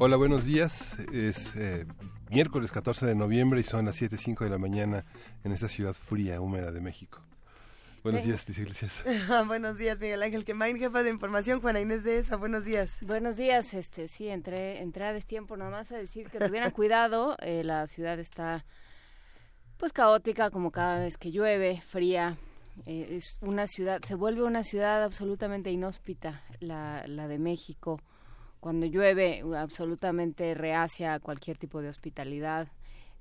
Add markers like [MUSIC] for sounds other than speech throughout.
Hola, buenos días. Es eh, miércoles 14 de noviembre y son las 7.05 de la mañana en esta ciudad fría, húmeda de México. Buenos días, dice Iglesias. [LAUGHS] buenos días, Miguel Ángel Quemain, jefa de información, Juana Inés de esa, buenos días. Buenos días, este, sí, entré, entré a destiempo nomás a decir que tuvieran [LAUGHS] cuidado, eh, la ciudad está pues caótica como cada vez que llueve, fría, eh, es una ciudad, se vuelve una ciudad absolutamente inhóspita, la, la de México, cuando llueve, absolutamente reacia cualquier tipo de hospitalidad,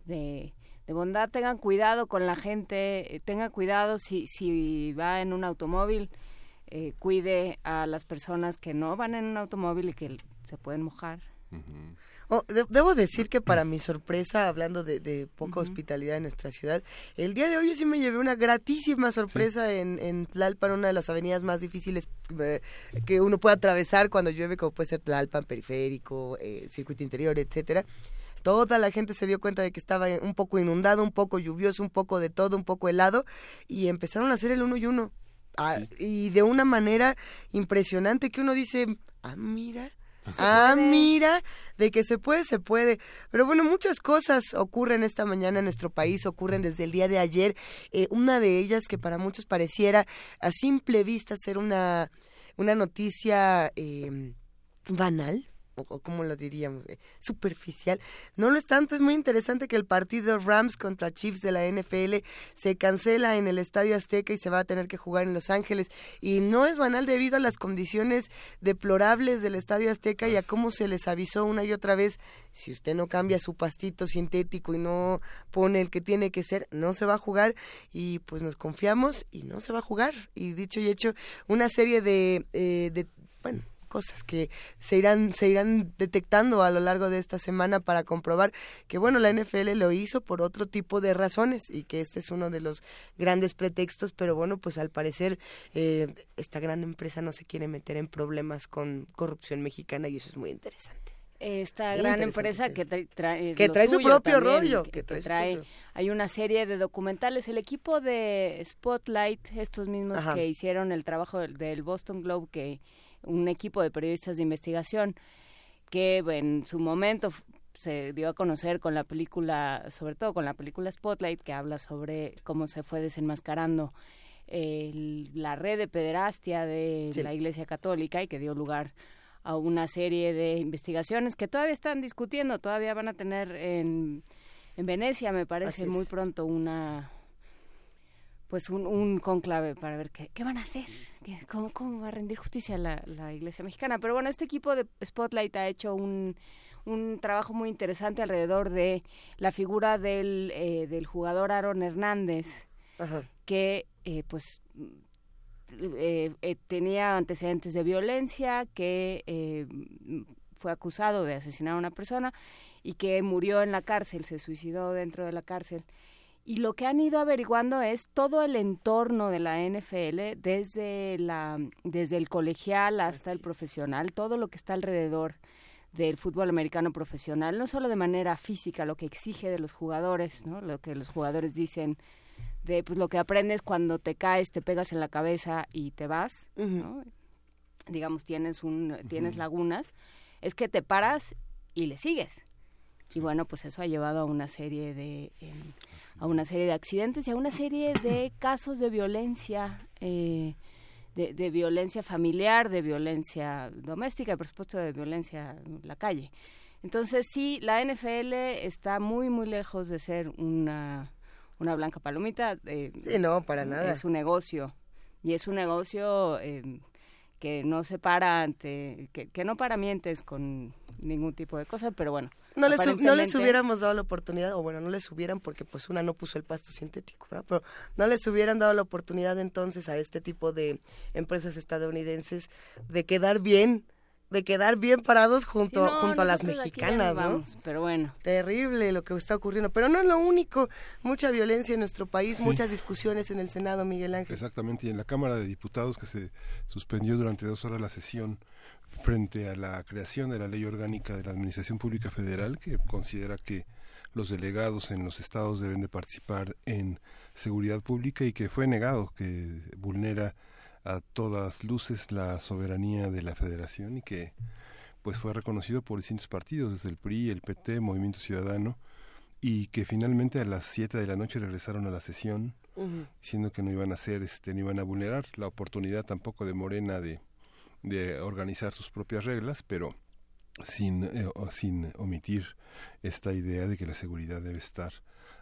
de, bondad. Tengan cuidado con la gente, eh, tengan cuidado si, si va en un automóvil, eh, cuide a las personas que no van en un automóvil y que se pueden mojar. Oh, debo decir que para mi sorpresa, hablando de, poca hospitalidad en nuestra ciudad, el día de hoy yo sí me llevé una gratísima sorpresa en, en Tlalpan, una de las avenidas más difíciles eh, que uno puede atravesar cuando llueve, como puede ser Tlalpan, Periférico, eh, Circuito Interior, etcétera. Toda la gente se dio cuenta de que estaba un poco inundado, un poco lluvioso, un poco de todo, un poco helado, y empezaron a hacer el uno y uno. Ah, y de una manera impresionante que uno dice, ah, mira, Ah, mira, de que se puede, se puede. Pero bueno, muchas cosas ocurren esta mañana en nuestro país, ocurren desde el día de ayer. Eh, una de ellas que para muchos pareciera a simple vista ser una, una noticia eh, banal, o como lo diríamos, eh, superficial. No lo es tanto, es muy interesante que el partido Rams contra Chiefs de la NFL se cancela en el Estadio Azteca y se va a tener que jugar en Los Ángeles. Y no es banal debido a las condiciones deplorables del Estadio Azteca y a cómo se les avisó una y otra vez, si usted no cambia su pastito sintético y no pone el que tiene que ser, no se va a jugar. Y pues nos confiamos y no se va a jugar. Y dicho y hecho, una serie de, eh, de bueno, cosas que se irán, se irán detectando a lo largo de esta semana para comprobar que, bueno, la NFL lo hizo por otro tipo de razones y que este es uno de los grandes pretextos, pero bueno, pues al parecer eh, esta gran empresa no se quiere meter en problemas con corrupción mexicana y eso es muy interesante. Esta gran empresa que trae, que trae su propio rollo que, trae, hay una serie de documentales. El equipo de Spotlight estos mismos que hicieron el trabajo del Boston Globe que un equipo de periodistas de investigación que en su momento se dio a conocer con la película, sobre todo con la película Spotlight, que habla sobre cómo se fue desenmascarando la red de pederastia de la Iglesia Católica y que dio lugar a una serie de investigaciones que todavía están discutiendo, todavía van a tener en, en Venecia, me parece, muy pronto una pues un, un conclave para ver qué, qué van a hacer, cómo, cómo va a rendir justicia la, la Iglesia mexicana. Pero bueno, este equipo de Spotlight ha hecho un, un trabajo muy interesante alrededor de la figura del, eh, del jugador Aaron Hernández, que eh, pues eh, tenía antecedentes de violencia, que fue acusado de asesinar a una persona y que murió en la cárcel, se suicidó dentro de la cárcel y lo que han ido averiguando es todo el entorno de la NFL, desde, la, desde el colegial hasta el profesional, todo lo que está alrededor del fútbol americano profesional, no solo de manera física, lo que exige de los jugadores, ¿no? lo que los jugadores dicen, de pues, lo que aprendes cuando te caes, te pegas en la cabeza y te vas, ¿no? digamos, tienes, un, tienes lagunas, es que te paras y le sigues. Y bueno, pues eso ha llevado a una serie de... Em, a una serie de accidentes y a una serie de casos de violencia, eh, de, violencia familiar, de violencia doméstica y por supuesto de violencia en la calle. Entonces sí, la NFL está muy, muy lejos de ser una, una blanca palomita. Eh, sí, no, para nada. Es un negocio. Y es un negocio eh, que no se para ante, que, que no para mientes con ningún tipo de cosa, pero bueno, no les, no les hubiéramos dado la oportunidad, o bueno, no les hubieran porque pues una no puso el pasto sintético, pero no les hubieran dado la oportunidad entonces a este tipo de empresas estadounidenses de quedar bien de quedar bien parados junto, junto a las mexicanas, ¿no? pero bueno. Terrible lo que está ocurriendo, pero no es lo único, mucha violencia en nuestro país, muchas discusiones en el Senado, Miguel Ángel. Exactamente, y en la Cámara de Diputados que se suspendió durante dos horas la sesión frente a la creación de la ley orgánica de la Administración Pública Federal, que considera que los delegados en los estados deben de participar en seguridad pública y que fue negado, que vulnera a todas luces la soberanía de la federación y que pues fue reconocido por distintos partidos, desde el PRI, el PT, Movimiento Ciudadano, y que finalmente a las 7 de la noche regresaron a la sesión, diciendo que no iban a hacer, este, no iban a vulnerar la oportunidad tampoco de Morena de, de organizar sus propias reglas, pero sin, eh, sin omitir esta idea de que la seguridad debe estar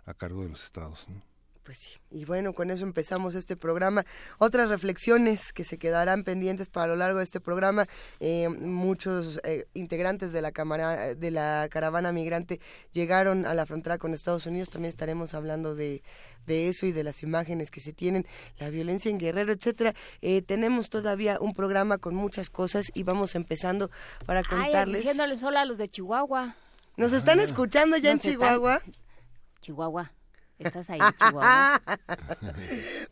a cargo de los estados. ¿no? Pues sí. Y bueno, con eso empezamos este programa. Otras reflexiones que se quedarán pendientes para lo largo de este programa. Eh, muchos eh, integrantes de la cámara, de la caravana migrante llegaron a la frontera con Estados Unidos. También estaremos hablando de, de eso y de las imágenes que se tienen, la violencia en Guerrero, etcétera. Eh, tenemos todavía un programa con muchas cosas y vamos empezando para contarles. Ay, diciéndoles hola a los de Chihuahua. ¿Nos están escuchando ya en Chihuahua? Chihuahua. Estás ahí, Chihuahua.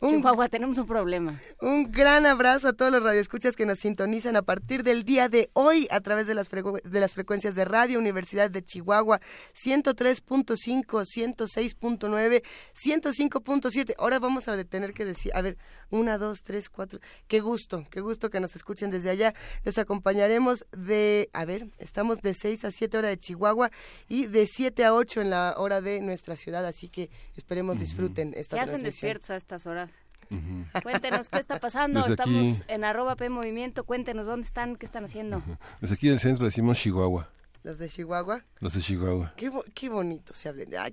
[LAUGHS] Chihuahua, tenemos un problema. Un gran abrazo a todos los radioescuchas que nos sintonizan a partir del día de hoy a través de las, de las frecuencias de Radio Universidad de Chihuahua 103.5, 106.9, 105.7. Ahora vamos a tener que decir, a ver, una, dos, tres, cuatro. Qué gusto, qué gusto que nos escuchen desde allá. Los acompañaremos de, a ver, estamos de 6 a 7 horas de Chihuahua y de 7 a 8 en la hora de nuestra ciudad, así que Esperemos disfruten esta ¿Qué hacen despiertos a estas horas? Cuéntenos qué está pasando. Estamos en arroba P Movimiento. Cuéntenos dónde están, qué están haciendo. Desde aquí del centro decimos Chihuahua. ¿Los de Chihuahua? Los de Chihuahua. Qué, qué bonito se hablen. Ah,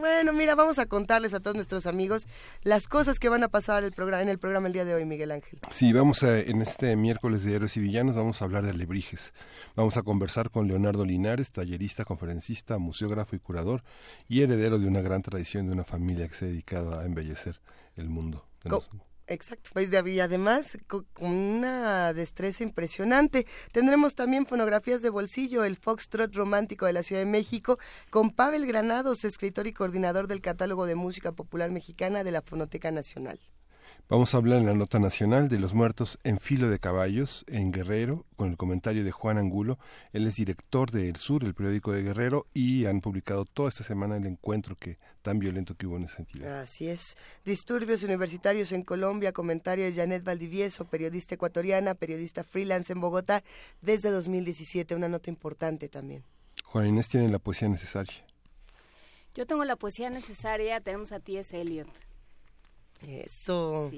Bueno, mira, vamos a contarles a todos nuestros amigos las cosas que van a pasar el programa, en el programa el día de hoy, Miguel Ángel. Sí, vamos a, en este miércoles de Héroes y Villanos, vamos a hablar de alebrijes. Vamos a conversar con Leonardo Linares, tallerista, conferencista, museógrafo y curador, y heredero de una gran tradición de una familia que se ha dedicado a embellecer el mundo. Exacto, pues y además con una destreza impresionante. Tendremos también fonografías de bolsillo, el Foxtrot romántico de la Ciudad de México, con Pavel Granados, escritor y coordinador del catálogo de música popular mexicana de la Fonoteca Nacional. Vamos a hablar en la nota nacional de los muertos en filo de caballos en Guerrero, con el comentario de Juan Angulo. Él es director de El Sur, el periódico de Guerrero, y han publicado toda esta semana el encuentro que tan violento que hubo en ese sentido. Así es. Disturbios universitarios en Colombia, comentario de Janet Valdivieso, periodista ecuatoriana, periodista freelance en Bogotá, desde 2017, una nota importante también. Juan Inés tiene la poesía necesaria. Yo tengo la poesía necesaria, tenemos a T.S. Eliot. Eso.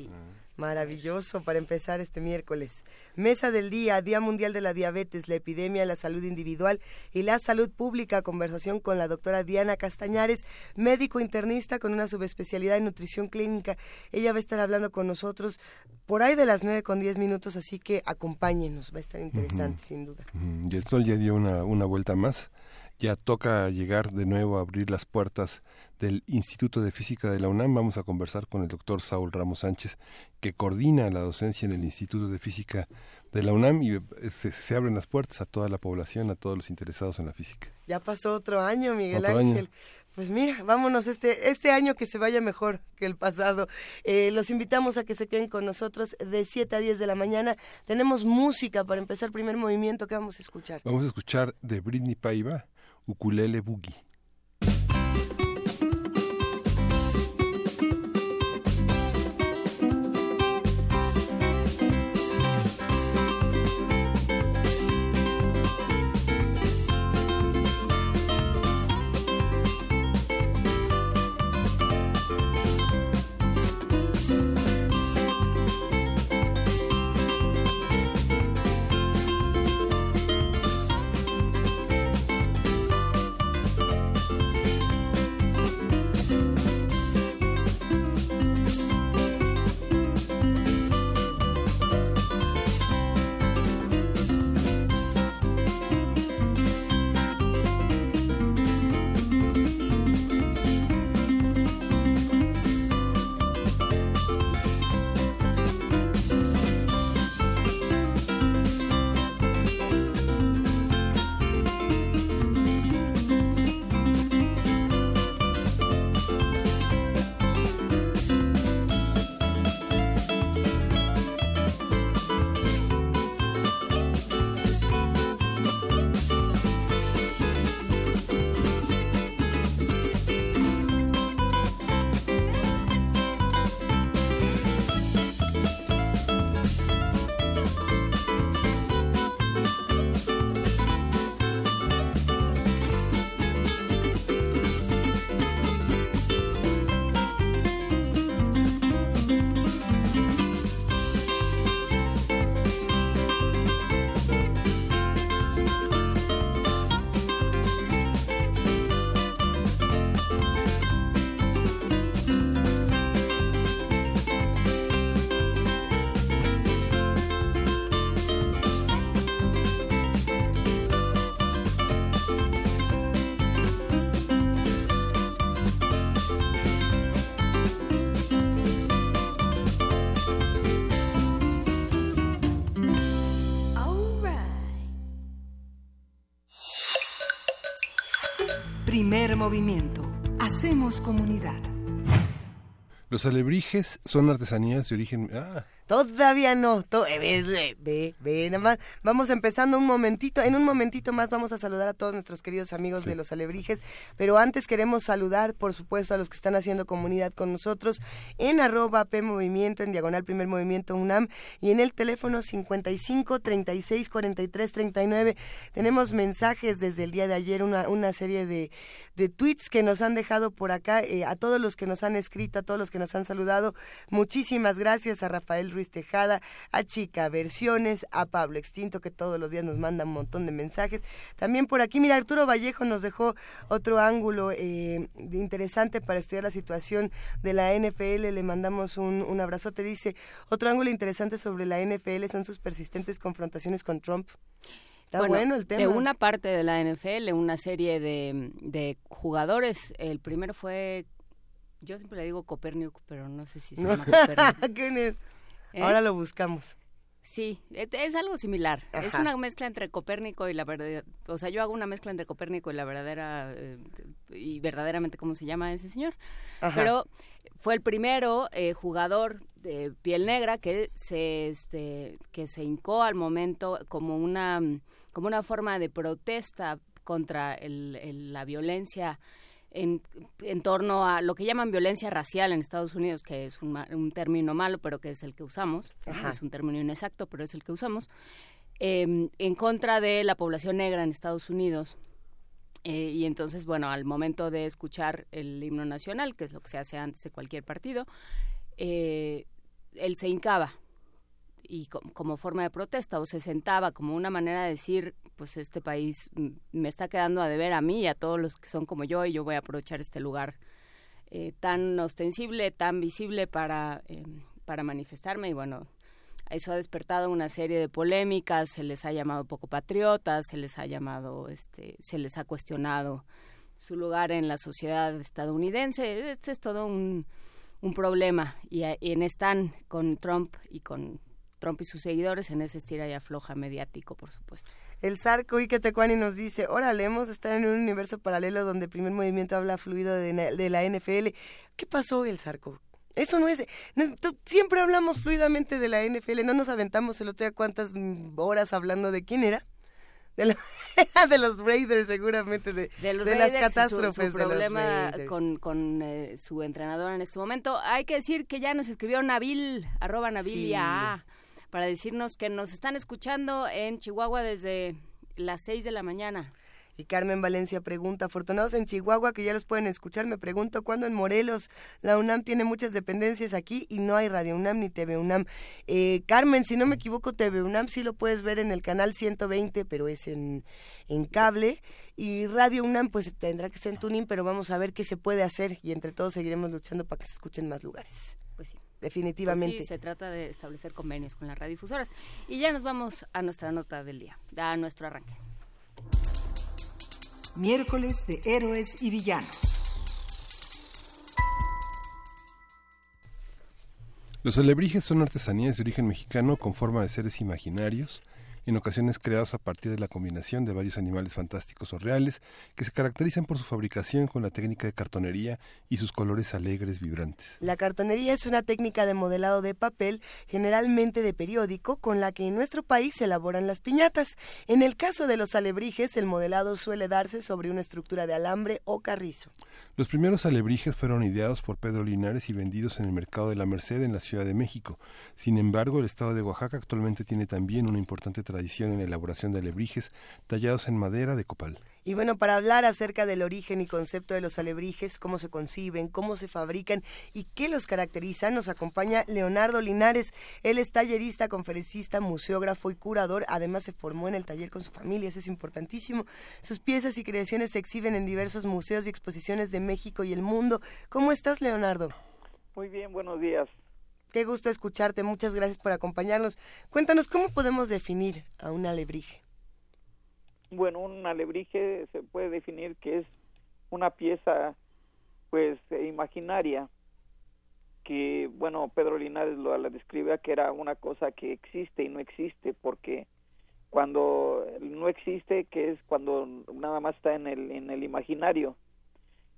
Maravilloso para empezar este miércoles. Mesa del día, Día Mundial de la Diabetes, la epidemia, la salud individual y la salud pública. Conversación con la doctora Diana Castañares, médico internista con una subespecialidad en nutrición clínica. Ella va a estar hablando con nosotros por ahí de las nueve con diez minutos, así que acompáñenos, va a estar interesante sin duda. Y el sol ya dio una, una vuelta más. Ya toca llegar de nuevo a abrir las puertas del Instituto de Física de la UNAM. Vamos a conversar con el doctor Saúl Ramos Sánchez, que coordina la docencia en el Instituto de Física de la UNAM y eh, se, abren las puertas a toda la población, a todos los interesados en la física. Ya pasó otro año, Miguel Ángel. Pues mira, vámonos este, este año que se vaya mejor que el pasado. Eh, los invitamos a que se queden con nosotros de 7 a 10 de la mañana. Tenemos música para empezar el primer movimiento que vamos a escuchar. Vamos a escuchar de Britney Paiva, Ukulele Boogie. Movimiento. Hacemos comunidad. Los alebrijes son artesanías de origen... Ah, Todavía no. ve, ve, ve, nada más. Vamos empezando un momentito. En un momentito más vamos a saludar a todos nuestros queridos amigos de los alebrijes. Pero antes queremos saludar, por supuesto, a los que están haciendo comunidad con nosotros en arroba P Movimiento, en diagonal Primer Movimiento UNAM y en el teléfono 55 36 43 39. Tenemos mensajes desde el día de ayer, una, una serie de, de tweets que nos han dejado por acá. Eh, a todos los que nos han escrito, a todos los que nos han saludado. Muchísimas gracias a Rafael Ruiz Tejada, a Chica Versiones, a Pablo Extinto, que todos los días nos manda un montón de mensajes. También por aquí, mira, Arturo Vallejo nos dejó otro ángulo eh, interesante para estudiar la situación de la NFL. Le mandamos un, un abrazote. Dice, otro ángulo interesante sobre la NFL son sus persistentes confrontaciones con Trump. Está bueno, el tema. De una parte de la NFL, una serie de, de jugadores. El primero fue yo siempre le digo Copérnico, pero no sé si se llama Copérnico. [LAUGHS] ¿Eh? Ahora lo buscamos. Sí, es algo similar. Es una mezcla entre Copérnico y la verdadera. O sea, yo hago una mezcla entre Copérnico y la verdadera. Eh, y verdaderamente, ¿cómo se llama ese señor? Pero fue el primero eh, jugador de piel negra que se, este, que se hincó al momento como una, como una forma de protesta contra el, la violencia en, en, torno a lo que llaman violencia racial en Estados Unidos, que es un, un término malo, pero que es el que usamos, es un término inexacto, pero es el que usamos, em, en contra de la población negra en Estados Unidos. Eh, y entonces, bueno, al momento de escuchar el himno nacional, que es lo que se hace antes de cualquier partido, eh, él se hincaba y como forma de protesta o se sentaba como una manera de decir pues este país me está quedando a deber a mí y a todos los que son como yo y yo voy a aprovechar este lugar eh, tan ostensible tan visible para eh, para manifestarme. Y bueno eso ha despertado una serie de polémicas se les ha llamado poco patriotas se les ha llamado este se les ha cuestionado su lugar en la sociedad estadounidense. Este es todo un un problema y, y en están con Trump y con Trump y sus seguidores en ese estira y afloja mediático, por supuesto. El Zarco Ike Tecuani nos dice, órale, hemos estado en un universo paralelo donde el primer movimiento habla fluido de, de la NFL. ¿Qué pasó, el Zarco? Eso no es, siempre hablamos fluidamente de la NFL, no nos aventamos el otro día cuántas horas hablando de quién era. De, [LAUGHS] de los Raiders seguramente de, de, las catástrofes su, problema con, con eh, su entrenador en este momento hay que decir que ya nos escribió Nabil arroba Nabil ya para decirnos que nos están escuchando en Chihuahua desde las 6 de la mañana. Y Carmen Valencia pregunta, afortunados en Chihuahua que ya los pueden escuchar, me pregunto cuándo en Morelos la UNAM tiene muchas dependencias aquí y no hay Radio UNAM ni TV UNAM. Eh, Carmen, si no me equivoco, TV UNAM sí lo puedes ver en el canal 120, pero es en, en cable. Y Radio UNAM pues tendrá que ser en tuning, pero vamos a ver qué se puede hacer y entre todos seguiremos luchando para que se escuchen más lugares definitivamente. Pues sí, se trata de establecer convenios con las radiodifusoras. Y ya nos vamos a nuestra nota del día, a nuestro arranque. Miércoles de Héroes y Villanos. Los alebrijes son artesanías de origen mexicano con forma de seres imaginarios en ocasiones creados a partir de la combinación de varios animales fantásticos o reales, que se caracterizan por su fabricación con la técnica de cartonería y sus colores alegres vibrantes. La cartonería es una técnica de modelado de papel, generalmente de periódico, con la que en nuestro país se elaboran las piñatas. En el caso de los alebrijes, el modelado suele darse sobre una estructura de alambre o carrizo. Los primeros alebrijes fueron ideados por Pedro Linares y vendidos en el mercado de la Merced en la Ciudad de México. Sin embargo, el estado de Oaxaca actualmente tiene también una importante tradición en la elaboración de alebrijes tallados en madera de copal. Y bueno, para hablar acerca del origen y concepto de los alebrijes, cómo se conciben, cómo se fabrican y qué los caracteriza, nos acompaña Leonardo Linares. Él es tallerista, conferencista, museógrafo y curador. Además, se formó en el taller con su familia, eso es importantísimo. Sus piezas y creaciones se exhiben en diversos museos y exposiciones de México y el mundo. ¿Cómo estás, Leonardo? Muy bien, buenos días. Qué gusto escucharte, muchas gracias por acompañarnos. Cuéntanos, ¿cómo podemos definir a un alebrije? Bueno, un alebrije se puede definir que es una pieza pues eh, imaginaria que bueno Pedro Linares lo la describe que era una cosa que existe y no existe porque cuando no existe, que es cuando nada más está en el, en el imaginario,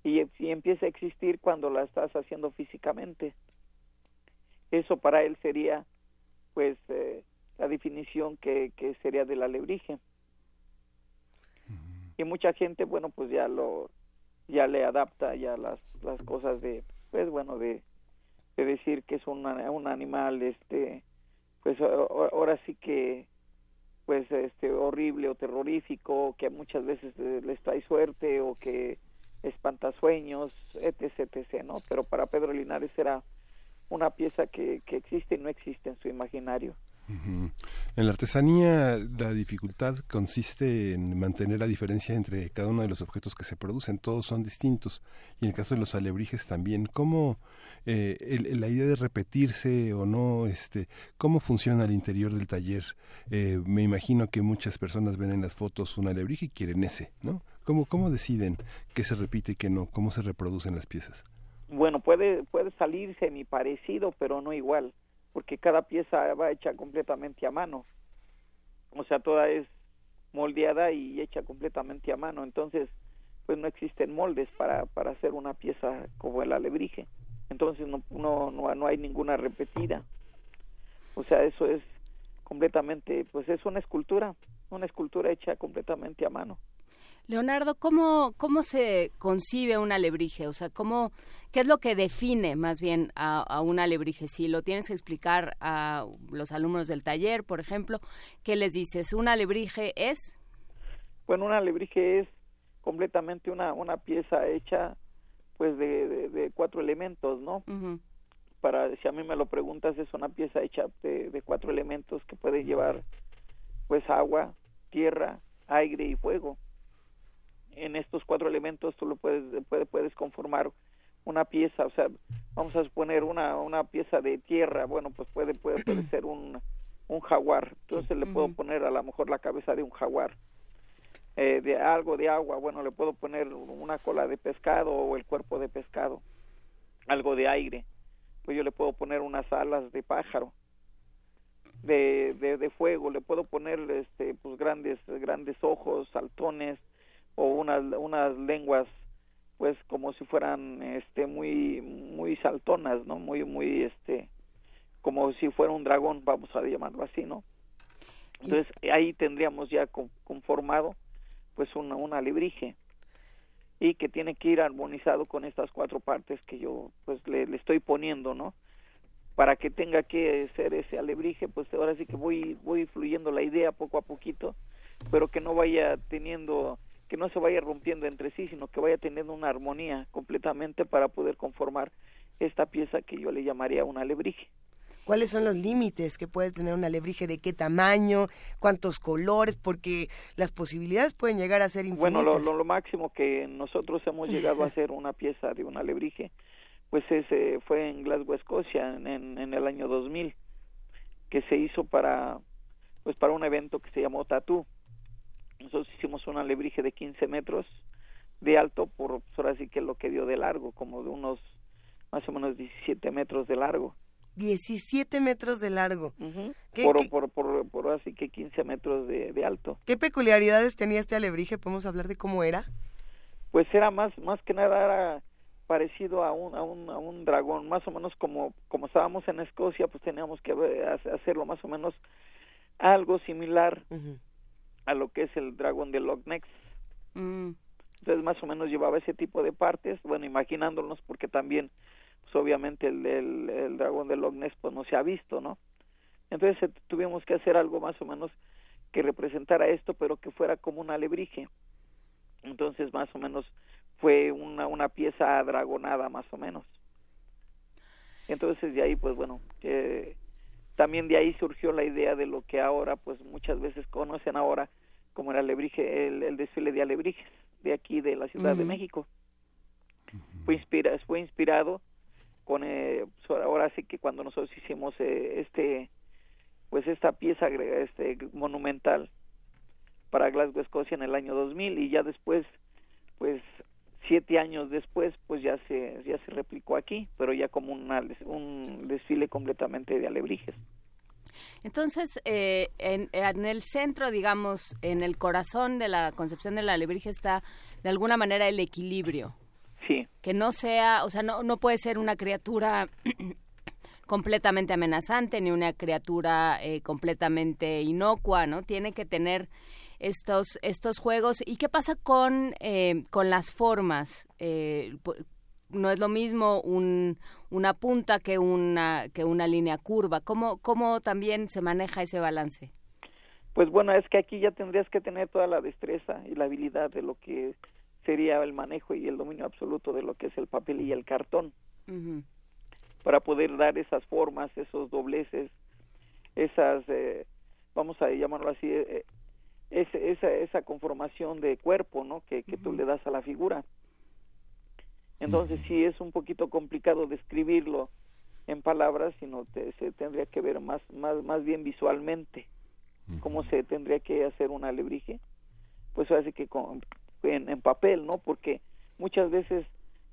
y, y empieza a existir cuando la estás haciendo físicamente. Eso para él sería, pues, eh, la definición que, que sería del alebrije. Y mucha gente, bueno, pues ya lo, ya le adapta ya las, las cosas de, pues bueno, de, de decir que es un, un animal, este, pues ahora sí que pues este horrible o terrorífico que muchas veces les trae suerte o que espanta sueños etc etc no pero para Pedro Linares era una pieza que, que existe y no existe en su imaginario en la artesanía la dificultad consiste en mantener la diferencia entre cada uno de los objetos que se producen. Todos son distintos. Y en el caso de los alebrijes también. ¿Cómo eh, la idea de repetirse o no, este, cómo funciona al interior del taller? Eh, me imagino que muchas personas ven en las fotos un alebrije y quieren ese, ¿no? ¿Cómo, ¿Cómo deciden qué se repite y qué no? ¿Cómo se reproducen las piezas? Bueno, puede, puede salir semi parecido, pero no igual porque cada pieza va hecha completamente a mano. O sea, toda es moldeada y hecha completamente a mano. Entonces, pues no existen moldes para, para hacer una pieza como el alebrije. Entonces no, no, no, no hay ninguna repetida. O sea, eso es completamente, pues es una escultura, una escultura hecha completamente a mano. Leonardo, ¿cómo, ¿cómo se concibe un alebrije? O sea, ¿cómo, ¿qué es lo que define más bien a, a, un alebrije? Si lo tienes que explicar a los alumnos del taller, por ejemplo, ¿qué les dices? ¿Un alebrije es? Bueno, un alebrije es completamente una, una pieza hecha pues de, de, cuatro elementos, ¿no? Para, si a mí me lo preguntas, es una pieza hecha de, de cuatro elementos que puede llevar pues agua, tierra, aire y fuego en estos cuatro elementos tú lo puedes, puedes conformar una pieza, o sea, vamos a suponer una, una pieza de tierra, bueno, pues puede, puede, puede [CLEARS THROAT] ser un, un jaguar, entonces le puedo poner a lo mejor la cabeza de un jaguar. Eh, de algo de agua, bueno, le puedo poner una cola de pescado o el cuerpo de pescado. Algo de aire, pues yo le puedo poner unas alas de pájaro. De, de, de fuego, le puedo poner este, pues grandes, grandes ojos, saltones, o unas unas lenguas pues como si fueran este muy muy saltonas no muy muy este como si fuera un dragón vamos a llamarlo así no entonces ahí tendríamos ya conformado pues una una alebrije y que tiene que ir armonizado con estas cuatro partes que yo pues le, le estoy poniendo no para que tenga que ser ese alebrije pues ahora sí que voy voy fluyendo la idea poco a poquito pero que no vaya teniendo que no se vaya rompiendo entre sí, sino que vaya teniendo una armonía completamente para poder conformar esta pieza que yo le llamaría un alebrije. ¿Cuáles son los límites que puede tener un alebrije? ¿De qué tamaño? ¿Cuántos colores? Porque las posibilidades pueden llegar a ser infinitas. Bueno, lo, máximo que nosotros hemos llegado a [LAUGHS] hacer una pieza de un alebrije, pues ese fue en Glasgow, Escocia, en, en el año 2000, que se hizo para, pues para un evento que se llamó Tattoo nosotros hicimos un alebrije de 15 metros de alto por pues, ahora sí que lo que dio de largo, como de unos más o menos 17 metros de largo. 17 metros de largo. por, por, por, por, así que 15 metros de, de, alto. ¿Qué peculiaridades tenía este alebrije? ¿Podemos hablar de cómo era? Pues era más, más que nada era parecido a un, a un, a un dragón, más o menos como, como estábamos en Escocia, pues teníamos que hacerlo más o menos algo similar a lo que es el dragón de Loch Ness. Mm. Entonces más o menos llevaba ese tipo de partes, bueno, imaginándonos porque también, pues obviamente el, el, dragón de Loch Ness pues no se ha visto, ¿no? Entonces eh, tuvimos que hacer algo más o menos que representara esto, pero que fuera como un alebrije. Entonces más o menos fue una, una pieza dragonada más o menos. Entonces de ahí pues bueno, eh, también de ahí surgió la idea de lo que ahora pues muchas veces conocen ahora como el alebrije el, desfile de alebrijes de aquí de la Ciudad de México. Fue inspira, fue inspirado con eh, pues, ahora sí que cuando nosotros hicimos eh, este pues esta pieza este monumental para Glasgow Escocia en el año 2000 y ya después pues siete años después pues ya se ya se replicó aquí pero ya como un desfile completamente de alebrijes Entonces, eh, en, el centro, digamos, en el corazón de la concepción de la alebrije está, de alguna manera, el equilibrio. Sí. Que no sea, o sea, no, no puede ser una criatura [CLEARS THROAT] completamente amenazante ni una criatura eh, completamente inocua, ¿no? Tiene que tener estos estos juegos. Y qué pasa con eh, con las formas eh, no es lo mismo un, una punta que una que una línea curva. Cómo cómo también se maneja ese balance pues bueno es que aquí ya tendrías que tener toda la destreza y la habilidad de lo que sería el manejo y el dominio absoluto de lo que es el papel y el cartón. Para poder dar esas formas esos dobleces esas eh, vamos a llamarlo así eh, esa, esa conformación de cuerpo ¿no? que, que tú le das a la figura. Entonces sí es un poquito complicado describirlo en palabras, sino se tendría que ver más, más, más bien visualmente cómo se tendría que hacer un alebrije. Pues hace que con, en, en papel, ¿no? Porque muchas veces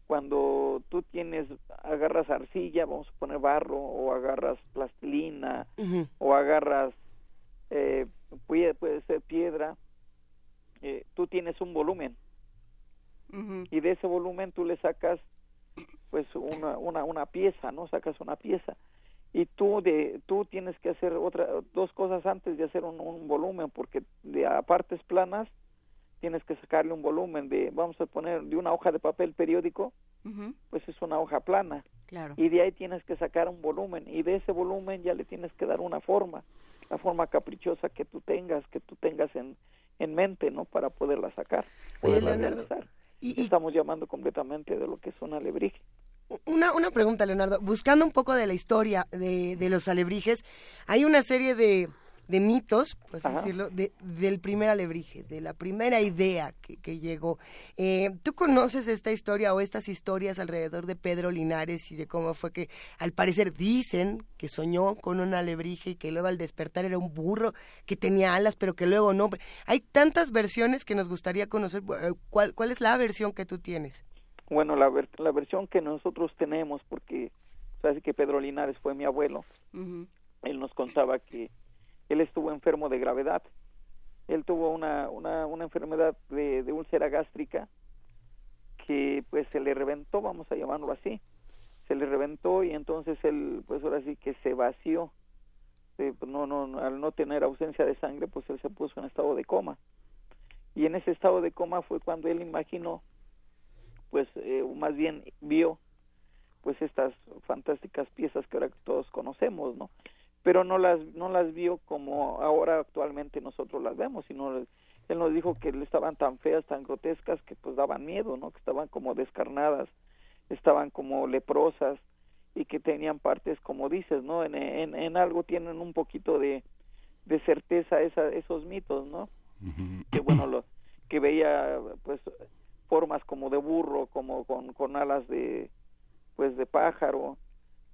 cuando tú tienes, agarras arcilla, vamos a poner barro, o agarras plastilina, o agarras eh, puede, puede ser piedra, eh, tú tienes un volumen. Y de ese volumen tú le sacas pues una, una, una pieza, ¿no? Sacas una pieza. Y tú de tú tienes que hacer otra dos cosas antes de hacer un, volumen porque de a partes planas tienes que sacarle un volumen de vamos a poner de una hoja de papel periódico pues es una hoja plana. Claro. y de ahí tienes que sacar un volumen. Y de ese volumen ya le tienes que dar una forma la forma caprichosa que tú tengas, que tú tengas en, en mente, ¿no? Para poderla sacar, poderla realizar. Y, Estamos llamando completamente de lo que es un alebrije. Una, una pregunta, Leonardo. Buscando un poco de la historia de, de los alebrijes, hay una serie de, de mitos, por así decirlo, de, del primer alebrije, de la primera idea que, que llegó. Eh, ¿Tú conoces esta historia o estas historias alrededor de Pedro Linares y de cómo fue que, al parecer, dicen que soñó con un alebrije y que luego al despertar era un burro que tenía alas, pero que luego no? Hay tantas versiones que nos gustaría conocer. Eh, ¿Cuál, cuál es la versión que tú tienes? Bueno, la, la versión que nosotros tenemos, porque sabes que Pedro Linares fue mi abuelo, él nos contaba que él estuvo enfermo de gravedad. Él tuvo una, una, una enfermedad de, de úlcera gástrica que pues se le reventó, vamos a llamarlo así. Se le reventó y entonces él pues ahora sí que se vació. Eh, pues, no, no, al no tener ausencia de sangre pues él se puso en estado de coma. Y en ese estado de coma fue cuando él imaginó pues eh, más bien vio pues estas fantásticas piezas que ahora todos conocemos, ¿no? Pero no las no las vio como ahora actualmente nosotros las vemos sino él nos dijo que estaban tan feas tan grotescas que pues daban miedo no que estaban como descarnadas estaban como leprosas y que tenían partes como dices no en, en, en algo tienen un poquito de, de certeza esa, esos mitos no que bueno lo que veía pues formas como de burro como con, con alas de pues de pájaro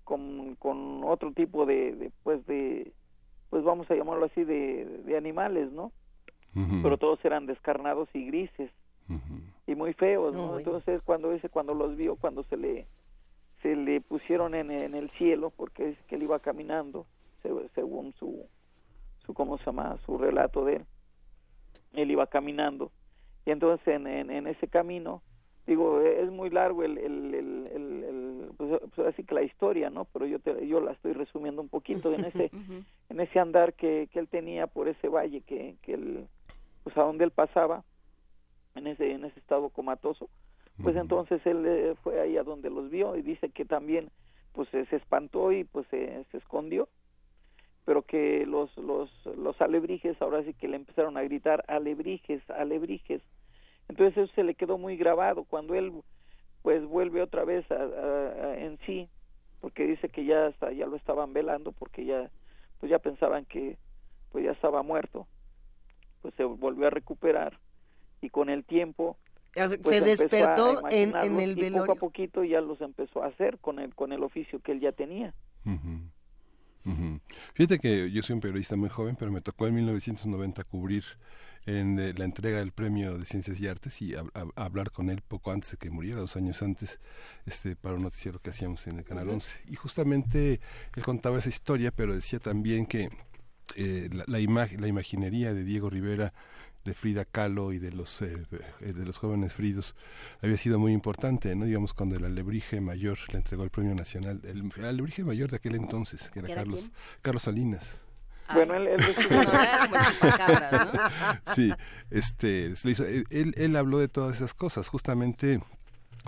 con, con otro tipo de, pues de pues vamos a llamarlo así de, de animales no pero todos eran descarnados y grises. Y muy feos no, entonces cuando ese cuando los vio cuando se le se le pusieron en, en el cielo porque es que él iba caminando según su su cómo se llama su relato de él él iba caminando. Y entonces en, en, en ese camino digo es muy largo el, el, el, pues, pues, así que la historia no pero yo te, yo la estoy resumiendo un poquito en ese [LAUGHS] en ese andar que, que él tenía por ese valle que que él pues a donde él pasaba en ese en ese estado comatoso pues entonces él eh, fue ahí a donde los vio y dice que también pues se espantó y pues se, se escondió pero que los los los alebrijes ahora sí que le empezaron a gritar alebrijes alebrijes entonces eso se le quedó muy grabado. Cuando él pues vuelve otra vez a, en sí, porque dice que ya hasta ya lo estaban velando porque ya pues ya pensaban que pues ya estaba muerto. Pues se volvió a recuperar y con el tiempo pues, se despertó en, el velorio. poco a poquito ya los empezó a hacer con el con el oficio que él ya tenía. Fíjate que yo soy un periodista muy joven, pero me tocó en 1990 cubrir en la entrega del premio de Ciencias y Artes y a, hablar con él poco antes de que muriera, dos años antes, este, para un noticiero que hacíamos en el Canal 11. Y justamente él contaba esa historia, pero decía también que eh, la, la, la imaginería de Diego Rivera de Frida Kahlo y de los eh, eh, de los jóvenes fridos había sido muy importante, ¿no? Digamos cuando el alebrije mayor le entregó el premio nacional, el, alebrije mayor de aquel entonces, que era, Carlos Carlos Salinas. Bueno, él, él, [LAUGHS] [LAUGHS] sí, este, él, él habló de todas esas cosas, justamente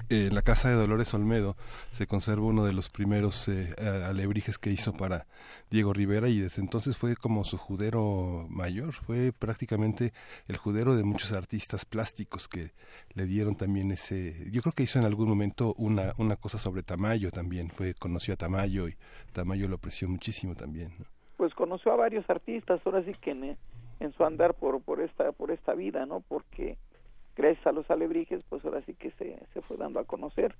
en la casa de Dolores Olmedo se conserva uno de los primeros eh, alebrijes que hizo para Diego Rivera y desde entonces fue como su judero mayor, fue prácticamente el judero de muchos artistas plásticos que le dieron también ese, yo creo que hizo en algún momento una, una cosa sobre Tamayo también, fue conoció a Tamayo y Tamayo lo apreció muchísimo también. Pues conoció a varios artistas, ahora sí que en, en su andar por, por, esta, por esta vida, ¿no? Porque gracias a los alebrijes, pues ahora sí que se, se fue dando a conocer.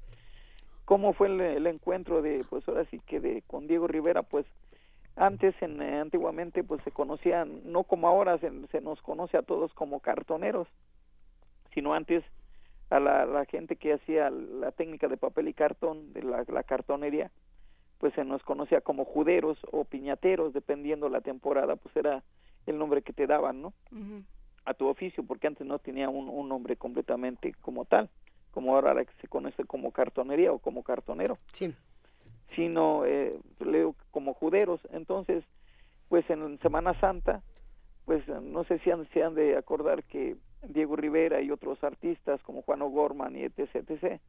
¿Cómo fue el, encuentro de, pues ahora sí que de con Diego Rivera? Pues antes, en, eh, antiguamente, pues se conocían, no como ahora se, se, nos conoce a todos como cartoneros, sino antes a la, gente que hacía la técnica de papel y cartón, de la cartonería, pues se nos conocía como juderos o piñateros, dependiendo la temporada, pues era el nombre que te daban, ¿no? a tu oficio, porque antes no tenía un, un nombre completamente como tal, como ahora que se conoce como cartonería o como cartonero. Sí. Sino, eh, leo como juderos. Entonces, pues en Semana Santa, pues no sé si han, se han de acordar que Diego Rivera y otros artistas como Juan O'Gorman y etc. etc.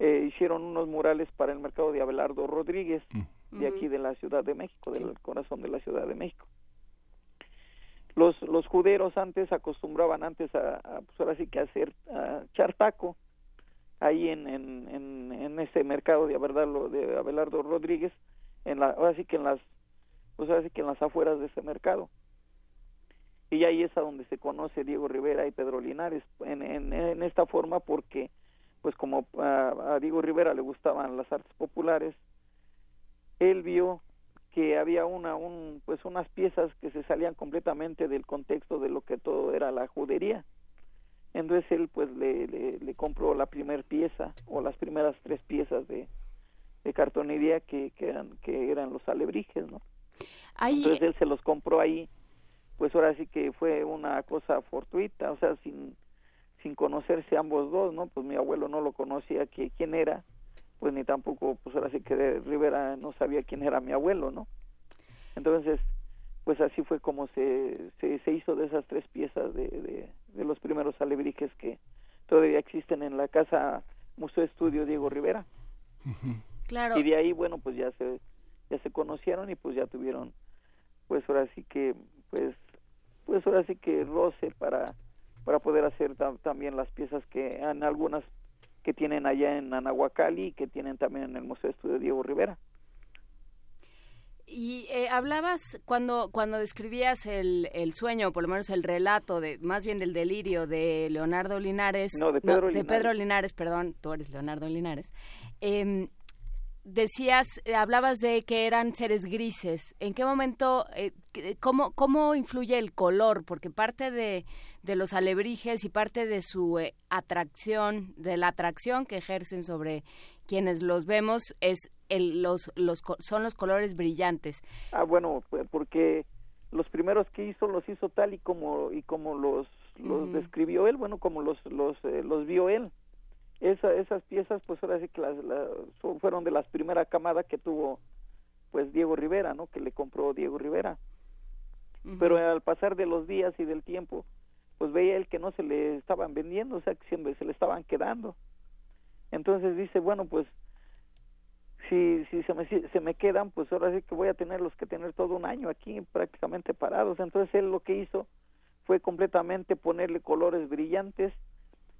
Eh, hicieron unos murales para el mercado de Abelardo Rodríguez, mm. de aquí de la Ciudad de México, del corazón de la Ciudad de México. Los los juderos antes acostumbraban antes a, pues ahora sí que hacer a echar taco ahí en en, en, en ese mercado de Abelardo, de Abelardo Rodríguez en la ahora sí que en las pues ahora sí que en las afueras de ese mercado. Y ahí es a donde se conoce Diego Rivera y Pedro Linares en, en, en esta forma porque pues como a, a Diego Rivera le gustaban las artes populares él vio que había una un pues unas piezas que se salían completamente del contexto de lo que todo era la judería. Entonces él pues le, le, compró la primera pieza o las primeras tres piezas de, de cartonería que, que eran que eran los alebrijes no entonces él se los compró ahí pues ahora sí que fue una cosa fortuita o sea sin sin conocerse ambos dos no pues mi abuelo no lo conocía que quién era pues ni tampoco, pues ahora sí que Rivera no sabía quién era mi abuelo, ¿no? Entonces, pues así fue como se, se, hizo de esas tres piezas de, de, los primeros alebrijes que todavía existen en la casa Museo Estudio Diego Rivera. Claro. Y de ahí, bueno, pues ya se, ya se conocieron y pues ya tuvieron, pues ahora sí que, pues, pues ahora sí que roce para, para poder hacer también las piezas que en algunas que tienen allá en Anahuacali y que tienen también en el Museo de Estudio Diego Rivera. Y eh, hablabas cuando cuando describías el, el sueño, por lo menos el relato de más bien del delirio de Leonardo Linares, no de Pedro, Linares. De Pedro Linares, perdón, tú eres Leonardo Linares. Eh, decías, eh, hablabas de que eran seres grises. ¿En qué momento, eh, cómo, cómo influye el color? Porque parte de, de los alebrijes y parte de su eh, atracción, de la atracción que ejercen sobre quienes los vemos, es el, los, los, son los colores brillantes. Ah, bueno, porque los primeros que hizo los hizo tal y como y como los los describió él, bueno, como los los los vio él. Esas piezas pues ahora sí que las, fueron de las primeras camadas que tuvo pues Diego Rivera no que le compró Diego Rivera. Pero al pasar de los días y del tiempo pues veía él que no se le estaban vendiendo o sea que siempre se le estaban quedando entonces dice bueno pues si si se me se me quedan pues ahora sí que voy a tenerlos que tener todo un año aquí prácticamente parados entonces él lo que hizo fue completamente ponerle colores brillantes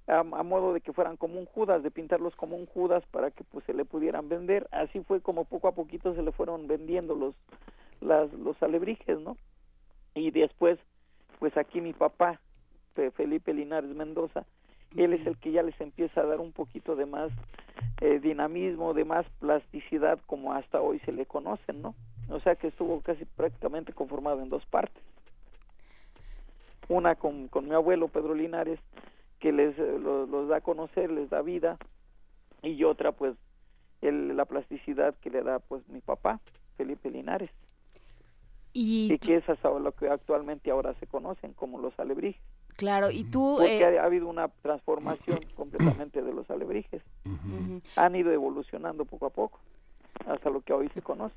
a, modo de que fueran como un Judas, de pintarlos como un Judas para que pues se le pudieran vender. Así fue como poco a poquito se le fueron vendiendo los las, los alebrijes, ¿no? Y después, pues aquí mi papá, Felipe Linares Mendoza, él es el que ya les empieza a dar un poquito de más eh, dinamismo, de más plasticidad como hasta hoy se le conocen, ¿no? O sea que estuvo casi prácticamente conformado en dos partes. una con, con mi abuelo Pedro Linares, que les los, da a conocer, les da vida, y otra pues el, la plasticidad que le da pues mi papá, Felipe Linares. Y, que es hasta lo que actualmente ahora se conocen como los alebrijes. Claro, y tú... Porque eh, ha, habido una transformación [CLEARS THROAT] completamente de los alebrijes. Han ido evolucionando poco a poco hasta lo que hoy se conoce.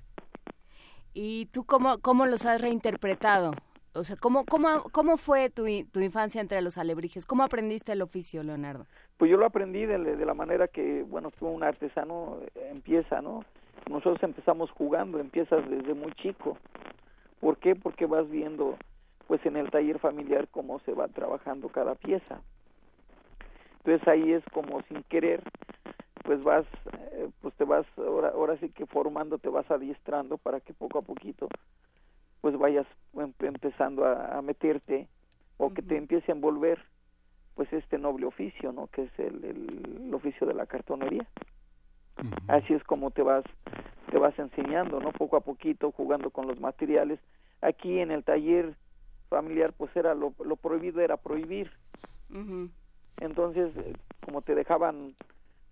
¿Y tú cómo, cómo los has reinterpretado? O sea, ¿cómo, cómo, cómo fue tu, tu infancia entre los alebrijes? ¿Cómo aprendiste el oficio, Leonardo? Pues yo lo aprendí de, de la manera que, bueno, que un artesano eh, empieza, ¿no? Nosotros empezamos jugando, empiezas desde muy chico. ¿Por qué? Porque vas viendo, pues en el taller familiar, cómo se va trabajando cada pieza. Entonces ahí es como sin querer, pues vas, eh, pues te vas, ahora, ahora sí que formando, te vas adiestrando para que poco a poquito pues vayas em, empezando a, meterte o que te empiece a envolver pues este noble oficio, ¿no? Que es el, el, oficio de la cartonería. Así es como te vas te vas enseñando, ¿no? Poco a poquito jugando con los materiales. Aquí en el taller familiar pues era lo, lo prohibido era prohibir. Entonces, eh, como te dejaban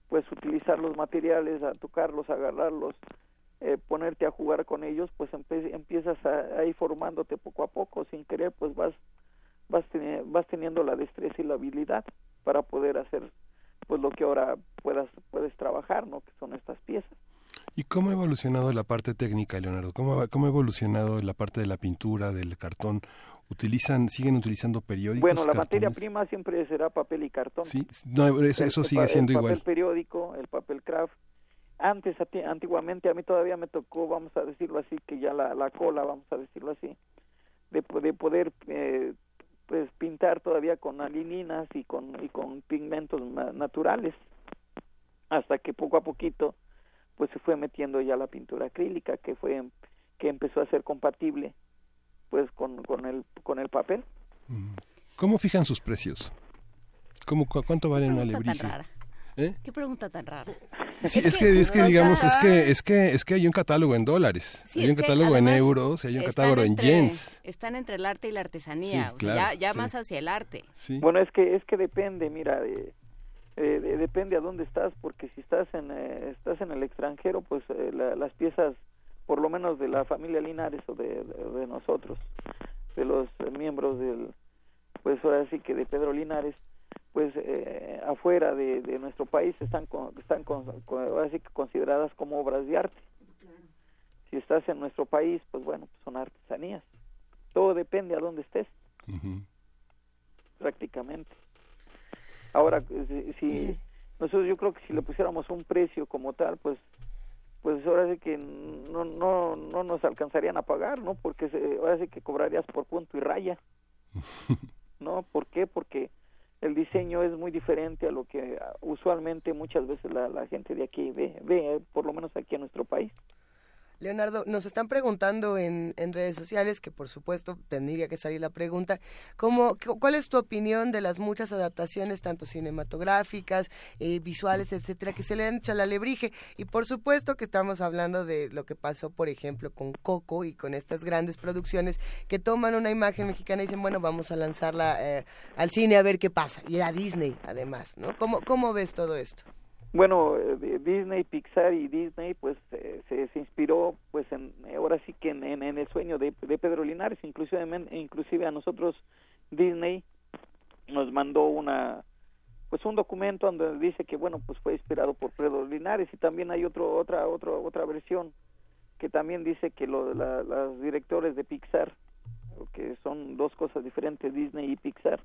pues utilizar los materiales, a tocarlos, a agarrarlos, eh, ponerte a jugar con ellos, pues empiezas a, ir formándote poco a poco, sin querer, pues vas vas, vas teniendo la destreza y la habilidad para poder hacer pues lo que ahora puedas puedes trabajar, ¿no? Que son estas piezas. ¿Y cómo ha evolucionado la parte técnica, Leonardo? ¿Cómo, cómo ha evolucionado la parte de la pintura, del cartón? Utilizan siguen utilizando periódicos bueno la materia prima siempre será papel y cartón. Sí eso, sigue siendo igual el papel periódico el papel craft. Antes antiguamente a mí todavía me tocó vamos a decirlo así que ya la, la cola vamos a decirlo así de, de poder eh, pues pintar todavía con alininas y con y con pigmentos naturales. Hasta que poco a poquito pues se fue metiendo ya la pintura acrílica que fue que empezó a ser compatible pues con, con el con el papel cómo fijan sus precios cómo cuánto vale una alebrije ¿Eh? Qué pregunta tan rara. Sí, es, [LAUGHS] que, es que digamos es que es que es que hay un catálogo en dólares, hay un catálogo en euros, hay un catálogo en yens. Están entre el arte y la artesanía, ya, ya más hacia el arte. Bueno, es que es que depende, mira, de, depende a dónde estás, porque si estás en eh, estás en el extranjero, pues eh, las piezas, por lo menos de la familia Linares o de, de nosotros, de los miembros del, pues ahora sí que de Pedro Linares pues eh, afuera de, nuestro país están están así que consideradas como obras de arte. Si estás en nuestro país pues bueno pues son artesanías. Todo depende a dónde estés. Prácticamente. Ahora si, nosotros yo creo que si le pusiéramos un precio como tal pues pues ahora sí que no no no nos alcanzarían a pagar no porque ahora sí que cobrarías por punto y raya. [LAUGHS] No por qué porque el diseño es muy diferente a lo que usualmente muchas veces la, la gente de aquí ve, ve, por lo menos aquí en nuestro país. Leonardo, nos están preguntando en, en, redes sociales, que por supuesto tendría que salir la pregunta, ¿cómo, ¿cuál es tu opinión de las muchas adaptaciones, tanto cinematográficas, eh, visuales, etcétera, que se le han hecho a la Lebrige? Y por supuesto que estamos hablando de lo que pasó, por ejemplo, con Coco y con estas grandes producciones que toman una imagen mexicana y dicen, bueno, vamos a lanzarla eh, al cine a ver qué pasa. Y a Disney, además, ¿no? ¿Cómo, cómo ves todo esto? Bueno, eh, Disney, Pixar y Disney, pues se, se, inspiró, pues en, ahora sí que en, en, el sueño de, de, Pedro Linares, inclusive, inclusive a nosotros Disney nos mandó una, pues un documento donde dice que bueno, pues fue inspirado por Pedro Linares. Y también hay otro, otra, otra, otra versión que también dice que lo, la, los directores de Pixar, que son dos cosas diferentes, Disney y Pixar,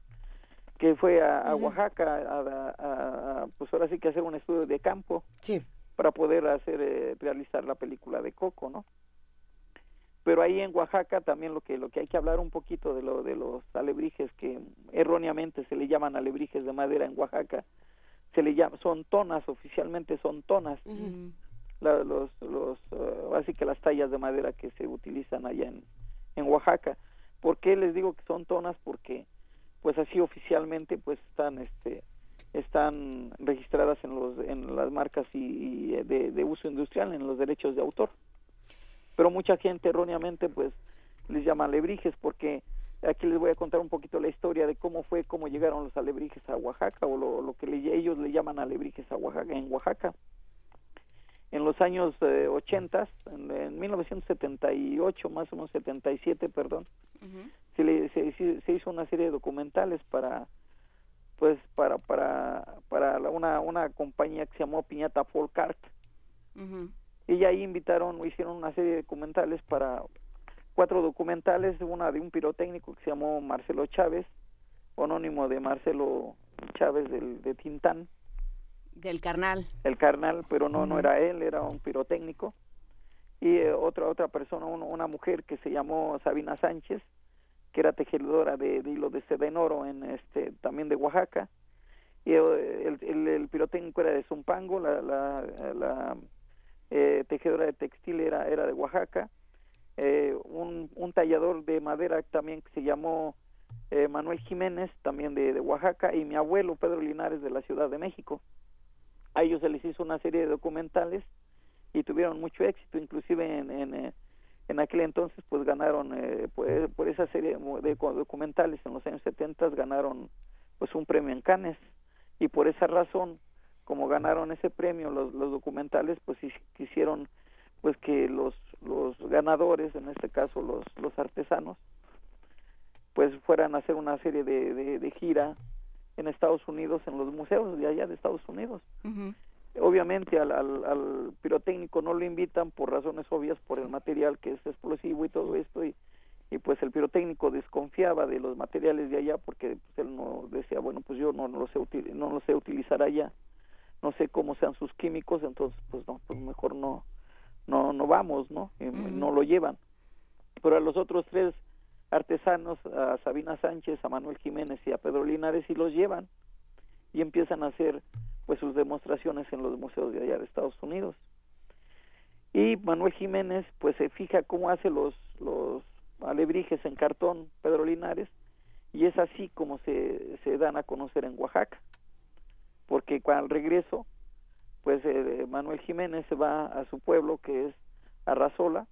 que fue a, Oaxaca a, pues ahora sí que hacer un estudio de campo sí. para poder hacer eh, realizar la película de Coco no pero ahí en Oaxaca también lo que lo que hay que hablar un poquito de lo de los alebrijes que erróneamente se le llaman alebrijes de madera en Oaxaca se le llama son tonas oficialmente son tonas. Los los uh, así que las tallas de madera que se utilizan allá en en Oaxaca. ¿por qué les digo que son tonas? porque pues así oficialmente pues están este están registradas en los en las marcas y, de, de, uso industrial en los derechos de autor pero mucha gente erróneamente pues les llama alebrijes porque aquí les voy a contar un poquito la historia de cómo fue, cómo llegaron los alebrijes a Oaxaca, o lo, que ellos le llaman alebrijes a Oaxaca, en Oaxaca. En los años 80, en, 1978, más o menos 77, perdón, se, se, hizo una serie de documentales para pues para para para una una compañía que se llamó Piñata Folk Art. Y ahí invitaron hicieron una serie de documentales para cuatro documentales una de un pirotécnico que se llamó Marcelo Chávez anónimo de Marcelo Chávez del de Tintán. Del carnal. El carnal pero no no era él era un pirotécnico. Y eh, otra otra persona una mujer que se llamó Sabina Sánchez que era tejedora de, hilo de seda en oro en este también de Oaxaca. Y eh, el, el, era de Zumpango la, la, eh, tejedora de textil era era de Oaxaca. Eh, un, tallador de madera también que se llamó Manuel Jiménez también de, Oaxaca y mi abuelo Pedro Linares de la Ciudad de México. A ellos se les hizo una serie de documentales y tuvieron mucho éxito inclusive en, en en aquel entonces pues ganaron eh, pues, por esa serie de documentales en los años 70 ganaron pues un premio en Cannes. Y por esa razón como ganaron ese premio los, los documentales pues quisieron pues que los los ganadores en este caso los los artesanos pues fueran a hacer una serie de, de, gira en Estados Unidos en los museos de allá de Estados Unidos obviamente al, al, pirotécnico no lo invitan por razones obvias por el material que es explosivo y todo esto y, y pues el pirotécnico desconfiaba de los materiales de allá porque pues, él no decía bueno pues yo no, no lo sé no lo sé utilizar allá no sé cómo sean sus químicos entonces pues no pues mejor no no no vamos no no lo llevan pero a los otros tres artesanos a Sabina Sánchez a Manuel Jiménez y a Pedro Linares y los llevan y empiezan a hacer pues sus demostraciones en los museos de allá de Estados Unidos. Y Manuel Jiménez pues se fija cómo hace los, los alebrijes en cartón Pedro Linares y es así como se, se dan a conocer en Oaxaca. Porque al regreso pues eh, Manuel Jiménez se va a su pueblo que es Arrazola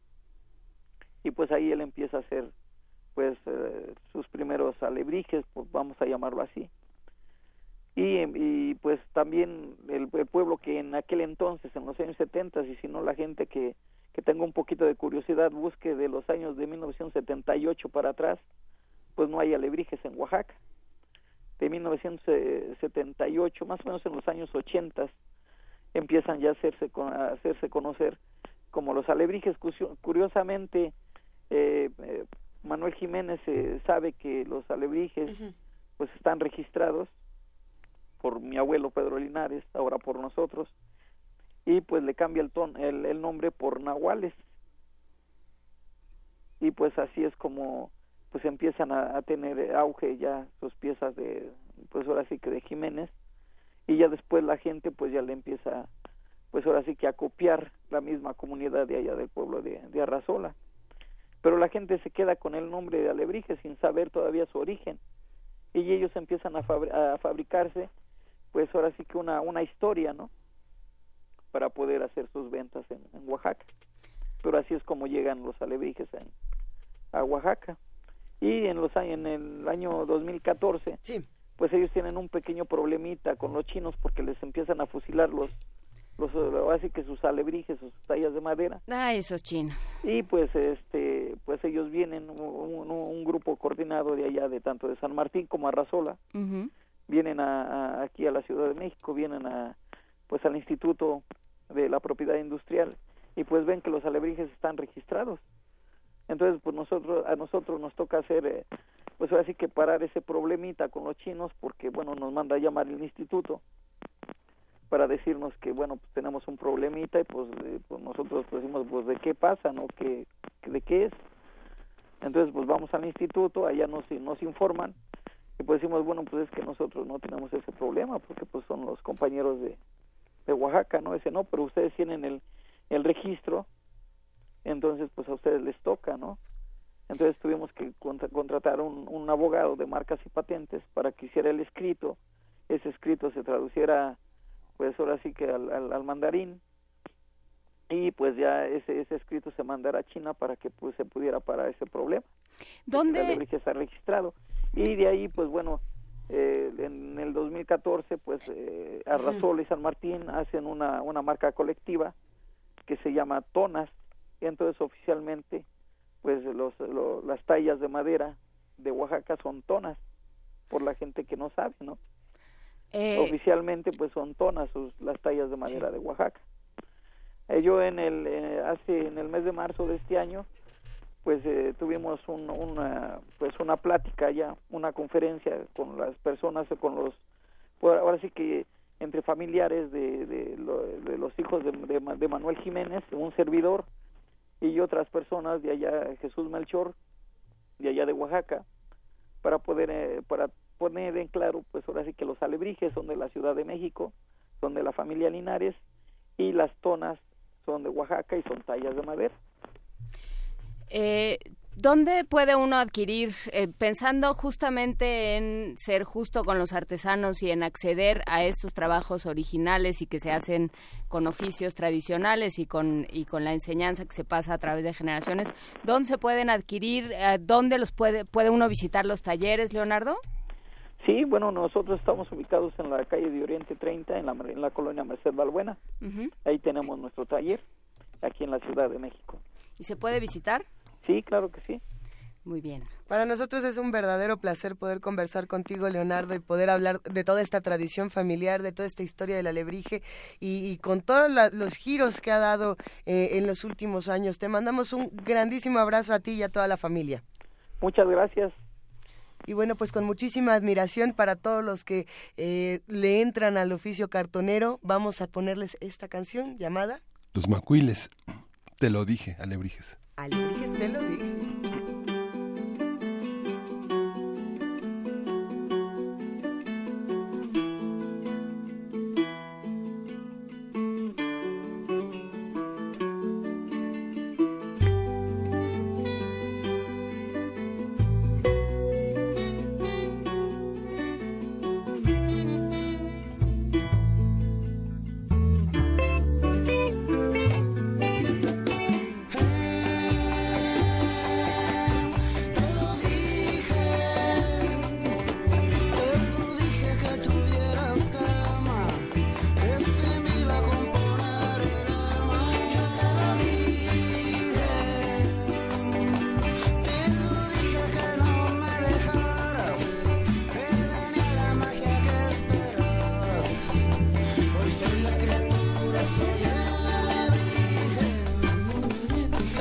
y pues ahí él empieza a hacer pues eh, sus primeros alebrijes, pues vamos a llamarlo así y, pues también el, pueblo que en aquel entonces, en los años 70, y si no la gente que, que tenga un poquito de curiosidad busque de los años de 1978 para atrás, pues no hay alebrijes en Oaxaca. De 1978, más o menos en los años 80, empiezan ya a hacerse, a hacerse conocer como los alebrijes. Curiosamente, eh, eh, Manuel Jiménez eh, sabe que los alebrijes pues están registrados por mi abuelo Pedro Linares, ahora por nosotros, y pues le cambia el, ton, el, el nombre por Nahuales. Y pues así es como pues empiezan a, tener auge ya sus piezas de, pues ahora sí que de Jiménez, y ya después la gente pues ya le empieza, pues ahora sí que a copiar la misma comunidad de allá del pueblo de, de Arrazola. Pero la gente se queda con el nombre de Alebrije sin saber todavía su origen. Y ellos empiezan a, a fabricarse pues ahora sí que una, una historia, ¿no? Para poder hacer sus ventas en, Oaxaca. Pero así es como llegan los alebrijes en, a Oaxaca. Y en los en el año 2014, sí. pues ellos tienen un pequeño problemita con los chinos porque les empiezan a fusilar los los así que sus alebrijes, sus tallas de madera. Ah, esos chinos. Y pues este pues ellos vienen un, grupo coordinado de allá de tanto de San Martín como Arrazola vienen a, aquí a la Ciudad de México, vienen a pues al Instituto de la Propiedad Industrial y pues ven que los alebrijes están registrados. Entonces, pues nosotros a nosotros nos toca hacer eh, pues ahora sí que parar ese problemita con los chinos porque bueno, nos manda a llamar el instituto para decirnos que bueno, pues tenemos un problemita y pues, eh, pues nosotros pues decimos pues de qué pasa, ¿no? ¿Qué, de qué es? Entonces, pues vamos al instituto, allá nos nos informan y pues decimos, bueno, pues es que nosotros no tenemos ese problema, porque pues son los compañeros de, de Oaxaca, ¿no? Ese no, pero ustedes tienen el, el registro, entonces pues a ustedes les toca, ¿no? Entonces tuvimos que contratar un, un abogado de marcas y patentes para que hiciera el escrito, ese escrito se traduciera pues ahora sí que al, al, al mandarín y pues ya ese, ese escrito se mandará a China para que pues se pudiera parar ese problema. ¿Dónde? Está registrado. Y de ahí, pues bueno, eh, en el 2014, pues eh, Arrasol y San Martín hacen una, una marca colectiva que se llama Tonas, y entonces oficialmente, pues los, las tallas de madera de Oaxaca son tonas, por la gente que no sabe, ¿no? Eh, Oficialmente, pues son tonas las tallas de madera de Oaxaca. Eh, yo en el eh, hace en el mes de marzo de este año pues eh, tuvimos una pues una plática ya una conferencia con las personas con los ahora sí que entre familiares de, de, los hijos de, de, Manuel Jiménez un servidor y otras personas de allá Jesús Melchor de allá de Oaxaca para poder para poner en claro pues ahora sí que los alebrijes son de la Ciudad de México son de la familia Linares y las tonas son de Oaxaca y son tallas de madera. Eh, ¿Dónde puede uno adquirir, eh, pensando justamente en ser justo con los artesanos y en acceder a estos trabajos originales y que se hacen con oficios tradicionales y con, y con la enseñanza que se pasa a través de generaciones? ¿Dónde se pueden adquirir? Eh, ¿Dónde los puede, puede uno visitar los talleres, Leonardo? Sí, bueno, nosotros estamos ubicados en la calle de Oriente 30, en la, en la colonia Merced Balbuena. Ahí tenemos nuestro taller, aquí en la Ciudad de México. ¿Y se puede visitar? Sí, claro que sí. Muy bien. Para nosotros es un verdadero placer poder conversar contigo, Leonardo, y poder hablar de toda esta tradición familiar, de toda esta historia del alebrije y, con todos los giros que ha dado eh, en los últimos años. Te mandamos un grandísimo abrazo a ti y a toda la familia. Muchas gracias. Y bueno, pues con muchísima admiración para todos los que eh, le entran al oficio cartonero, vamos a ponerles esta canción llamada Los Macuiles. Te lo dije, Alebrijes. Alibrijes te lo digo.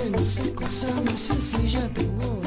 Alebrijes, te lo dije. Primer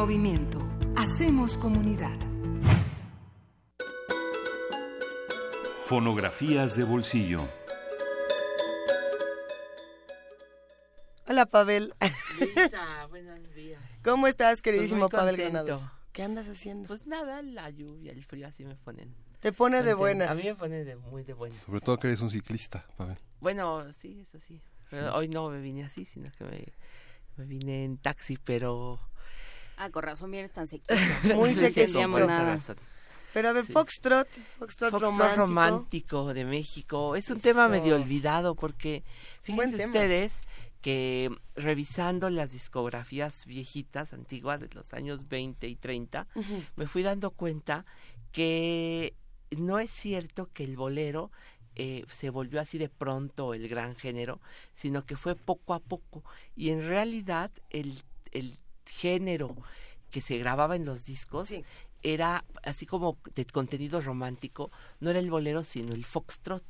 movimiento. Hacemos comunidad. Fonografías de bolsillo. Hola, Pavel. Lisa, buenos días. [LAUGHS] ¿Cómo estás, queridísimo pues Pavel Granados? ¿Qué andas haciendo? Pues nada, la lluvia, el frío así me ponen. Te pone de buenas. A mí me pone de, muy de buenas. Sobre todo que eres un ciclista, Pavel. Bueno, sí, eso sí. Hoy no me vine así, sino que me, me vine en taxi, pero... Ah, con razón vienes tan sequito. [LAUGHS] Muy sequito. nada. Pero a ver, Foxtrot, Foxtrot, Foxtrot romántico. de México, es un tema medio olvidado porque fíjense ustedes que revisando las discografías viejitas, antiguas de los años 20 y 30, me fui dando cuenta que no es cierto que el bolero eh, se volvió así de pronto el gran género, sino que fue poco a poco. Y en realidad el, el género que se grababa en los discos era así como de contenido romántico, no era el bolero, sino el foxtrot.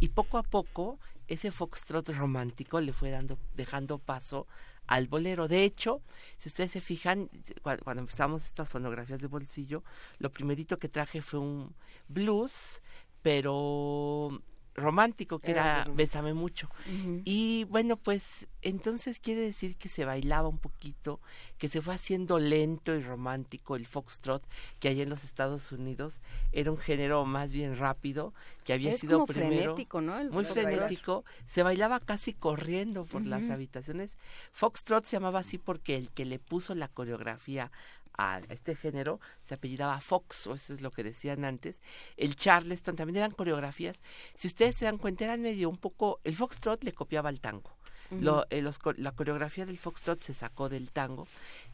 Y poco a poco ese foxtrot romántico le fue dando, dejando paso al bolero. De hecho, si ustedes se fijan, cuando, empezamos estas fonografías de bolsillo, lo primerito que traje fue un blues, pero romántico que era, Bésame mucho. Y bueno, pues entonces quiere decir que se bailaba un poquito, que se fue haciendo lento y romántico el foxtrot, que allá en los Estados Unidos era un género más bien rápido, que había sido primero frenético, ¿no? muy frenético, se bailaba casi corriendo por las habitaciones. Foxtrot se llamaba así porque el que le puso la coreografía a este género se apellidaba Fox, o eso es lo que decían antes. El Charleston también eran coreografías. Si ustedes se dan cuenta, eran medio un poco. El Foxtrot le copiaba al tango. Lo, eh, la coreografía del foxtrot se sacó del tango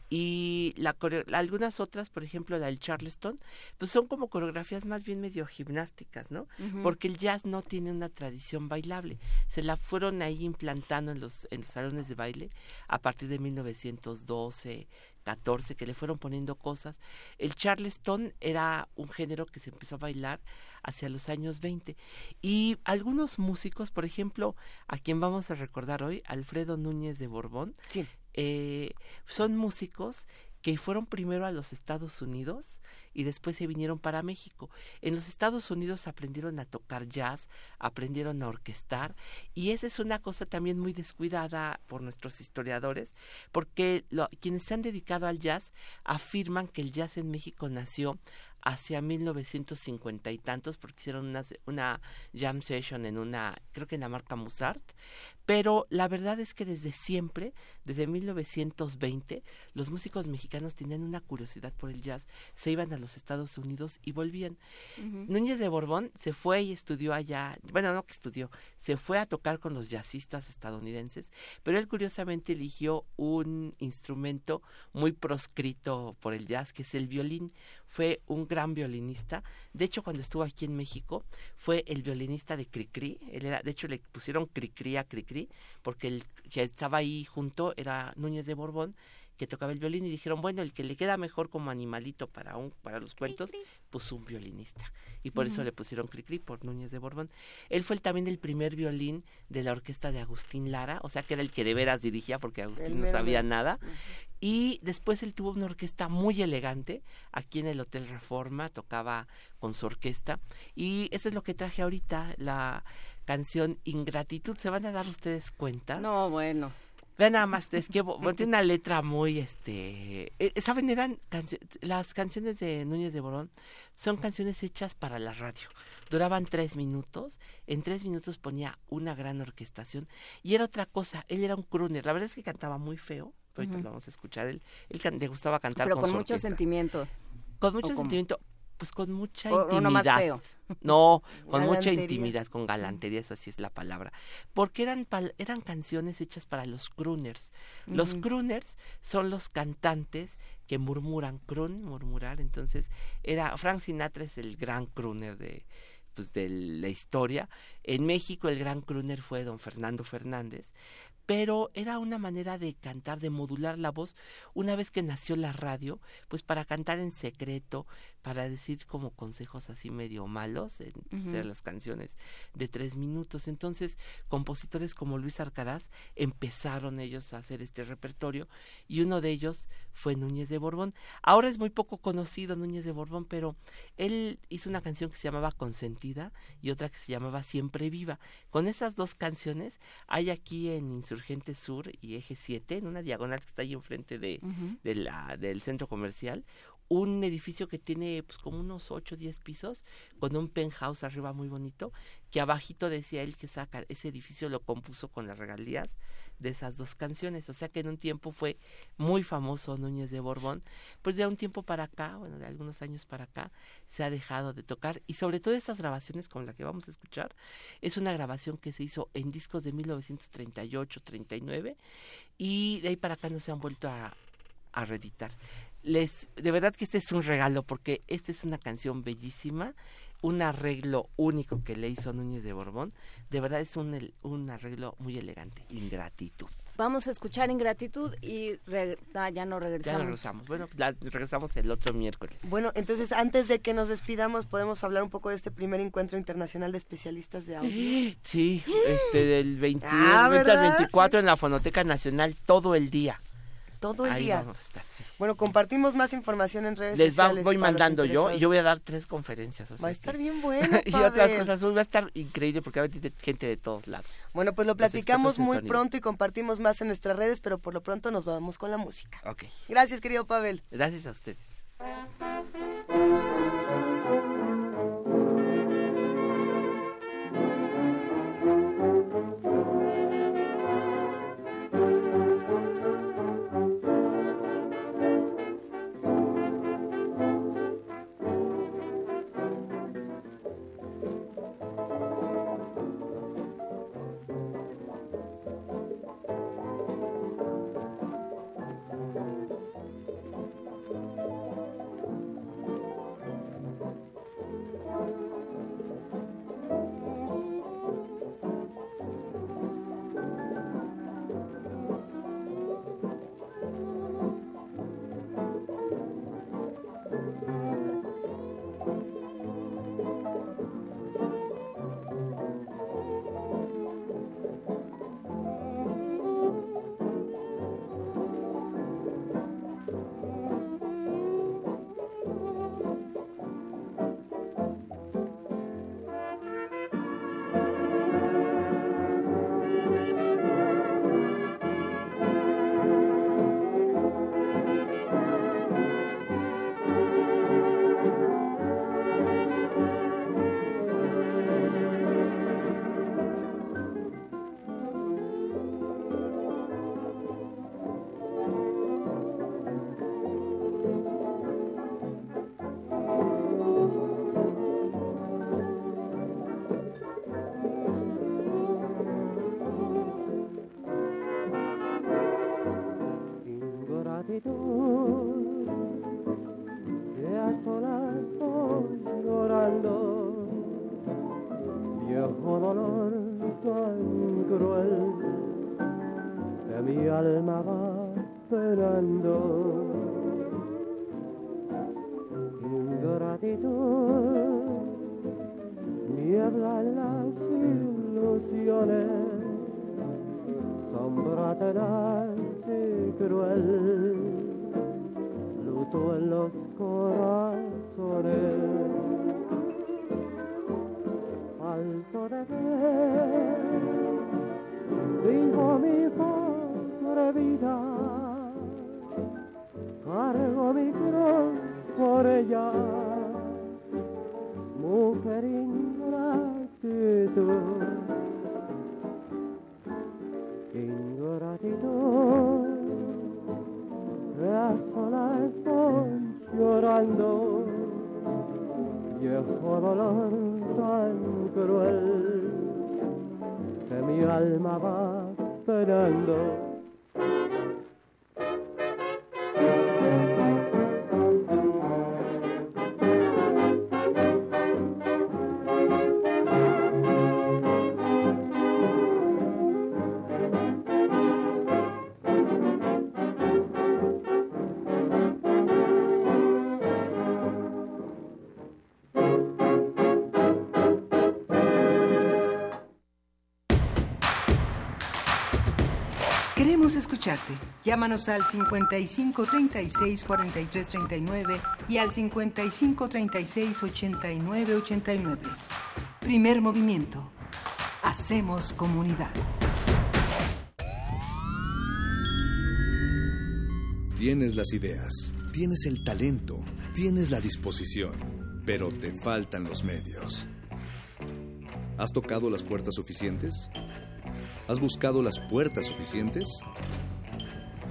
y la algunas otras, por ejemplo la del Charleston, pues son como coreografías más bien medio gimnásticas, ¿no? Porque el jazz no tiene una tradición bailable. Se la fueron ahí implantando en los, en los salones de baile a partir de 1912, 14, que le fueron poniendo cosas. El Charleston era un género que se empezó a bailar hacia los años 20. Y algunos músicos, por ejemplo, a quien vamos a recordar hoy, Alfredo Núñez de Borbón, eh, son músicos que fueron primero a los Estados Unidos y después se vinieron para México. En los Estados Unidos aprendieron a tocar jazz, aprendieron a orquestar y esa es una cosa también muy descuidada por nuestros historiadores porque quienes se han dedicado al jazz afirman que el jazz en México nació hacia 1950 y tantos porque hicieron una, una jam session en una, creo que en la marca Musart, pero la verdad es que desde siempre, desde 1920, los músicos mexicanos tenían una curiosidad por el jazz, se iban a los Estados Unidos y volvían. Núñez de Borbón se fue y estudió allá, bueno, no que estudió, se fue a tocar con los jazzistas estadounidenses, pero él curiosamente eligió un instrumento muy proscrito por el jazz, que es el violín. Fue un gran violinista. De hecho, cuando estuvo aquí en México, fue el violinista de Cricri. Él era, de hecho, le pusieron Cricri a Cricri, porque el que estaba ahí junto era Núñez de Borbón que tocaba el violín y dijeron, bueno, el que le queda mejor como animalito para un para los cuentos, pues un violinista. Y por eso le pusieron Cricri por Núñez de Borbón. Él fue también el primer violín de la orquesta de Agustín Lara, o sea que era el que de veras dirigía porque Agustín no sabía nada. Y después él tuvo una orquesta muy elegante aquí en el Hotel Reforma, tocaba con su orquesta. Y eso es lo que traje ahorita, la canción Ingratitud. ¿Se van a dar ustedes cuenta? No, bueno. Vean nada más, es que tiene una letra muy, este, eh, ¿saben? Eran las canciones de Núñez de Borón son canciones hechas para la radio. Duraban tres minutos, en tres minutos ponía una gran orquestación y era otra cosa, él era un crooner, la verdad es que cantaba muy feo, ahorita lo vamos a escuchar, él, él le gustaba cantar Pero con, mucho sentimiento. Con mucho sentimiento, pues con mucha intimidad. [LAUGHS] No, con mucha intimidad, con galantería, esa sí es la palabra. Porque eran, eran canciones hechas para los crooners. Los crooners son los cantantes que murmuran, croon, murmurar. Entonces, era Frank Sinatra es el gran crooner de, pues, de la historia. En México el gran crooner fue don Fernando Fernández pero era una manera de cantar, de modular la voz una vez que nació la radio, pues para cantar en secreto, para decir como consejos así medio malos, en pues, las canciones de tres minutos. Entonces, compositores como Luis Arcaraz empezaron ellos a hacer este repertorio y uno de ellos fue Núñez de Borbón. Ahora es muy poco conocido Núñez de Borbón, pero él hizo una canción que se llamaba Consentida y otra que se llamaba Siempre Viva. Con esas dos canciones hay aquí en Urgente Sur y Eje 7, en una diagonal que está ahí enfrente de, de la, del centro comercial, un edificio que tiene pues como unos 8 o 10 pisos, con un penthouse arriba muy bonito, que abajito decía él que saca, ese edificio lo compuso con las regalías de esas dos canciones. O sea que en un tiempo fue muy famoso Núñez de Borbón. Pues de un tiempo para acá, bueno, de algunos años para acá, se ha dejado de tocar. Y sobre todo estas grabaciones como la que vamos a escuchar, es una grabación que se hizo en discos de 1938, 39, y de ahí para acá no se han vuelto a, a reeditar. Les, de verdad que este es un regalo porque esta es una canción bellísima un arreglo único que le hizo Núñez de Borbón. De verdad es un, un arreglo muy elegante. Ingratitud. Vamos a escuchar Ingratitud y ah, ya no regresamos. Ya regresamos. Bueno, regresamos el otro miércoles. Bueno, entonces antes de que nos despidamos, podemos hablar un poco de este primer encuentro internacional de especialistas de audio. [GASPS] Sí, este del 20, ah, 24 en la Fonoteca Nacional todo el día todo el día. Bueno, compartimos más información en redes Les sociales. Les voy mandando yo y yo voy a dar tres conferencias. va a estar bien [LAUGHS] bueno. y otras cosas, va a estar increíble porque va a haber gente de todos lados. Bueno, pues lo platicamos muy pronto y compartimos más en nuestras redes, pero por lo pronto nos vamos con la música. Ok. Gracias, querido Pavel. Gracias a ustedes. love. Escucharte. Llámanos al 55 36 43 39 y al 55 36 89 89. Primer movimiento. Hacemos comunidad. Tienes las ideas, tienes el talento Tienes la disposición, pero te faltan los medios. ¿Has tocado las puertas suficientes? ¿Has buscado las puertas suficientes?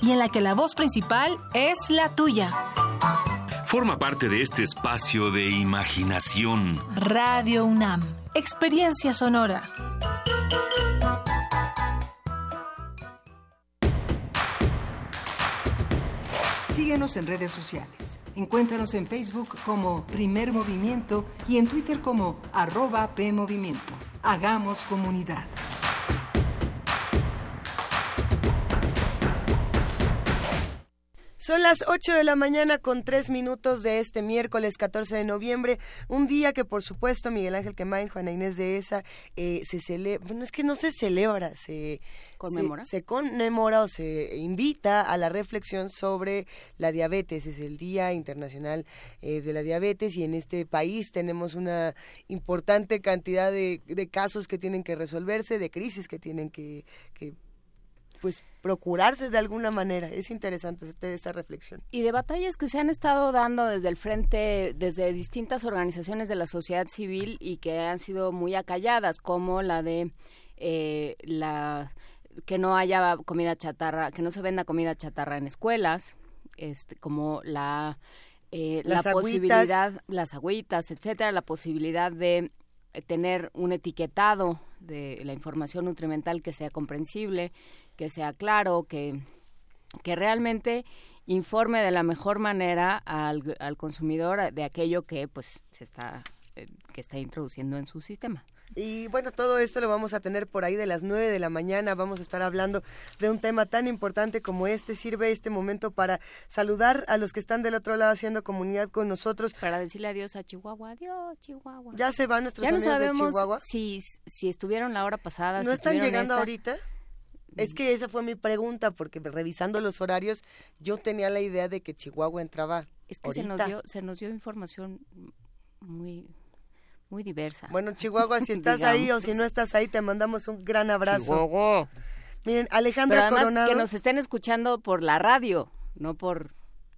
y en la que la voz principal es la tuya. Forma parte de este espacio de imaginación. Radio UNAM, experiencia sonora. Síguenos en redes sociales. Encuéntranos en Facebook como Primer Movimiento y en Twitter como arroba PMovimiento. Hagamos comunidad. Son las 8 de la mañana con 3 minutos de este miércoles 14 de noviembre, un día que por supuesto Miguel Ángel Quemain, Juana Inés de esa, eh, se celebra, bueno, es que no se celebra, se conmemora. Se, conmemora o se invita a la reflexión sobre la diabetes. Es el Día Internacional eh, de la Diabetes y en este país tenemos una importante cantidad de, de casos que tienen que resolverse, de crisis que tienen que, que pues procurarse de alguna manera. Es interesante esta reflexión. Y de batallas que se han estado dando desde el frente, desde distintas organizaciones de la sociedad civil y que han sido muy acalladas, como la de eh, la que no haya comida chatarra, que no se venda comida chatarra en escuelas, este, como la eh, la posibilidad, las agüitas, etcétera, la posibilidad de tener un etiquetado de la información nutrimental que sea comprensible, que sea claro, que, que realmente informe de la mejor manera al, al consumidor de aquello que pues se está eh, que está introduciendo en su sistema. Y bueno, todo esto lo vamos a tener por ahí de las 9 de la mañana. Vamos a estar hablando de un tema tan importante como este. Sirve este momento para saludar a los que están del otro lado haciendo comunidad con nosotros. Para decirle adiós a Chihuahua. Adiós, Chihuahua. Ya se van nuestros amigos de Chihuahua. Si, si estuvieron la hora pasada. ¿No están llegando ahorita? Es que esa fue mi pregunta, porque revisando los horarios, yo tenía la idea de que Chihuahua entraba. Es que se nos dio, se nos dio información muy muy diversa. Bueno, Chihuahua, si [LAUGHS] estás ahí o si no estás ahí, te mandamos un gran abrazo. Chihuahua. Miren, Alejandra Pero Coronado. que nos estén escuchando por la radio, no por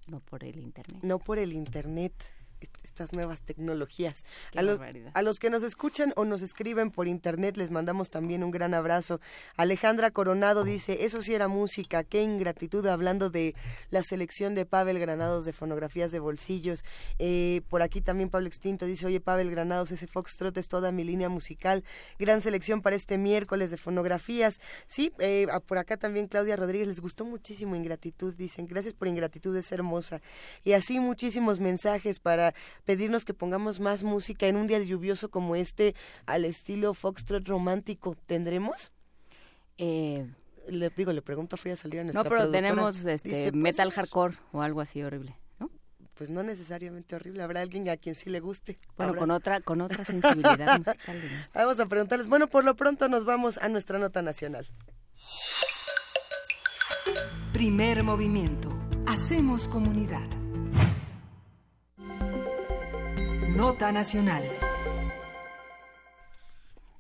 no por el internet. No por el internet. Estas nuevas tecnologías. A los, a los, que nos escuchan o nos escriben por internet les mandamos también un gran abrazo. Alejandra Coronado dice, eso sí era música, qué ingratitud hablando de la selección de Pavel Granados de fonografías de bolsillos. Eh, por aquí también Pablo Extinto dice, oye Pavel Granados, ese foxtrot es toda mi línea musical. Gran selección para este miércoles de fonografías. Sí, eh, por acá también Claudia Rodríguez les gustó muchísimo Ingratitud, dicen, gracias por Ingratitud, es hermosa. Y así muchísimos mensajes para pedirnos que pongamos más música en un día lluvioso como este al estilo foxtrot romántico. ¿Tendremos? Eh, le digo, le pregunto a Frida nuestra No, pero tenemos este, pues, metal hardcore o algo así horrible, ¿no? Pues no necesariamente horrible, habrá alguien a quien sí le guste. Bueno, con otra con otra sensibilidad [LAUGHS] musical. Vamos a preguntarles. Bueno, por lo pronto nos vamos a nuestra nota nacional. Primer movimiento. Hacemos comunidad. Nota Nacional.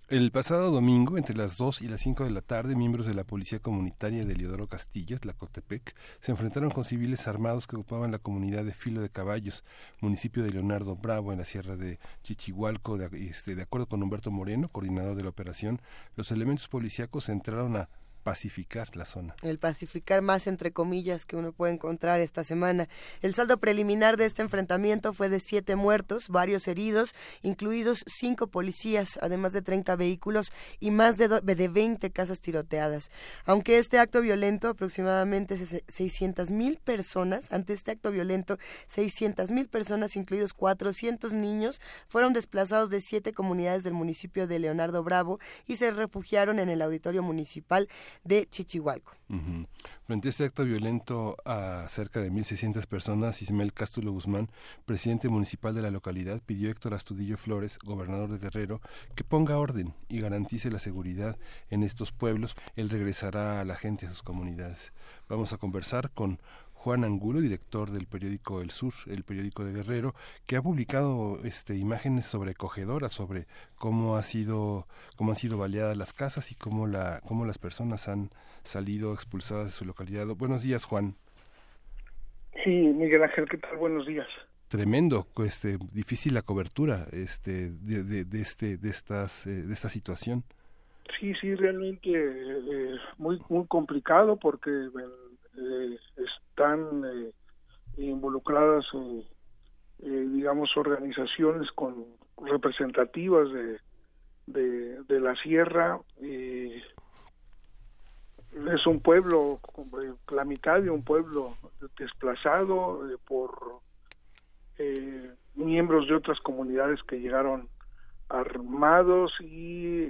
El pasado domingo, entre las 2 y las 5 de la tarde, miembros de la Policía Comunitaria de Leodoro Castillo, Tlacotepec, se enfrentaron con civiles armados que ocupaban la comunidad de Filo de Caballos, municipio de Leonardo Bravo, en la sierra de Chichihualco. De, este, de acuerdo con Humberto Moreno, coordinador de la operación, los elementos policíacos entraron a pacificar la zona. El pacificar más entre comillas que uno puede encontrar esta semana. El saldo preliminar de este enfrentamiento fue de siete muertos, varios heridos, incluidos cinco policías, además de 30 vehículos y más de, de 20 casas tiroteadas. Aunque este acto violento, aproximadamente 600 mil personas, ante este acto violento, 600 mil personas, incluidos 400 niños, fueron desplazados de siete comunidades del municipio de Leonardo Bravo y se refugiaron en el auditorio municipal de Chichihualco. Frente a este acto violento a cerca de 1.600 personas, Ismael Cástulo Guzmán, presidente municipal de la localidad, pidió a Héctor Astudillo Flores, gobernador de Guerrero, que ponga orden y garantice la seguridad en estos pueblos. Él regresará a la gente, a sus comunidades. Vamos a conversar con Juan Angulo, director del periódico El Sur, el periódico de Guerrero, que ha publicado este, imágenes sobrecogedoras sobre cómo ha sido, cómo han sido baleadas las casas y cómo la, cómo las personas han salido expulsadas de su localidad. Buenos días, Juan. Sí, Miguel Ángel, ¿qué tal? Buenos días. Tremendo, este, difícil la cobertura, este, de, de, este, de estas, eh, de esta situación. Sí, sí, realmente eh, muy, muy complicado porque eh, están eh, involucradas, eh, digamos, organizaciones con representativas de, de, la sierra. es un pueblo, la mitad de un pueblo desplazado por miembros de otras comunidades que llegaron armados y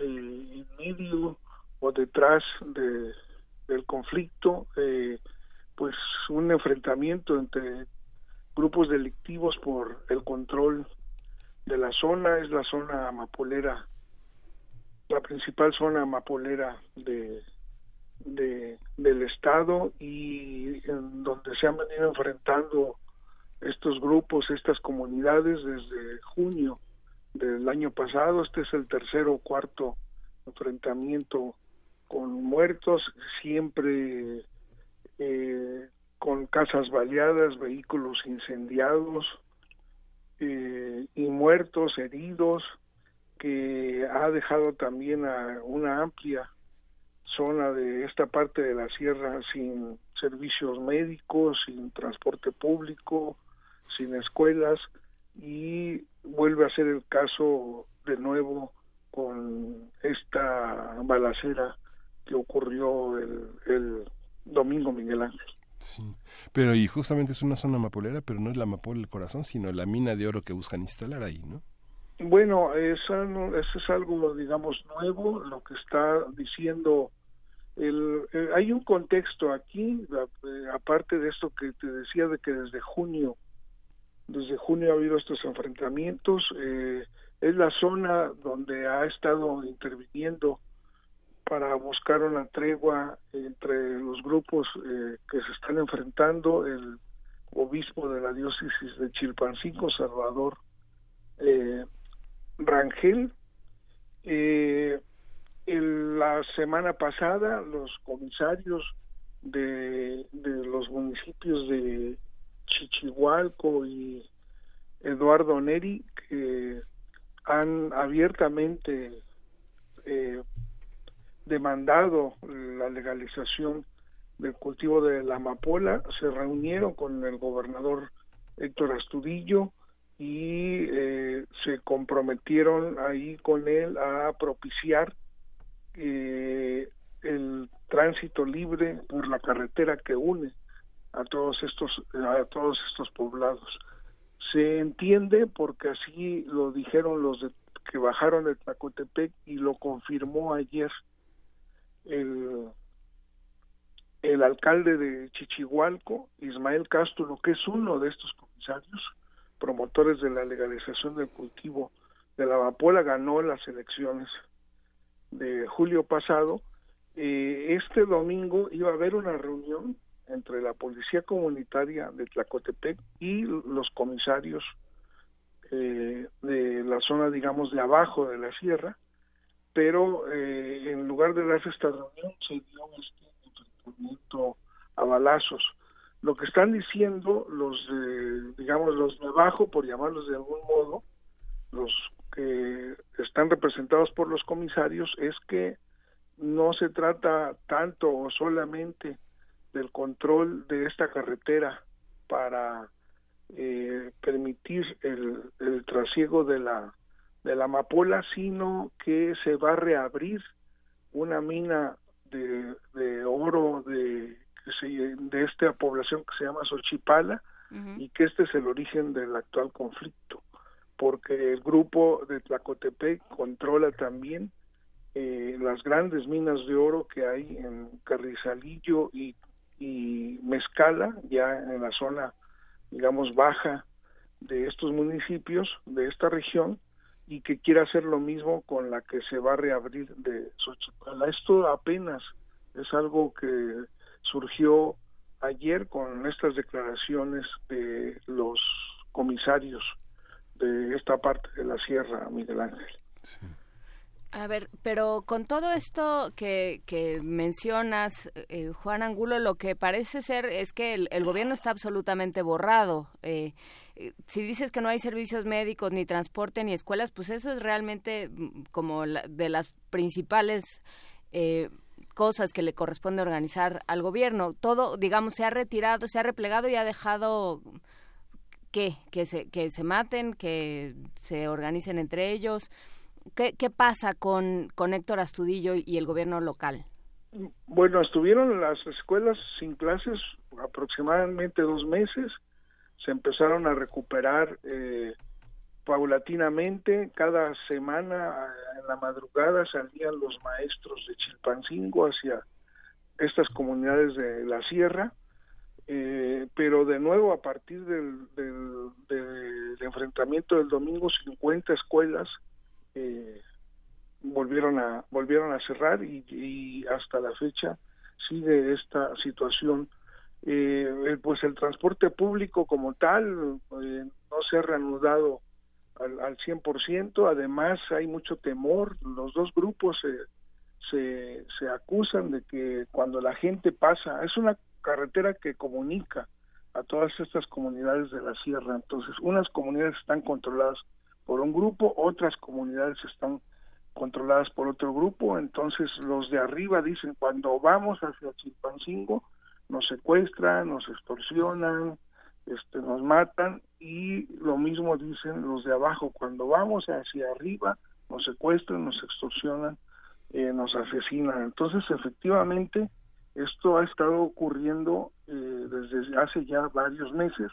en medio o detrás de del conflicto, eh, pues un enfrentamiento entre grupos delictivos por el control de la zona, es la zona amapolera, la principal zona amapolera de, de, del estado y en donde se han venido enfrentando estos grupos, estas comunidades desde junio del año pasado, este es el tercer o cuarto enfrentamiento con muertos, siempre eh, con casas baleadas, vehículos incendiados eh, y muertos, heridos, que ha dejado también a una amplia zona de esta parte de la sierra sin servicios médicos, sin transporte público, sin escuelas y vuelve a ser el caso de nuevo con esta balacera que ocurrió el, el domingo Miguel Ángel. Sí. Pero y justamente es una zona amapolera, pero no es la amapola del corazón, sino la mina de oro que buscan instalar ahí, ¿no? Bueno, eso, eso es algo, digamos, nuevo, lo que está diciendo el, eh, hay un contexto aquí, eh, aparte de esto que te decía de que desde junio, desde junio ha habido estos enfrentamientos, eh, es la zona donde ha estado interviniendo para buscar una tregua entre los grupos eh, que se están enfrentando, el obispo de la diócesis de Chilpancingo, Salvador eh, Rangel. Eh, la semana pasada los comisarios de, de los municipios de Xochipalco y Eduardo Neri, que han abiertamente eh, demandado la legalización del cultivo de la amapola, se reunieron con el gobernador Héctor Astudillo y eh, se comprometieron ahí con él a propiciar eh, el tránsito libre por la carretera que une a todos estos a todos estos poblados. Se entiende porque así lo dijeron los de, que bajaron de Tlacotepec y lo confirmó ayer el alcalde de Chichihualco, Ismael Castro, que es uno de estos comisarios, promotores de la legalización del cultivo de la amapola, ganó las elecciones de julio pasado. Eh, este domingo iba a haber una reunión entre la policía comunitaria de Tlacotepec y los comisarios eh, de la zona, digamos, de abajo de la sierra, pero eh, en lugar de darse esta reunión se dio este enfrentamiento a balazos. Lo que están diciendo los, digamos, los de abajo, por llamarlos de algún modo, los que están representados por los comisarios, es que no se trata tanto o solamente del control de esta carretera para eh, permitir el, el, trasiego de la de la amapola, sino que se va a reabrir una mina de, de oro de, de esta población que se llama Xochipala y que este es el origen del actual conflicto, porque el grupo de Tlacotepec controla también eh, las grandes minas de oro que hay en Carrizalillo y, y Mezcala, ya en la zona, digamos, baja de estos municipios, de esta región, y que quiere hacer lo mismo con la que se va a reabrir de Xochipala. Esto apenas es algo que surgió ayer con estas declaraciones de los comisarios de esta parte de la sierra, Miguel Ángel. A ver, pero con todo esto que, que mencionas, eh, Juan Angulo, lo que parece ser es que el, gobierno está absolutamente borrado. Eh, si dices que no hay servicios médicos, ni transporte, ni escuelas, pues eso es realmente mm, como de las principales cosas que le corresponde organizar al gobierno. Todo, digamos, se ha retirado, se ha replegado y ha dejado. Que se, que se maten, que se organicen entre ellos. ¿Qué, qué pasa con, con Héctor Astudillo y el gobierno local? Bueno, estuvieron las escuelas sin clases aproximadamente dos meses. Se empezaron a recuperar eh, paulatinamente, cada semana en la madrugada salían los maestros de Chilpancingo hacia estas comunidades de la sierra, eh, pero de nuevo a partir del, del, enfrentamiento del domingo 50 escuelas eh, volvieron a volvieron a cerrar y, hasta la fecha sigue esta situación eh, pues el transporte público como tal no se ha reanudado al, al 100%, además hay mucho temor, los dos grupos se, se, se acusan de que cuando la gente pasa, es una carretera que comunica a todas estas comunidades de la sierra, entonces unas comunidades están controladas por un grupo, otras comunidades están controladas por otro grupo, entonces los de arriba dicen cuando vamos hacia Chilpancingo nos secuestran, nos extorsionan, este, nos matan y lo mismo dicen los de abajo, cuando vamos hacia arriba nos secuestran, nos extorsionan, eh, nos asesinan. Entonces, efectivamente, esto ha estado ocurriendo eh, desde hace ya varios meses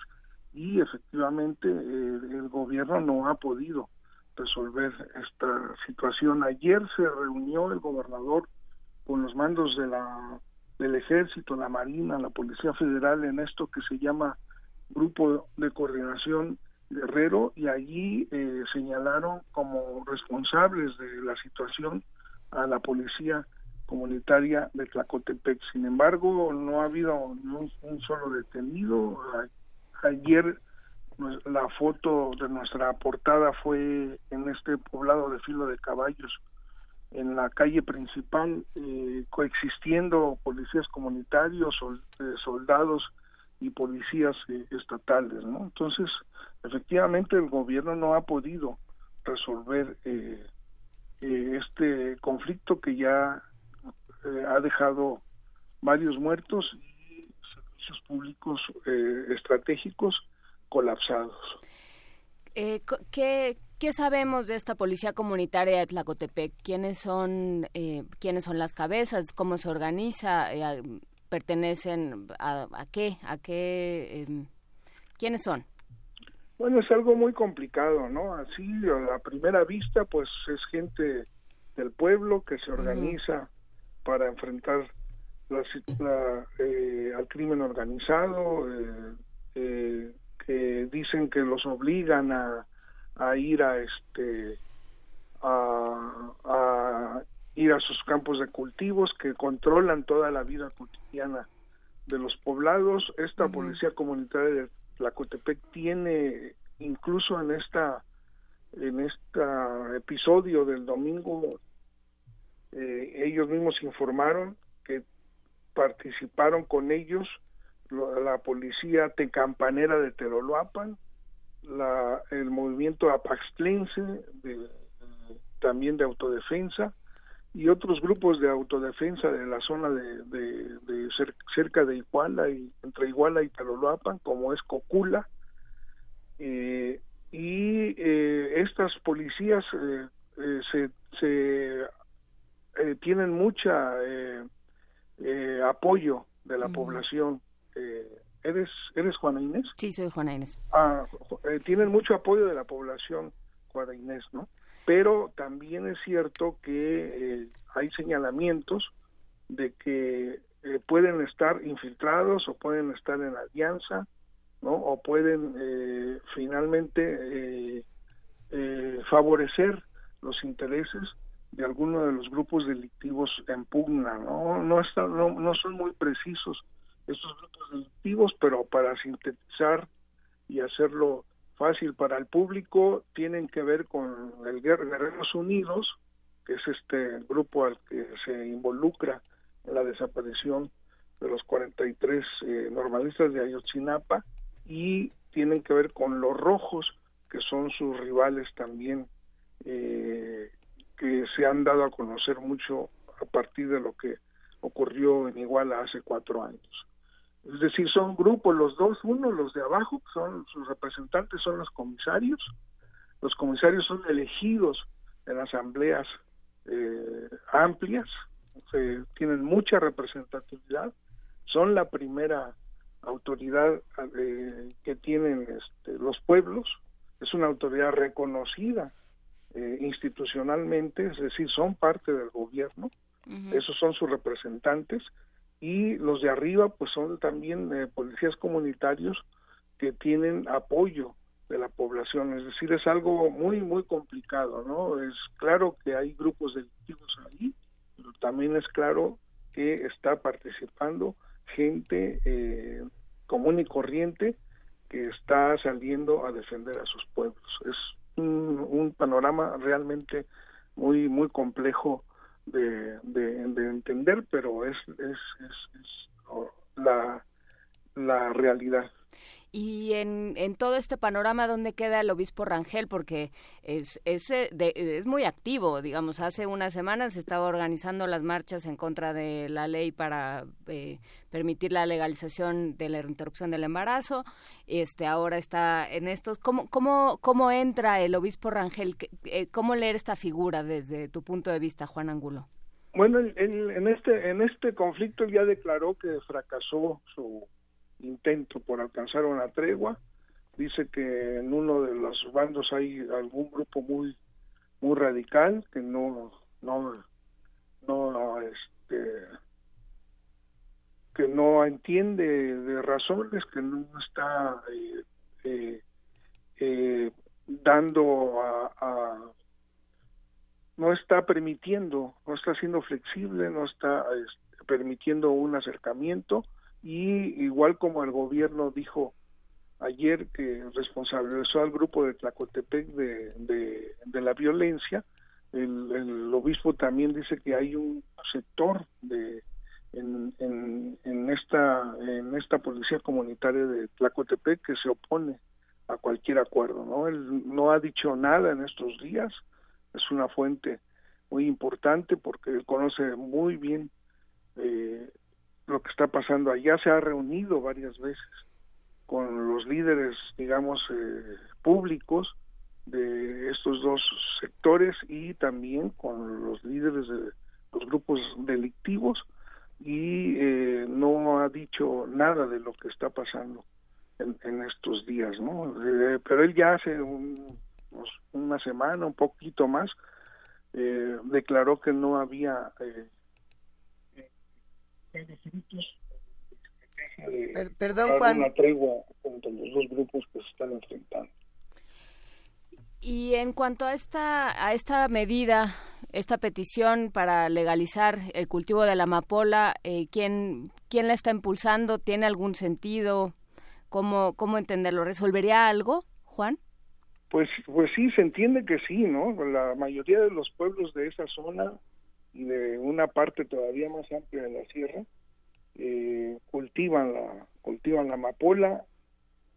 y efectivamente eh, el gobierno no ha podido resolver esta situación. Ayer se reunió el gobernador con los mandos de la del ejército, la marina, la policía federal en esto que se llama grupo de coordinación Guerrero y allí eh, señalaron como responsables de la situación a la policía comunitaria de Tlacotepec. Sin embargo, no ha habido un, solo detenido. ayer pues, la foto de nuestra portada fue en este poblado de Filo de Caballos, en la calle principal, eh, coexistiendo policías comunitarios, eh, soldados y policías eh, estatales, ¿no? Entonces, efectivamente, el gobierno no ha podido resolver eh, eh, este conflicto que ya ha dejado varios muertos y servicios públicos estratégicos colapsados. ¿qué, ¿Qué sabemos de esta policía comunitaria de Tlacotepec? ¿Quiénes son, quiénes son las cabezas? ¿Cómo se organiza? pertenecen a, qué, a qué, em, quiénes son. Bueno, es algo muy complicado, ¿no? Así a primera vista, pues es gente del pueblo que se organiza para enfrentar la, eh, al crimen organizado, eh, eh, que dicen que los obligan a, a ir a este a, a ir a sus campos de cultivos que controlan toda la vida cotidiana de los poblados. Esta policía comunitaria de Tlacotepec tiene incluso en esta en este episodio del domingo eh, ellos mismos informaron que participaron con ellos la policía tecampanera de Teroloapan, la, el movimiento apaxtlense de, también de autodefensa, y otros grupos de autodefensa de la zona de, cerca de Iguala y entre Iguala y Taloloapan como es Cocula eh, y eh, estas policías eh, se, se tienen mucha apoyo de la población eres eres Juana Inés sí soy Juana Inés ah, tienen mucho apoyo de la población Juana Inés no pero también es cierto que eh, hay señalamientos de que eh, pueden estar infiltrados o pueden estar en alianza, ¿no? O pueden eh, finalmente favorecer los intereses de alguno de los grupos delictivos en pugna, ¿no? No, no, no son muy precisos estos grupos delictivos, pero para sintetizar y hacerlo fácil para el público, tienen que ver con el Guerreros Unidos, que es este grupo al que se involucra en la desaparición de los 43 eh, normalistas de Ayotzinapa, y tienen que ver con los rojos, que son sus rivales también, eh, que se han dado a conocer mucho a partir de lo que ocurrió en Iguala hace cuatro años. Es decir, son grupos los dos, uno los de abajo, son sus representantes son los comisarios, los comisarios son elegidos en asambleas eh, amplias, tienen mucha representatividad, son la primera autoridad eh, que tienen este, los pueblos, es una autoridad reconocida eh, institucionalmente, es decir, son parte del gobierno, esos son sus representantes y los de arriba pues son también eh, policías comunitarios que tienen apoyo de la población, es decir, es algo muy, muy complicado, ¿no? Es claro que hay grupos delictivos ahí, pero también es claro que está participando gente eh, común y corriente que está saliendo a defender a sus pueblos. Es un, un panorama realmente muy, muy complejo de, de, entender, pero es, es, es, la, la realidad. Y en, en todo este panorama, ¿dónde queda el obispo Rangel? Porque es, es, eh, es muy activo, digamos. Hace unas semanas estaba organizando las marchas en contra de la ley para eh, permitir la legalización de la interrupción del embarazo. Este Ahora está en estos. ¿Cómo, cómo, cómo entra el obispo Rangel? Eh, ¿Cómo leer esta figura desde tu punto de vista, Juan Angulo? Bueno, en, en este en este conflicto ya declaró que fracasó su intento por alcanzar una tregua. Dice que en uno de los bandos hay algún grupo muy muy radical que no no no este que no entiende de razones que no está eh, eh, eh, dando a, no está permitiendo no está siendo flexible no está este, permitiendo un acercamiento y igual como el gobierno dijo ayer que responsabilizó al grupo de Tlacotepec de, de, la violencia, el, obispo también dice que hay un sector de, en, en, en, esta en esta policía comunitaria de Tlacotepec que se opone a cualquier acuerdo no él no ha dicho nada en estos días es una fuente muy importante porque él conoce muy bien eh, lo que está pasando allá se ha reunido varias veces con los líderes digamos eh, públicos de estos dos sectores y también con los líderes de los grupos delictivos y eh, no ha dicho nada de lo que está pasando en, estos días, ¿no? Eh, pero él ya hace una semana, un poquito más, eh, declaró que no había eh, perdón, Juan. una tregua entre los dos grupos que se están enfrentando. Y en cuanto a esta a esta medida, esta petición para legalizar el cultivo de la amapola, eh, ¿quién, ¿quién la está impulsando? ¿Tiene algún sentido? ¿Cómo, ¿Cómo entenderlo? ¿Resolvería algo, Juan? Pues, pues sí, se entiende que sí, ¿no? La mayoría de los pueblos de esa zona de una parte todavía más amplia de la sierra eh, cultivan la cultivan la amapola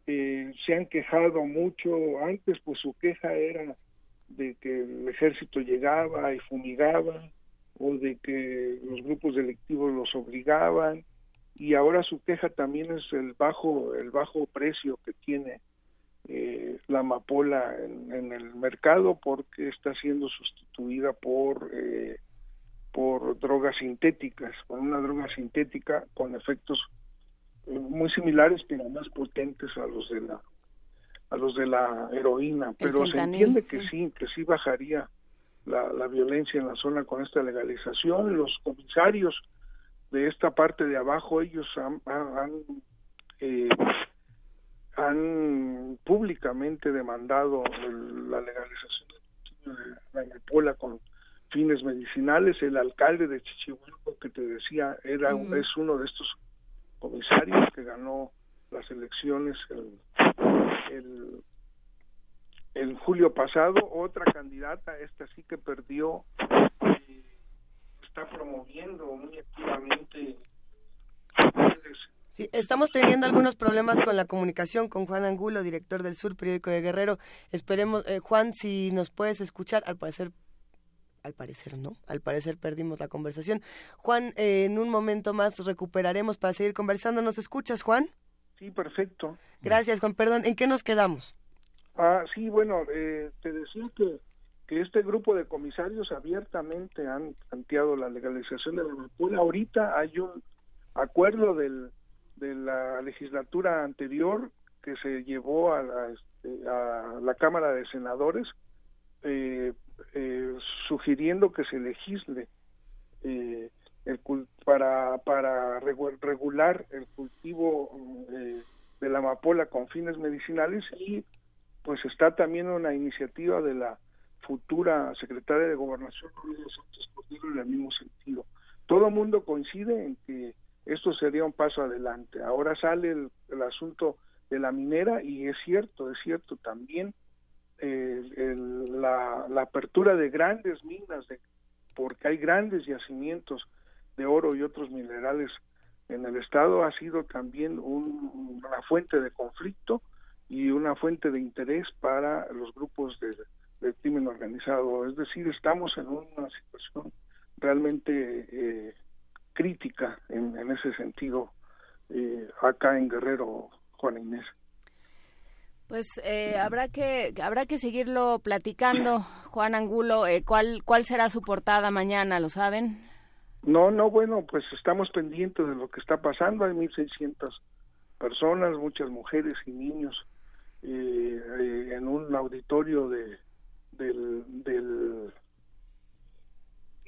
eh, se han quejado mucho antes pues su queja era de que el ejército llegaba y fumigaba o de que los grupos delictivos los obligaban y ahora su queja también es el bajo el bajo precio que tiene eh, la amapola en, el mercado porque está siendo sustituida por eh, por drogas sintéticas con una droga sintética con efectos muy similares pero más potentes a los de la a los de la heroína. Pero se entiende que sí. que sí bajaría la, la violencia en la zona con esta legalización. Los comisarios de esta parte de abajo ellos han, han, eh, han públicamente demandado la legalización de la amapola con fines medicinales el alcalde de Chichihuahua que te decía era es uno de estos comisarios que ganó las elecciones el, el, julio pasado, otra candidata, esta sí que perdió, está promoviendo muy activamente. Sí, estamos teniendo algunos problemas con la comunicación con Juan Angulo, director del Sur, periódico de Guerrero. Esperemos, eh, Juan, si nos puedes escuchar, al parecer al parecer no, al parecer perdimos la conversación. Juan, eh, en un momento más recuperaremos para seguir conversando. ¿Nos escuchas, Juan? Sí, perfecto. Gracias, Juan. Perdón, ¿en qué nos quedamos? Ah, sí, bueno, eh, te decía que, que este grupo de comisarios abiertamente han planteado la legalización de la amapola. Ahorita hay un acuerdo del, de la legislatura anterior que se llevó a la, este, a la Cámara de Senadores eh, eh, sugiriendo que se legisle eh, para, para regular el cultivo eh, de la amapola con fines medicinales y pues está también una iniciativa de la futura secretaria de Gobernación, en el mismo sentido. Todo el mundo coincide en que esto sería un paso adelante. Ahora sale el, el asunto de la minera y es cierto, es cierto también la, apertura de grandes minas, de, porque hay grandes yacimientos de oro y otros minerales en el estado, ha sido también una fuente de conflicto y una fuente de interés para los grupos de, crimen organizado. Es decir, estamos en una situación realmente eh, crítica en, ese sentido eh, acá en Guerrero, Juan Inés. Pues eh, habrá que habrá que seguirlo platicando, Juan Angulo. Eh, ¿Cuál cuál será su portada mañana? ¿Lo saben? No, no, bueno, pues estamos pendientes de lo que está pasando. Hay 1.600 personas, muchas mujeres y niños eh, en un auditorio de del, del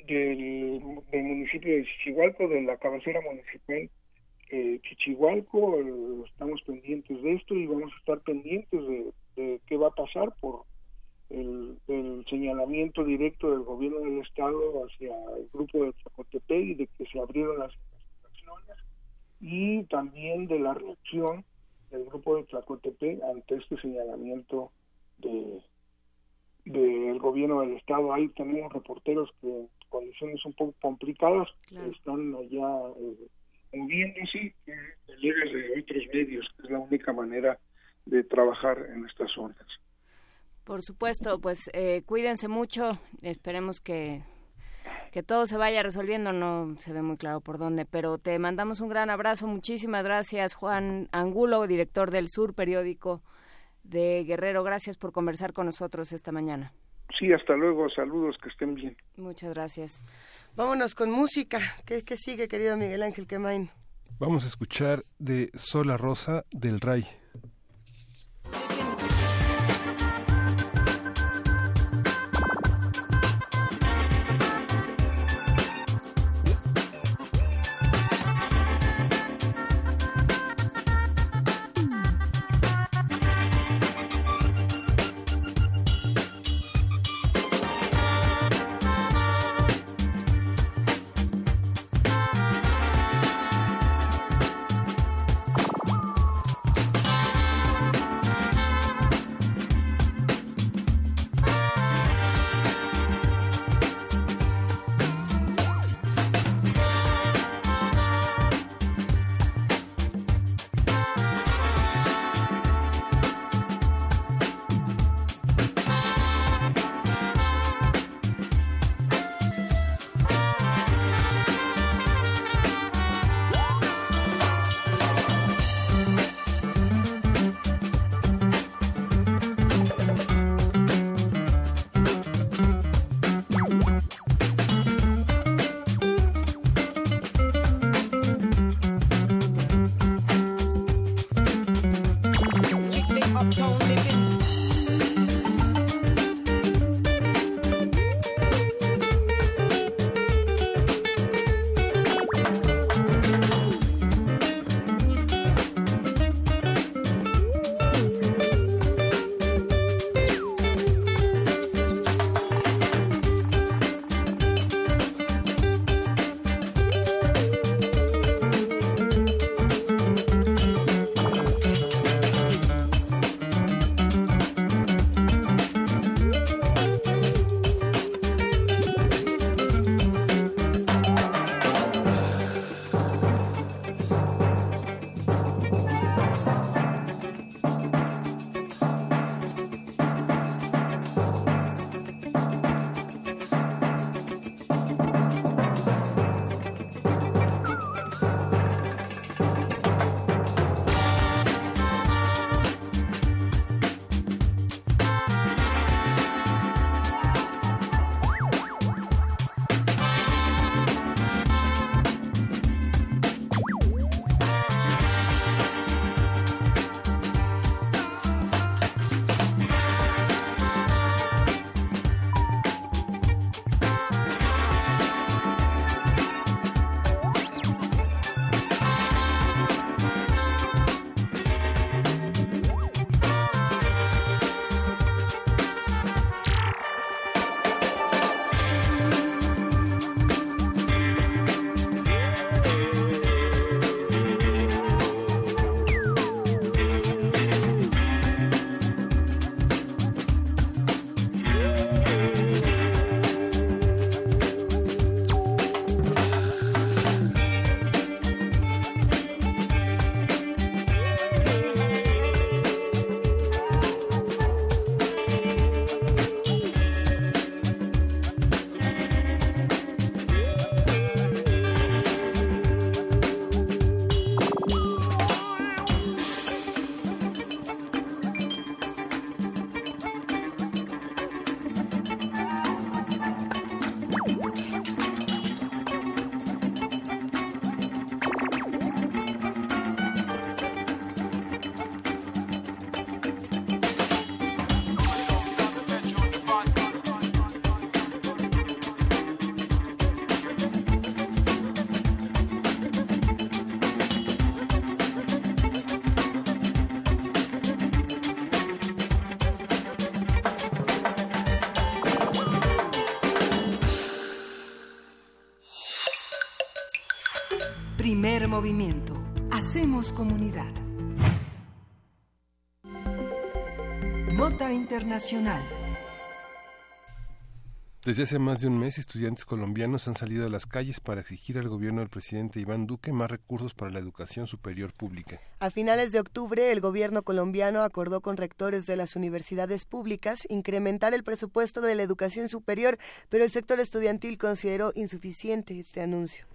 del, municipio de Chichihualco, de la cabecera municipal eh, Chichihualco, estamos pendientes de esto y vamos a estar pendientes de, qué va a pasar por el, señalamiento directo del gobierno del estado hacia el grupo de Zacotepec y de que se abrieron las investigaciones y también de la reacción del grupo de Tlacotepec ante este señalamiento de del gobierno del estado. Ahí tenemos reporteros que condiciones un poco complicadas, están allá moviéndose colegas de otros medios, que es la única manera de trabajar en estas zonas. Por supuesto, pues eh, cuídense mucho, esperemos que, que todo se vaya resolviendo, no se ve muy claro por dónde, pero te mandamos un gran abrazo, muchísimas gracias Juan Angulo, director del Sur, periódico de Guerrero, gracias por conversar con nosotros esta mañana. Sí, hasta luego, saludos, que estén bien. Muchas gracias. Vámonos con música, ¿qué, qué sigue querido Miguel Ángel Quemain? Vamos a escuchar de Sola Rosa del Ray. Movimiento. Hacemos comunidad. Nota Internacional. Desde hace más de un mes, estudiantes colombianos han salido a las calles para exigir al gobierno del presidente Iván Duque más recursos para la educación superior pública. A finales de octubre, el gobierno colombiano acordó con rectores de las universidades públicas incrementar el presupuesto de la educación superior, pero el sector estudiantil consideró insuficiente este anuncio.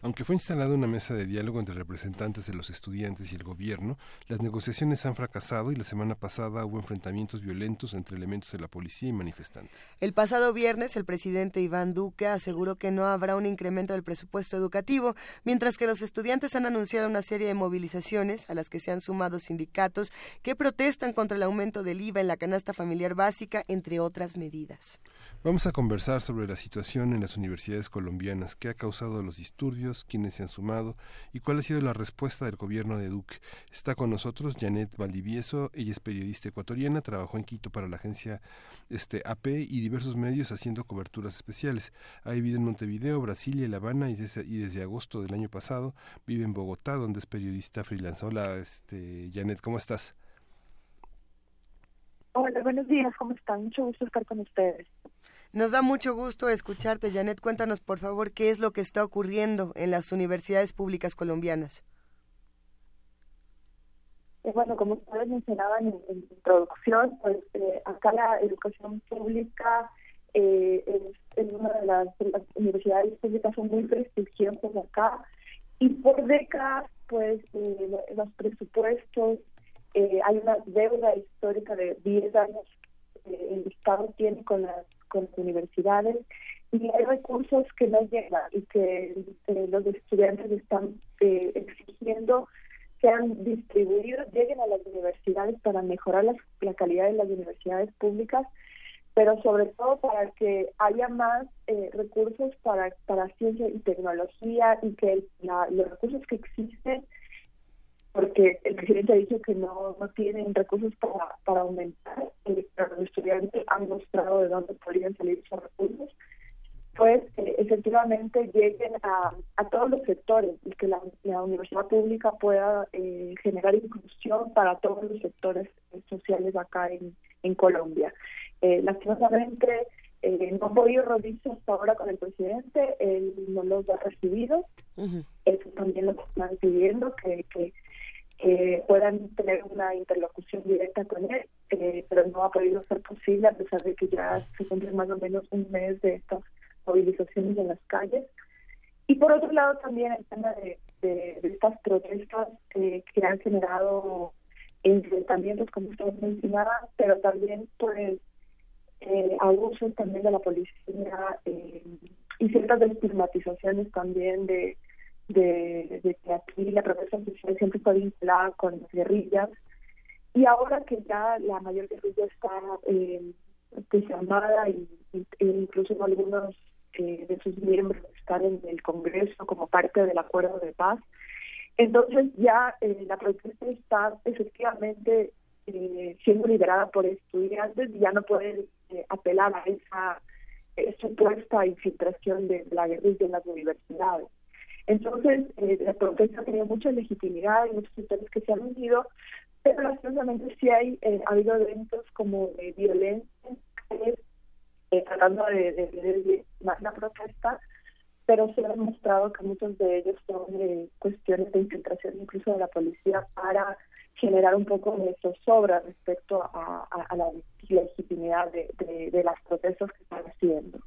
Aunque fue instalada una mesa de diálogo entre representantes de los estudiantes y el gobierno, las negociaciones han fracasado y la semana pasada hubo enfrentamientos violentos entre elementos de la policía y manifestantes. El pasado viernes, el presidente Iván Duque aseguró que no habrá un incremento del presupuesto educativo, mientras que los estudiantes han anunciado una serie de movilizaciones a las que se han sumado sindicatos que protestan contra el aumento del IVA en la canasta familiar básica, entre otras medidas. Vamos a conversar sobre la situación en las universidades colombianas, qué ha causado los disturbios, quiénes se han sumado y cuál ha sido la respuesta del gobierno de Duque. Está con nosotros Janet Valdivieso, ella es periodista ecuatoriana, trabajó en Quito para la agencia este, AP y diversos medios haciendo coberturas especiales. Ha vivido en Montevideo, Brasilia y La Habana y desde, agosto del año pasado vive en Bogotá, donde es periodista freelance. Hola, este, Janet, ¿cómo estás? Hola, buenos días, ¿cómo están? Mucho gusto estar con ustedes. Nos da mucho gusto escucharte, Janet. Cuéntanos, por favor, qué es lo que está ocurriendo en las universidades públicas colombianas. Eh, bueno, como ustedes mencionaban en, en introducción, pues eh, acá la educación pública eh, es, una de las, universidades públicas son muy prestigiosas acá y por décadas, pues los presupuestos, hay una deuda histórica de 10 años el Estado tiene con las con universidades y hay recursos que no llegan y que eh, los estudiantes están eh, exigiendo sean distribuidos, lleguen a las universidades para mejorar la, calidad de las universidades públicas, pero sobre todo para que haya más eh, recursos para, para ciencia y tecnología y que los recursos que existen porque el presidente ha dicho que no, no tienen recursos para, para aumentar, eh, pero los estudiantes han mostrado de dónde podrían salir esos recursos, pues eh, efectivamente lleguen a, a todos los sectores y que la, universidad pública pueda eh, generar inclusión para todos los sectores sociales acá en, en Colombia. Eh, lastimosamente, no han podido reunirse hasta ahora con el presidente, él no los ha recibido, eso también lo están pidiendo, que, que que puedan tener una interlocución directa con él, eh, pero no ha podido ser posible a pesar de que ya se cumple más o menos un mes de estas movilizaciones en las calles. Y por otro lado también el tema de, estas protestas eh, que han generado enfrentamientos, como usted mencionaba, pero también pues eh, abusos también de la policía eh, y ciertas estigmatizaciones también de de, que aquí la protesta social siempre está vinculada con las guerrillas y ahora que ya la mayor guerrilla está eh, desarmada y, e incluso algunos eh, de sus miembros están en el Congreso como parte del acuerdo de paz, entonces ya eh, la protesta está efectivamente eh, siendo liderada por estudiantes y ya no pueden apelar a esa supuesta infiltración de la guerrilla en las universidades. Entonces, eh, la protesta ha tenido mucha legitimidad, y muchos sectores que se han unido, pero lastimosamente sí hay, eh, ha habido eventos como de violencia, eh, tratando de, de, la protesta, pero se ha demostrado que muchos de ellos son eh, cuestiones de infiltración incluso de la policía para generar un poco de zozobra respecto a, la legitimidad de las protestas que están haciendo.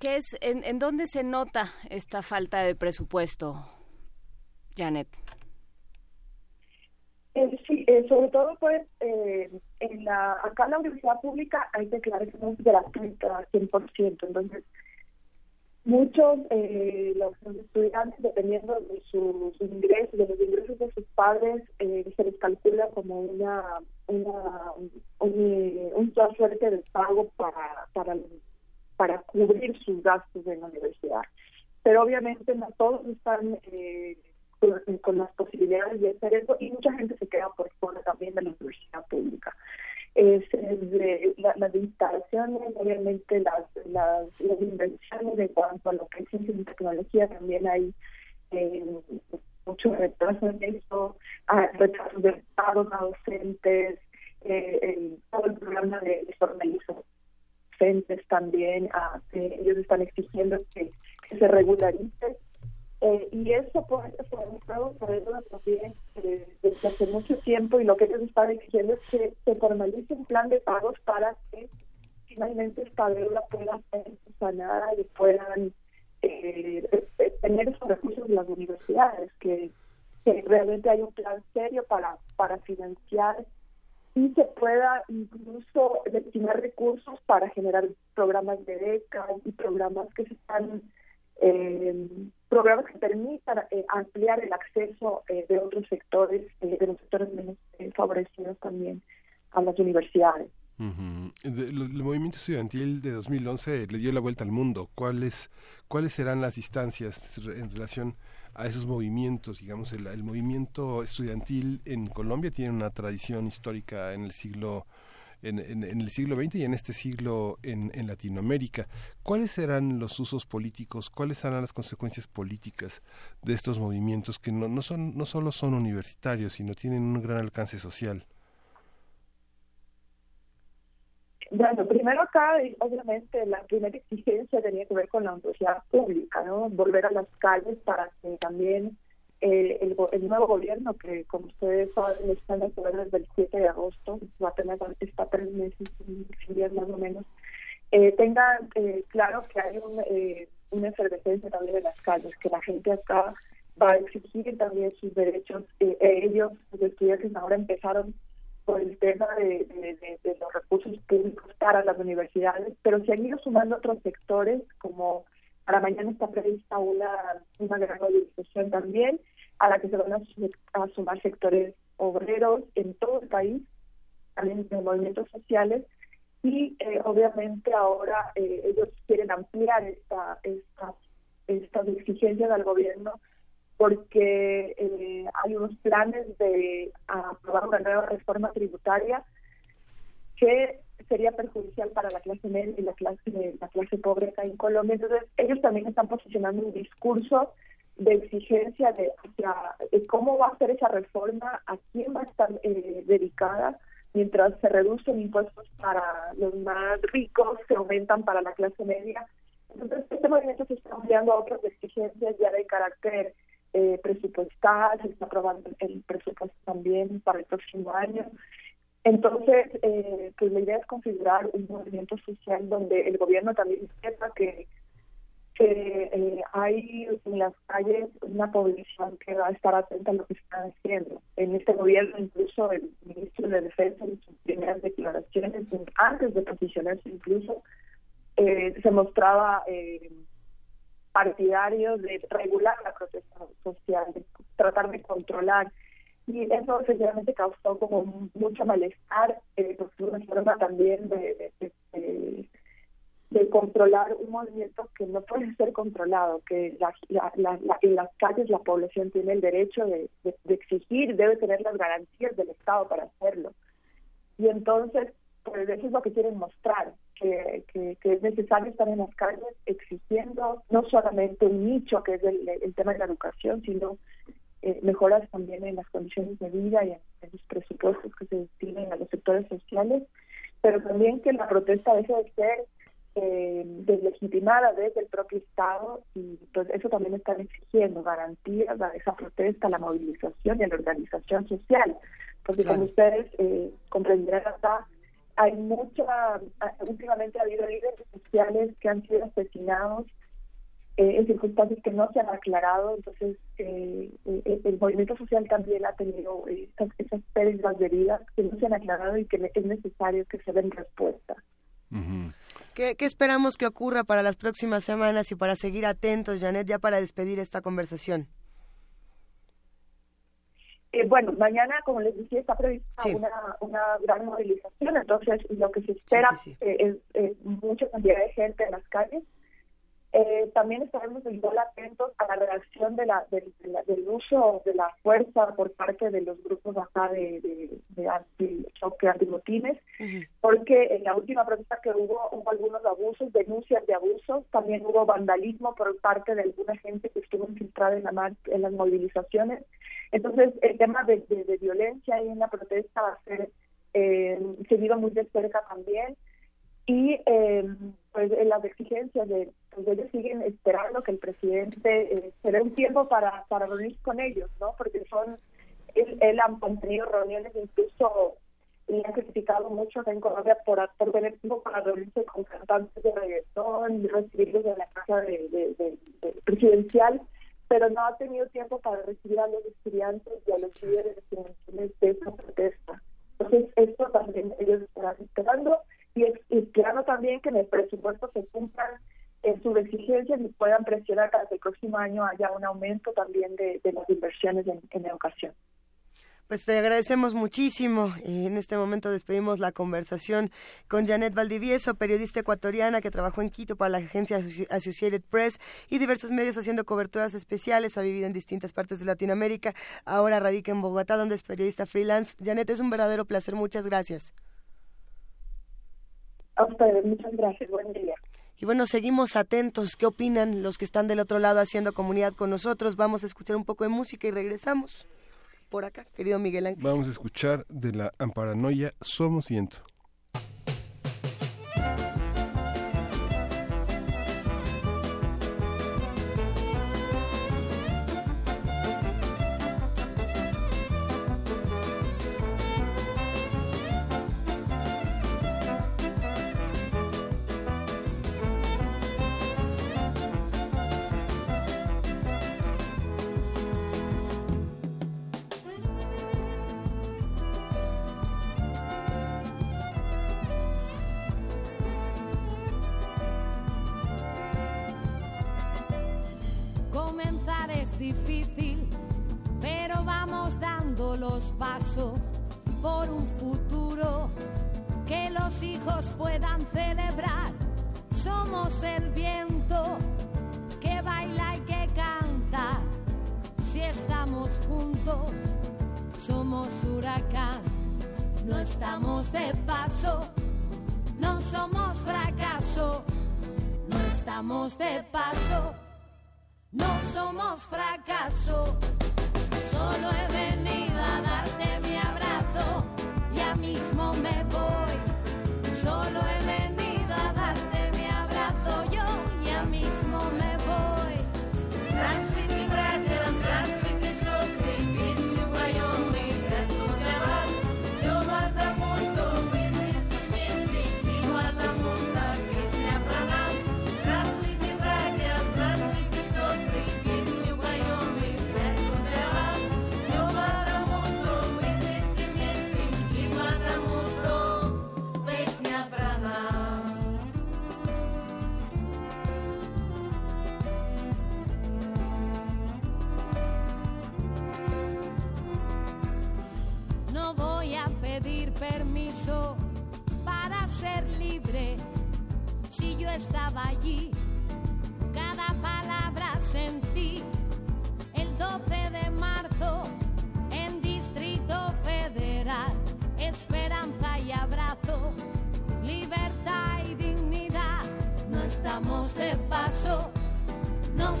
¿Qué es, en, en dónde se nota esta falta de presupuesto, Janet? Eh, sí, eh, sobre todo pues eh, en la, acá en la universidad pública hay declaraciones gratuitas 100%, entonces muchos eh, los, estudiantes dependiendo de sus, ingresos, de los ingresos de sus padres, se les calcula como una, una un, un suerte de pago para, para los para cubrir sus gastos en la universidad. Pero obviamente no todos están eh, con, las posibilidades de hacer eso y mucha gente se queda por fuera también de la universidad pública. Es, las instalaciones, obviamente las, las, inversiones en cuanto a lo que es ciencia y tecnología, también hay eh, mucho retraso en eso, hay retrasos de pago a docentes, eh, todo el programa de, de formalización docentes también, a, ellos están exigiendo que, se regularice. Eh, y eso por eso por eso también eh, desde hace mucho tiempo y lo que ellos están exigiendo es que se formalice un plan de pagos para que finalmente esta deuda pueda ser sanada y puedan eh, tener esos recursos de las universidades, que, que realmente hay un plan serio para, para financiar y se pueda incluso destinar recursos para generar programas de becas y programas que se están eh, programas que permitan eh, ampliar el acceso eh, de otros sectores, de los sectores menos favorecidos también a las universidades. el, movimiento estudiantil de 2011 le dio la vuelta al mundo. ¿Cuáles, ¿Cuáles serán las distancias en relación a esos movimientos. Digamos, el, movimiento estudiantil en Colombia tiene una tradición histórica en el siglo en, el siglo XX y en este siglo en, en, Latinoamérica. ¿Cuáles serán los usos políticos? ¿Cuáles serán las consecuencias políticas de estos movimientos que no, no, son, no solo son universitarios, sino tienen un gran alcance social? Bueno, primero acá, obviamente, la primera exigencia tenía que ver con la universidad pública, ¿no? Volver a las calles para que también eh, el, nuevo gobierno, que como ustedes saben, está en el poder desde el 7 de agosto, apenas está tres meses, días más o menos, eh, tenga eh, claro que hay un, eh, una efervescencia también en las calles, que la gente acá va a exigir también sus derechos. Eh, ellos, los estudiantes, ahora empezaron por el tema de, los recursos públicos para las universidades, pero se han ido sumando otros sectores, como para mañana está prevista una, una gran movilización también, a la que se van a, sumar sectores obreros en todo el país, también de movimientos sociales, y eh, obviamente ahora eh, ellos quieren ampliar esta, esta, estas exigencias al gobierno porque eh, hay unos planes de aprobar una nueva reforma tributaria que sería perjudicial para la clase media y la clase la clase pobre acá en Colombia. Entonces, ellos también están posicionando un discurso de exigencia de, cómo va a ser esa reforma, a quién va a estar eh, dedicada, mientras se reducen impuestos para los más ricos, se aumentan para la clase media. Entonces, este movimiento se está ampliando a otras exigencias ya de carácter eh, presupuestal, se está aprobando el presupuesto también para el próximo año. Entonces, eh, pues la idea es configurar un movimiento social donde el gobierno también sepa que, que eh, hay en las calles una población que va a estar atenta a lo que están haciendo. En este gobierno, incluso el ministro de Defensa en sus primeras declaraciones, antes de posicionarse incluso, eh, se mostraba eh, partidarios de regular la protesta social, de tratar de controlar. Y eso efectivamente causó como mucho malestar, eh, porque una forma también de, de, controlar un movimiento que no puede ser controlado, que la, en las calles la población tiene el derecho de, exigir, debe tener las garantías del Estado para hacerlo. Y entonces, pues eso es lo que quieren mostrar, que, que, es necesario estar en las calles exigiendo no solamente un nicho que es el, tema de la educación, sino eh, mejoras también en las condiciones de vida y en, los presupuestos que se destinen a los sectores sociales, pero también que la protesta deje de ser eh, deslegitimada desde el propio Estado y pues eso también están exigiendo garantías a esa protesta, la movilización y a la organización social, porque como ustedes eh, comprenderán acá, hay mucha, últimamente ha habido líderes sociales que han sido asesinados eh, en circunstancias que no se han aclarado, entonces eh, eh, el movimiento social también ha tenido esas, esas pérdidas de vida que no se han aclarado y que es necesario que se den respuesta. ¿Qué, ¿Qué, esperamos que ocurra para las próximas semanas y para seguir atentos, Janet, ya para despedir esta conversación? Eh, bueno, mañana, como les decía, está prevista una, una gran movilización, entonces lo que se espera eh, es, mucha cantidad de gente en las calles. Eh, también estaremos igual atentos a la reacción de la, del uso de la fuerza por parte de los grupos acá de, de, de anti, antimotines, porque en la última protesta que hubo hubo algunos abusos, denuncias de abusos, también hubo vandalismo por parte de alguna gente que estuvo infiltrada en, la en las movilizaciones. Entonces, el tema de, violencia y en la protesta va a ser eh, seguido muy de cerca también. y eh, pues las exigencias de pues ellos siguen esperando que el presidente eh, se dé un tiempo para, para reunirse con ellos, ¿no? Porque son, él, él ha mantenido reuniones incluso y ha criticado mucho en Colombia por, por tener tiempo para reunirse con cantantes de reggaetón recibirlos en la casa de, presidencial, pero no ha tenido tiempo para recibir a los estudiantes y a los líderes de esa protesta. Entonces, esto también ellos están esperando y, esperando también que en el presupuesto se cumplan en sus exigencias y puedan presionar para que el próximo año haya un aumento también de, las inversiones en educación. Pues te agradecemos muchísimo. En este momento despedimos la conversación con Janet Valdivieso, periodista ecuatoriana que trabajó en Quito para la agencia Associated Press y diversos medios haciendo coberturas especiales. Ha vivido en distintas partes de Latinoamérica. Ahora radica en Bogotá, donde es periodista freelance. Janet, es un verdadero placer. Muchas gracias. A ustedes, muchas gracias. Buen día. Y bueno, seguimos atentos. ¿Qué opinan los que están del otro lado haciendo comunidad con nosotros? Vamos a escuchar un poco de música y regresamos por acá, querido Miguel Ángel. Vamos a escuchar de la Amparanoia Somos Viento.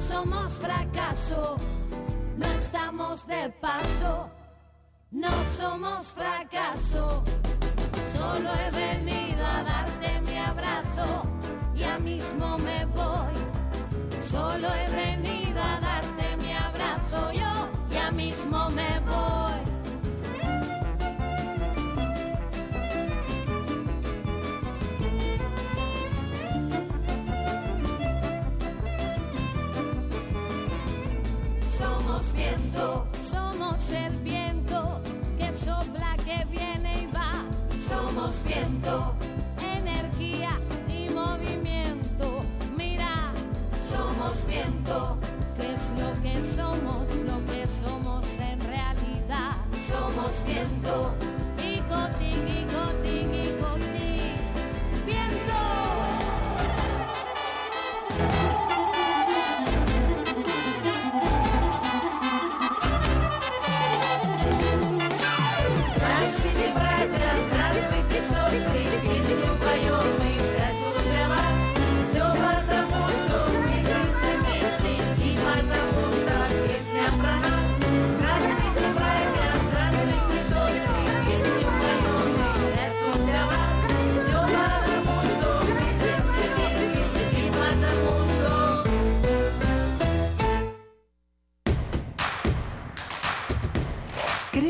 somos fracaso, no estamos de paso, no somos fracaso. Solo he venido a darte mi abrazo, ya mismo me voy. Solo he venido a darte mi abrazo, yo ya mismo me voy. El viento que sopla, que viene y va. Somos viento, energía y movimiento. Mira, somos viento. ¿Qué es lo que somos? Lo que somos en realidad. Somos viento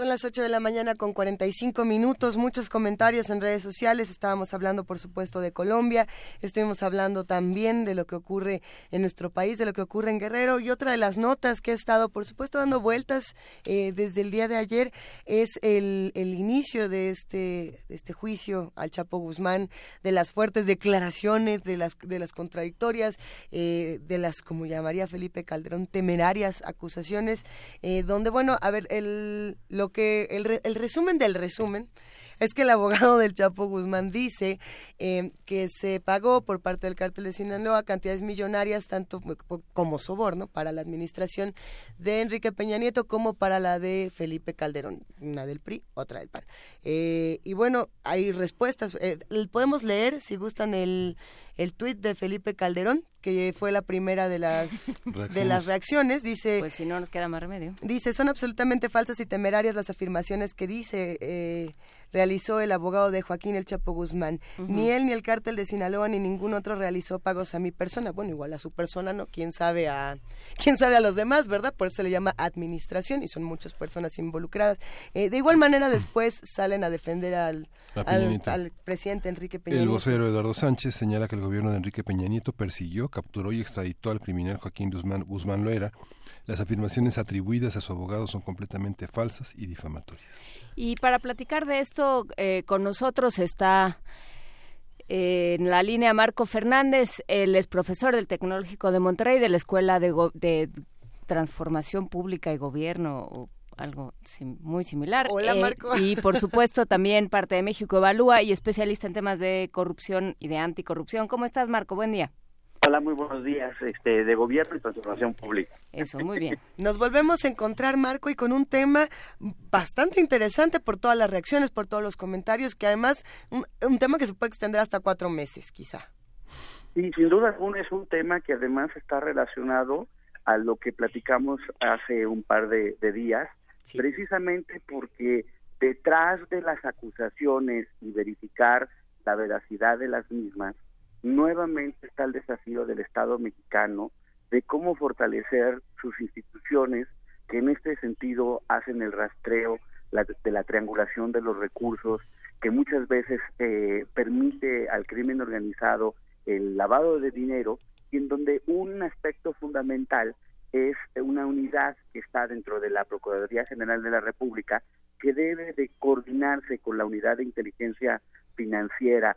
Son las 8 de la mañana con 45 minutos, muchos comentarios en redes sociales. Estábamos hablando, por supuesto, de Colombia, estuvimos hablando también de lo que ocurre en nuestro país, de lo que ocurre en Guerrero. Y otra de las notas que ha estado, por supuesto, dando vueltas eh, desde el día de ayer es el, inicio de este, este juicio al Chapo Guzmán, de las fuertes declaraciones, de las, de las contradictorias, eh, de las, como llamaría Felipe Calderón, temerarias acusaciones, eh, donde, bueno, a ver, el lo que el, el resumen del resumen es que el abogado del Chapo Guzmán dice eh, que se pagó por parte del cártel de Sinaloa cantidades millonarias tanto como soborno para la administración de Enrique Peña Nieto como para la de Felipe Calderón, una del PRI, otra del PAN. Eh, y bueno, hay respuestas. Eh, podemos leer, si gustan, el el tuit de Felipe Calderón, que fue la primera de las [LAUGHS] de las reacciones, dice Pues si no nos queda más remedio. Dice, son absolutamente falsas y temerarias las afirmaciones que dice eh, realizó el abogado de Joaquín El Chapo Guzmán. Ni él ni el cártel de Sinaloa ni ningún otro realizó pagos a mi persona. Bueno, igual a su persona, ¿no? ¿Quién sabe a quién sabe a los demás, verdad? Por eso se le llama administración y son muchas personas involucradas. Eh, de igual manera después salen a defender al, al, presidente Enrique Peña Nieto. El vocero Eduardo Sánchez señala que el gobierno de Enrique Peña Nieto persiguió, capturó y extraditó al criminal Joaquín Guzmán, Guzmán Loera. Las afirmaciones atribuidas a su abogado son completamente falsas y difamatorias. Y para platicar de esto, eh, con nosotros está eh, en la línea Marco Fernández, él es profesor del Tecnológico de Monterrey, de la Escuela de, Transformación Pública y Gobierno, o algo muy similar. Hola, eh, Marco. y por supuesto también parte de México Evalúa y especialista en temas de corrupción y de anticorrupción. ¿Cómo estás, Marco? Buen día. Hola, muy buenos días, este, de gobierno y transformación pública. Eso, muy bien. [LAUGHS] Nos volvemos a encontrar, Marco, y con un tema bastante interesante por todas las reacciones, por todos los comentarios, que además, un, tema que se puede extender hasta cuatro meses, quizá. Sí, sin duda alguna es un tema que además está relacionado a lo que platicamos hace un par de, días, precisamente porque detrás de las acusaciones y verificar la veracidad de las mismas, nuevamente está el desafío del Estado mexicano de cómo fortalecer sus instituciones que en este sentido hacen el rastreo de la triangulación de los recursos que muchas veces eh, permite al crimen organizado el lavado de dinero y en donde un aspecto fundamental es una unidad que está dentro de la Procuraduría General de la República que debe de coordinarse con la unidad de inteligencia financiera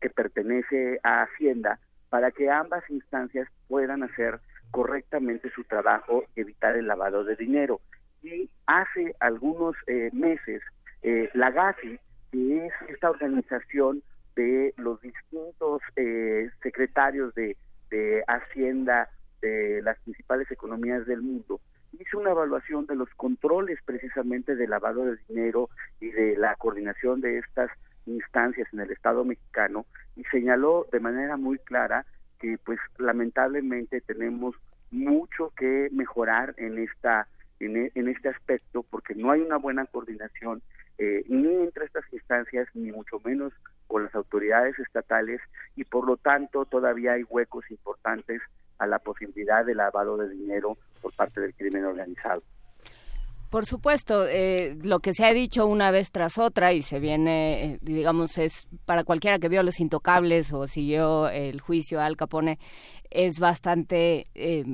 que pertenece a Hacienda para que ambas instancias puedan hacer correctamente su trabajo evitar el lavado de dinero. Y hace algunos eh, meses, eh, la GAFI, que es esta organización de los distintos eh, secretarios de, de Hacienda de las principales economías del mundo, hizo una evaluación de los controles precisamente de lavado de dinero y de la coordinación de estas instancias en el Estado mexicano y señaló de manera muy clara que pues lamentablemente tenemos mucho que mejorar en esta en, e, este aspecto porque no hay una buena coordinación eh, ni entre estas instancias ni mucho menos con las autoridades estatales y por lo tanto todavía hay huecos importantes a la posibilidad de lavado de dinero por parte del crimen organizado. Por supuesto, eh, lo que se ha dicho una vez tras otra y se viene, eh, digamos, es para cualquiera que vio Los Intocables o siguió el juicio Al Capone, es bastante eh,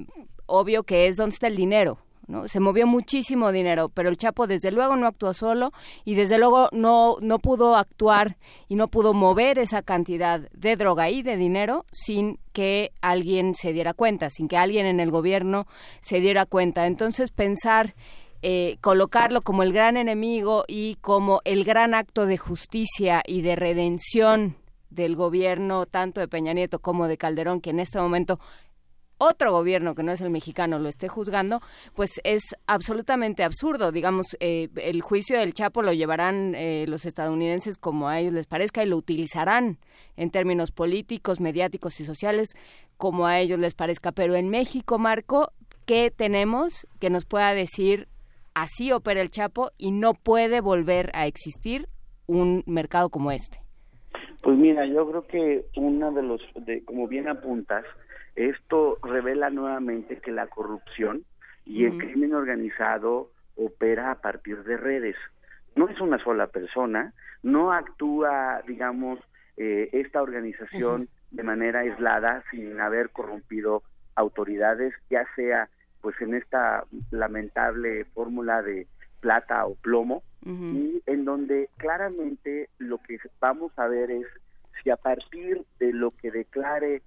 obvio que es donde está el dinero. Se movió muchísimo dinero, pero el Chapo desde luego no actuó solo y desde luego no, no pudo actuar y no pudo mover esa cantidad de droga y de dinero sin que alguien se diera cuenta, sin que alguien en el gobierno se diera cuenta. Entonces pensar eh, colocarlo como el gran enemigo y como el gran acto de justicia y de redención del gobierno tanto de Peña Nieto como de Calderón, que en este momento otro gobierno que no es el mexicano lo esté juzgando, pues es absolutamente absurdo. Digamos, eh, el juicio del Chapo lo llevarán eh, los estadounidenses como a ellos les parezca y lo utilizarán en términos políticos, mediáticos y sociales como a ellos les parezca. Pero en México, Marco, ¿qué tenemos que nos pueda decir así opera el Chapo y no puede volver a existir un mercado como este? Pues mira, yo creo que una de los, de, como bien apuntas, esto revela nuevamente que la corrupción y el crimen organizado opera a partir de redes. No es una sola persona, no actúa, digamos, eh, esta organización de manera aislada sin haber corrompido autoridades, ya sea pues en esta lamentable fórmula de plata o plomo, y en donde claramente lo que vamos a ver es si a partir de lo que declare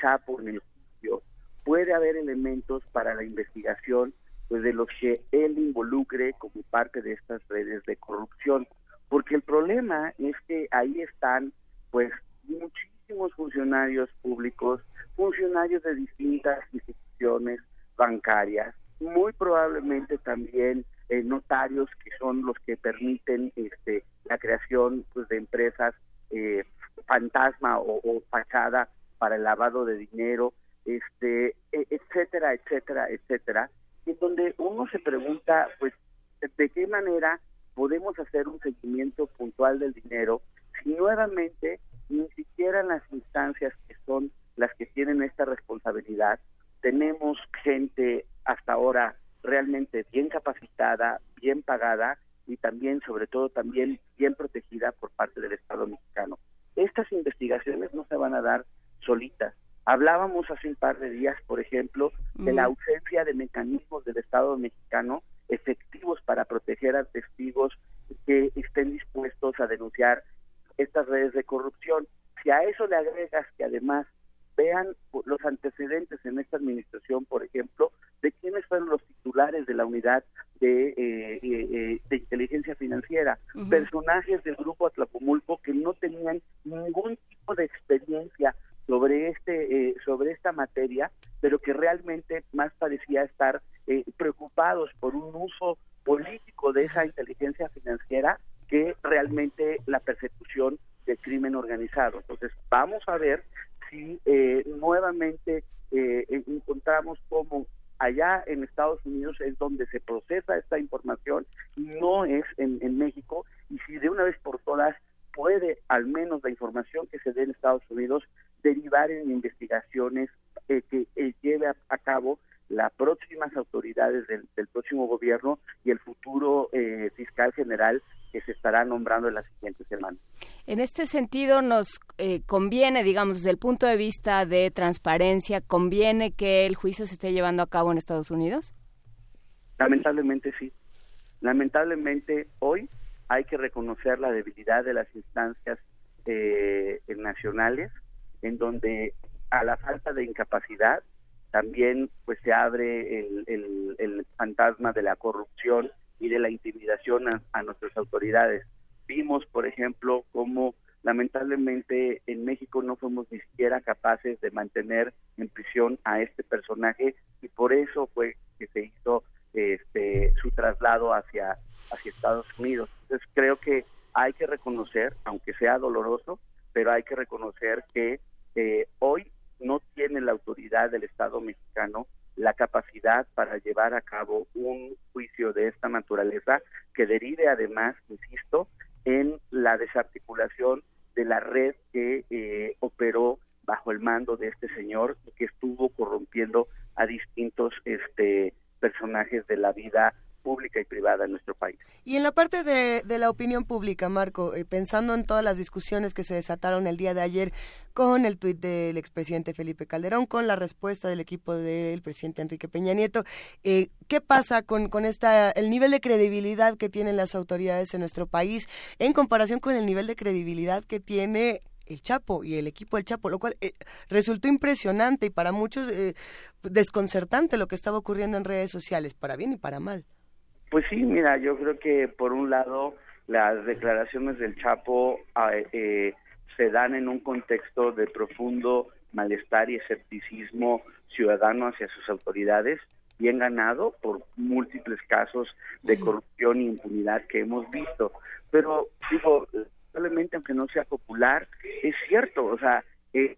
Chapo en el juicio puede haber elementos para la investigación pues de los que él involucre como parte de estas redes de corrupción. Porque el problema es que ahí están pues muchísimos funcionarios públicos funcionarios de distintas instituciones bancarias muy probablemente también eh, notarios que son los que permiten este la creación pues, de empresas eh, fantasma o, o, fachada para el lavado de dinero este e, etcétera etcétera etcétera y donde uno se pregunta pues de qué manera podemos hacer un seguimiento puntual del dinero si nuevamente ni siquiera en las instancias que son las que tienen esta responsabilidad tenemos gente hasta ahora realmente bien capacitada, bien pagada y también, sobre todo, también bien protegida por parte del Estado mexicano. Estas investigaciones no se van a dar solitas. Hablábamos hace un par de días, por ejemplo, de la ausencia de mecanismos del Estado mexicano efectivos para proteger a testigos que estén dispuestos a denunciar estas redes de corrupción. Si a eso le agregas que además vean los antecedentes en esta administración, por ejemplo, de quiénes fueron los titulares de la unidad de, eh, eh, de inteligencia financiera, personajes del grupo Atlacomulco que no tenían ningún tipo de experiencia sobre este eh, sobre esta materia, pero que realmente más parecía estar preocupados por un uso político de esa inteligencia financiera que realmente la persecución del crimen organizado. Entonces, vamos a ver si eh, nuevamente eh, encontramos cómo allá en Estados Unidos es donde se procesa esta información, no es en, México, y si de una vez por todas puede al menos la información que se dé en Estados Unidos derivar en investigaciones eh, que lleve a, cabo las próximas autoridades del, próximo gobierno y el futuro fiscal general que se estará nombrando en las siguientes semanas. En este sentido, nos eh, conviene, digamos, desde el punto de vista de transparencia, ¿conviene que el juicio se esté llevando a cabo en Estados Unidos? Lamentablemente sí. Lamentablemente hoy hay que reconocer la debilidad de las instancias eh, nacionales, en donde a la falta de incapacidad también pues se abre el, el fantasma de la corrupción y de la intimidación a, nuestras autoridades. Vimos, por ejemplo, cómo lamentablemente en México no fuimos ni siquiera capaces de mantener en prisión a este personaje y por eso fue que se hizo este su traslado hacia hacia Estados Unidos. Entonces creo que hay que reconocer, aunque sea doloroso, pero hay que reconocer que eh, hoy no tiene la autoridad del Estado mexicano la capacidad para llevar a cabo un juicio de esta naturaleza que derive además, insisto, en la desarticulación de la red que eh, operó bajo el mando de este señor y que estuvo corrompiendo a distintos este personajes de la vida pública y privada en nuestro país. Y en la parte de, la opinión pública, Marco, eh, pensando en todas las discusiones que se desataron el día de ayer con el tuit del expresidente Felipe Calderón, con la respuesta del equipo del presidente Enrique Peña Nieto, eh, ¿qué pasa con, con esta, el nivel de credibilidad que tienen las autoridades en nuestro país en comparación con el nivel de credibilidad que tiene el Chapo y el equipo del Chapo, lo cual eh, resultó impresionante y para muchos desconcertante lo que estaba ocurriendo en redes sociales, para bien y para mal. Pues sí, mira, yo creo que por un lado las declaraciones del Chapo ah, eh, se dan en un contexto de profundo malestar y escepticismo ciudadano hacia sus autoridades, bien ganado por múltiples casos de corrupción e impunidad que hemos visto. Pero digo, probablemente aunque no sea popular, es cierto, o sea, eh,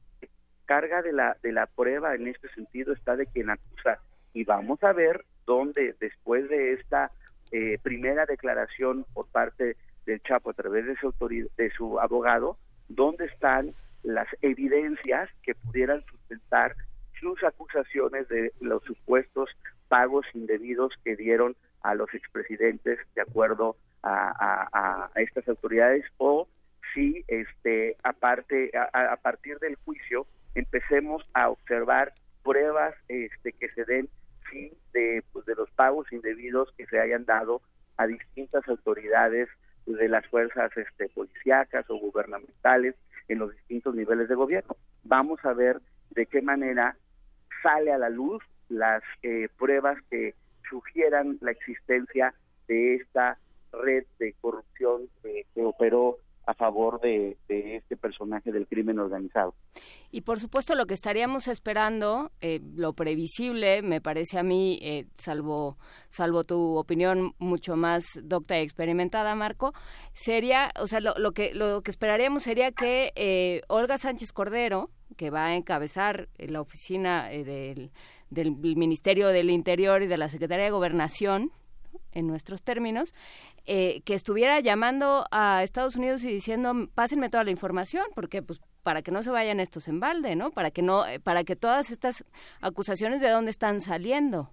carga de la de la prueba en este sentido está de quien acusa y vamos a ver dónde después de esta eh, primera declaración por parte del Chapo a través de su, de su abogado, dónde están las evidencias que pudieran sustentar sus acusaciones de los supuestos pagos indebidos que dieron a los expresidentes de acuerdo a, estas autoridades o si este aparte a, partir del juicio empecemos a observar pruebas este que se den de pues, de los pagos indebidos que se hayan dado a distintas autoridades de las fuerzas este policíacas o gubernamentales en los distintos niveles de gobierno. Vamos a ver de qué manera sale a la luz las eh, pruebas que sugieran la existencia de esta red de corrupción que operó a favor de, este personaje del crimen organizado. Y por supuesto lo que estaríamos esperando, eh, lo previsible, me parece a mí, eh, salvo, salvo tu opinión mucho más docta y experimentada, Marco, sería, o sea, lo, lo que, lo que esperaríamos sería que eh, Olga Sánchez Cordero, que va a encabezar la oficina del, del Ministerio del Interior y de la Secretaría de Gobernación, en nuestros términos, eh, que estuviera llamando a Estados Unidos y diciendo pásenme toda la información, porque pues para que no se vayan estos en balde, ¿no? Para que no, eh, para que todas estas acusaciones de dónde están saliendo.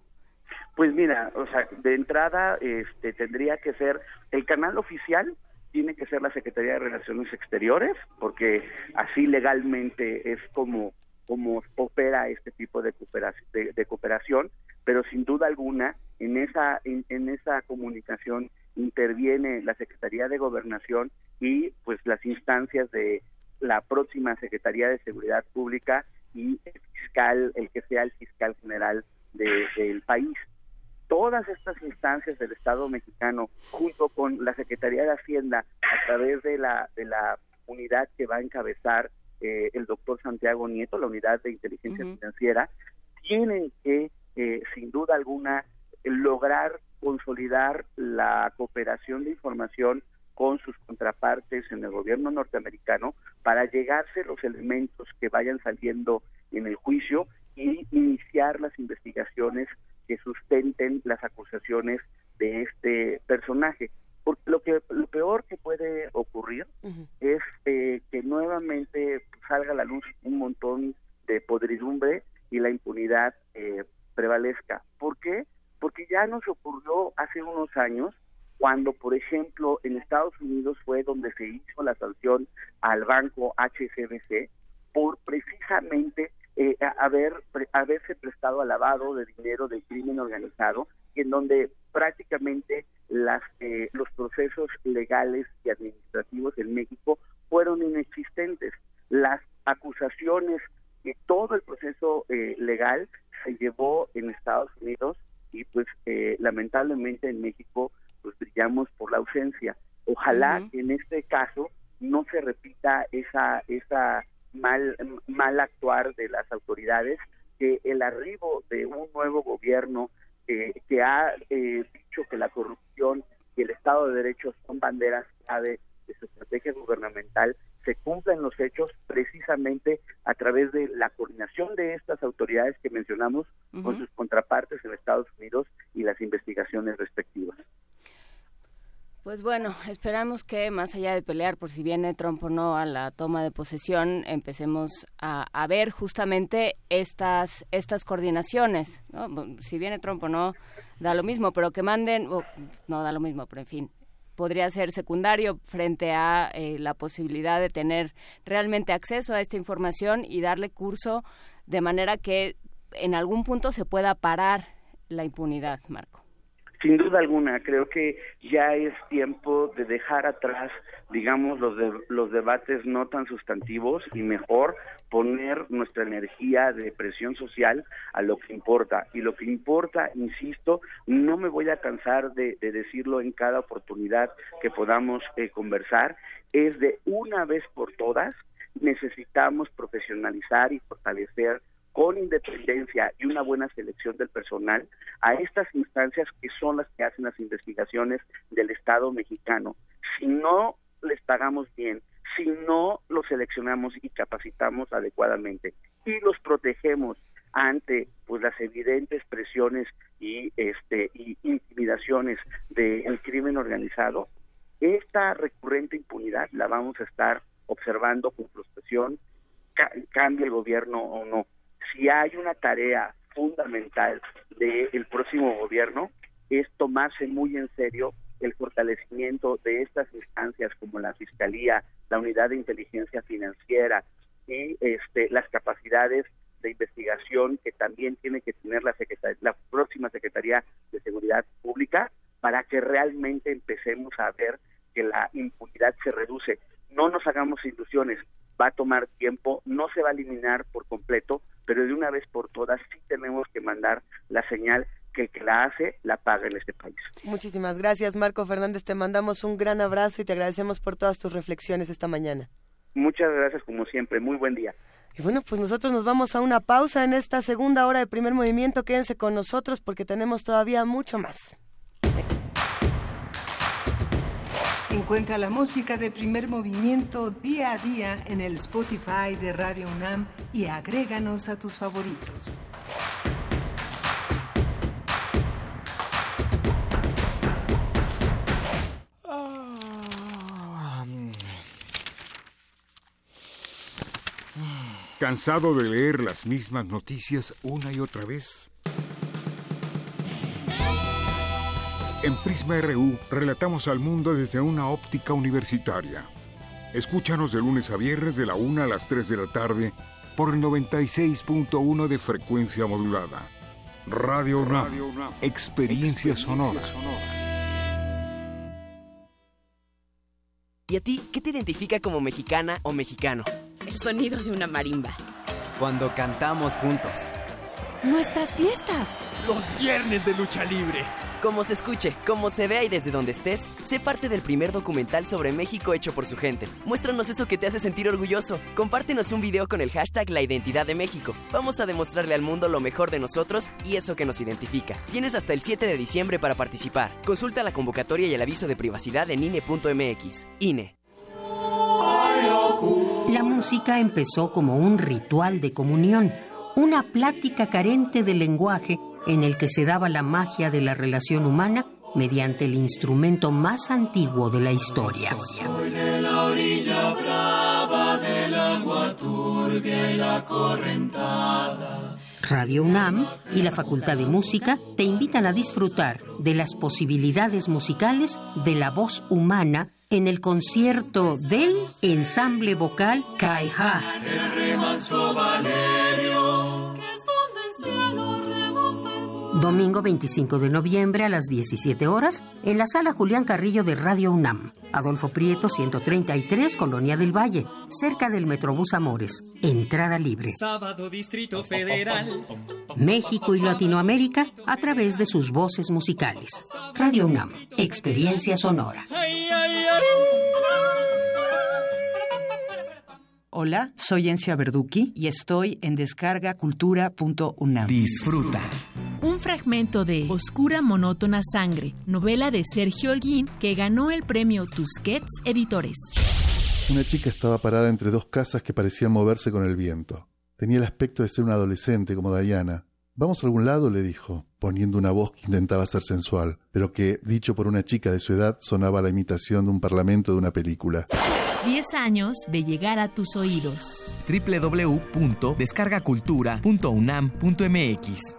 Pues mira, o sea, de entrada, este, tendría que ser el canal oficial tiene que ser la Secretaría de Relaciones Exteriores, porque así legalmente es como como opera este tipo de cooperación, de, cooperación pero sin duda alguna en esa en, esa comunicación interviene la Secretaría de Gobernación y pues las instancias de la próxima Secretaría de Seguridad Pública y el fiscal, el que sea el fiscal general del país. Todas estas instancias del Estado mexicano, junto con la Secretaría de Hacienda, a través de la, de la unidad que va a encabezar eh, el doctor Santiago Nieto, la unidad de inteligencia financiera, tienen que, eh, sin duda alguna, lograr consolidar la cooperación de información con sus contrapartes en el gobierno norteamericano para llegarse los elementos que vayan saliendo en el juicio y iniciar las investigaciones que sustenten las acusaciones de este personaje. Porque lo que lo peor que puede ocurrir es eh, que nuevamente salga a la luz un montón de podridumbre y la impunidad eh, prevalezca. ¿Por qué? Porque ya nos ocurrió hace unos años cuando, por ejemplo, en Estados Unidos fue donde se hizo la sanción al banco HSBC por precisamente eh, haber haberse prestado al lavado de dinero del crimen organizado, en donde prácticamente las eh, los procesos legales y administrativos en México fueron inexistentes. Las acusaciones y todo el proceso eh, legal se llevó en Estados Unidos y pues eh, lamentablemente en México pues brillamos por la ausencia. Ojalá en este caso no se repita esa esa mal mal actuar de las autoridades que el arribo de un nuevo gobierno que ha eh, dicho que la corrupción y el Estado de Derecho son banderas clave de su estrategia gubernamental se cumplan los hechos precisamente a través de la coordinación de estas autoridades que mencionamos con sus contrapartes en Estados Unidos y las investigaciones respectivas. Pues bueno, [LAUGHS] esperamos que más allá de pelear por si viene Trump o no a la toma de posesión, empecemos a, ver justamente estas estas coordinaciones. Si viene Trump o no, da lo mismo, pero que manden, no da lo mismo, pero en fin, podría ser secundario frente a eh, la posibilidad de tener realmente acceso a esta información y darle curso de manera que en algún punto se pueda parar la impunidad, Marco. Sin duda alguna, creo que ya es tiempo de dejar atrás, digamos, los, los debates no tan sustantivos y mejor poner nuestra energía de presión social a lo que importa. Y lo que importa, insisto, no me voy a cansar de, decirlo en cada oportunidad que podamos eh, conversar, es de una vez por todas necesitamos profesionalizar y fortalecer con independencia y una buena selección del personal a estas instancias que son las que hacen las investigaciones del Estado mexicano. Si no les pagamos bien, si no los seleccionamos y capacitamos adecuadamente y los protegemos ante pues las evidentes presiones y este y intimidaciones del crimen organizado esta recurrente impunidad la vamos a estar observando con frustración cambie el gobierno o no si hay una tarea fundamental del próximo gobierno es tomarse muy en serio el fortalecimiento de estas instancias como la Fiscalía, la Unidad de Inteligencia Financiera y este, las capacidades de investigación que también tiene que tener la, la próxima Secretaría de Seguridad Pública para que realmente empecemos a ver que la impunidad se reduce. No nos hagamos ilusiones, va a tomar tiempo, no se va a eliminar por completo, pero de una vez por todas sí tenemos que mandar la señal que el que la hace la paga en este país. Muchísimas gracias, Marco Fernández. Te mandamos un gran abrazo y te agradecemos por todas tus reflexiones esta mañana. Muchas gracias, como siempre. Muy buen día. Y bueno, pues nosotros nos vamos a una pausa en esta segunda hora de primer movimiento. Quédense con nosotros porque tenemos todavía mucho más. Encuentra la música de primer movimiento día a día en el Spotify de Radio UNAM y agréganos a tus favoritos. ¿Cansado de leer las mismas noticias una y otra vez? En Prisma RU relatamos al mundo desde una óptica universitaria. Escúchanos de lunes a viernes de la 1 a las 3 de la tarde por el 96.1 de frecuencia modulada. Radio UNAM, experiencia sonora. ¿Y a ti qué te identifica como mexicana o mexicano? El sonido de una marimba. Cuando cantamos juntos. Nuestras fiestas. Los viernes de lucha libre. Como se escuche, como se vea y desde donde estés, sé parte del primer documental sobre México hecho por su gente. Muéstranos eso que te hace sentir orgulloso. Compártenos un video con el hashtag La Identidad de México. Vamos a demostrarle al mundo lo mejor de nosotros y eso que nos identifica. Tienes hasta el 7 de diciembre para participar. Consulta la convocatoria y el aviso de privacidad en INE.mx. INE. La música empezó como un ritual de comunión, una plática carente de lenguaje en el que se daba la magia de la relación humana mediante el instrumento más antiguo de la historia. Radio UNAM y la Facultad de Música te invitan a disfrutar de las posibilidades musicales de la voz humana en el concierto del ensamble vocal Caija. Domingo 25 de noviembre a las 17 horas en la sala Julián Carrillo de Radio UNAM. Adolfo Prieto 133, Colonia del Valle, cerca del Metrobús Amores. Entrada libre. Sábado Distrito Federal. México y Latinoamérica a través de sus voces musicales. Radio UNAM, experiencia sonora. Hola, soy Encia Verduki y estoy en descargacultura.unam. Disfruta. Un fragmento de Oscura Monótona Sangre, novela de Sergio Holguín que ganó el premio Tusquets Editores. Una chica estaba parada entre dos casas que parecían moverse con el viento. Tenía el aspecto de ser una adolescente como Diana. Vamos a algún lado, le dijo, poniendo una voz que intentaba ser sensual, pero que, dicho por una chica de su edad, sonaba la imitación de un parlamento de una película. 10 años de llegar a tus oídos. www.descargacultura.unam.mx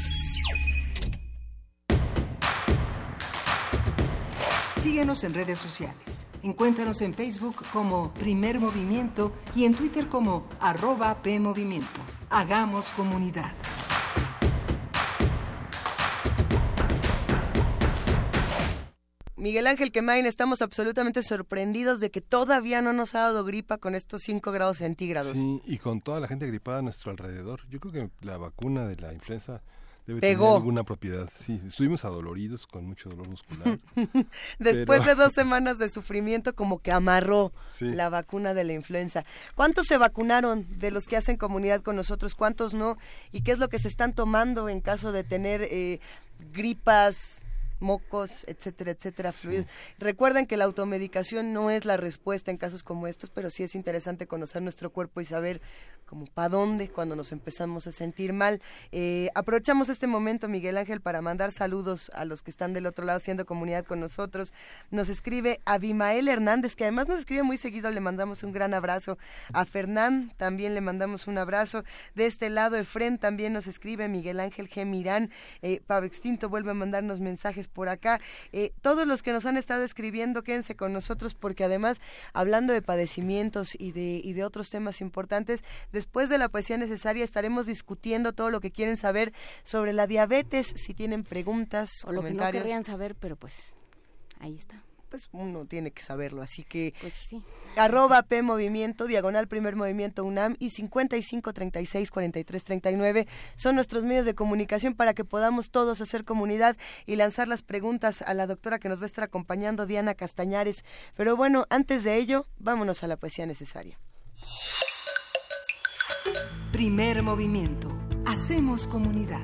Síguenos en redes sociales. Encuéntranos en Facebook como Primer Movimiento y en Twitter como arroba PMovimiento. Hagamos comunidad. Miguel Ángel Quemain, estamos absolutamente sorprendidos de que todavía no nos ha dado gripa con estos 5 grados centígrados. Sí, y con toda la gente gripada a nuestro alrededor. Yo creo que la vacuna de la influenza debe Pegó. tener alguna propiedad. Sí, estuvimos adoloridos con mucho dolor muscular. [LAUGHS] Después Pero- de dos semanas de sufrimiento, como que amarró Sí. la vacuna de la influenza. ¿Cuántos se vacunaron de los que hacen comunidad con nosotros? ¿Cuántos no? ¿Y qué es lo que se están tomando en caso de tener eh, gripas? Mocos, etcétera, etcétera, fluidos. Recuerden que la automedicación no es la respuesta en casos como estos, pero sí es interesante conocer nuestro cuerpo y saber como para dónde cuando nos empezamos a sentir mal. Eh, aprovechamos este momento, Miguel Ángel, para mandar saludos a los que están del otro lado haciendo comunidad con nosotros. Nos escribe Abimael Hernández, que además nos escribe muy seguido, le mandamos un gran abrazo. A Fernán también le mandamos un abrazo. De este lado, Efren también nos escribe, Miguel Ángel G. Mirán, eh, Pablo Extinto vuelve a mandarnos mensajes por acá. Eh, todos los que nos han estado escribiendo, quédense con nosotros porque además, hablando de padecimientos y de, y de otros temas importantes, después de la poesía necesaria estaremos discutiendo todo lo que quieren saber sobre la diabetes, si tienen preguntas, O lo que no querrían saber, pero pues ahí está. Pues uno tiene que saberlo, así que Pues sí. arroba P Movimiento, diagonal Primer Movimiento UNAM y 55 36 43 39 son nuestros medios de comunicación para que podamos todos hacer comunidad y lanzar las preguntas a la doctora que nos va a estar acompañando, Diana Castañares. Pero bueno, antes de ello, vámonos a la poesía necesaria. Primer movimiento. Hacemos comunidad.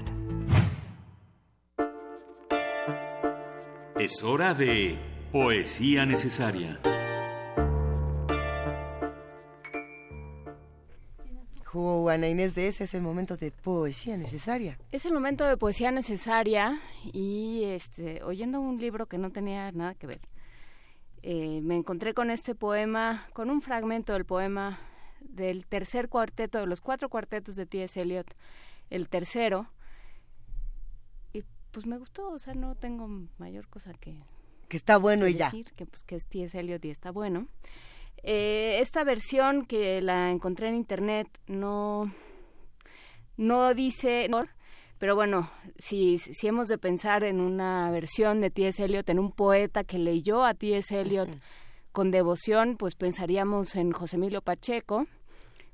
Es hora de Poesía Necesaria. Juana Inés de ese es el momento de poesía necesaria. Es el momento de poesía necesaria y este, oyendo un libro que no tenía nada que ver, eh, me encontré con este poema, con un fragmento del poema del tercer cuarteto, de los cuatro cuartetos de T.S. Eliot, el tercero, y pues me gustó, o sea, no tengo mayor cosa que, Que está bueno y ya. que pues que es T.S. Eliot y está bueno. Eh, esta versión que la encontré en internet no no dice pero bueno si si hemos de pensar en una versión de T.S. Eliot en un poeta que leyó a T.S. Eliot con devoción pues pensaríamos en José Emilio Pacheco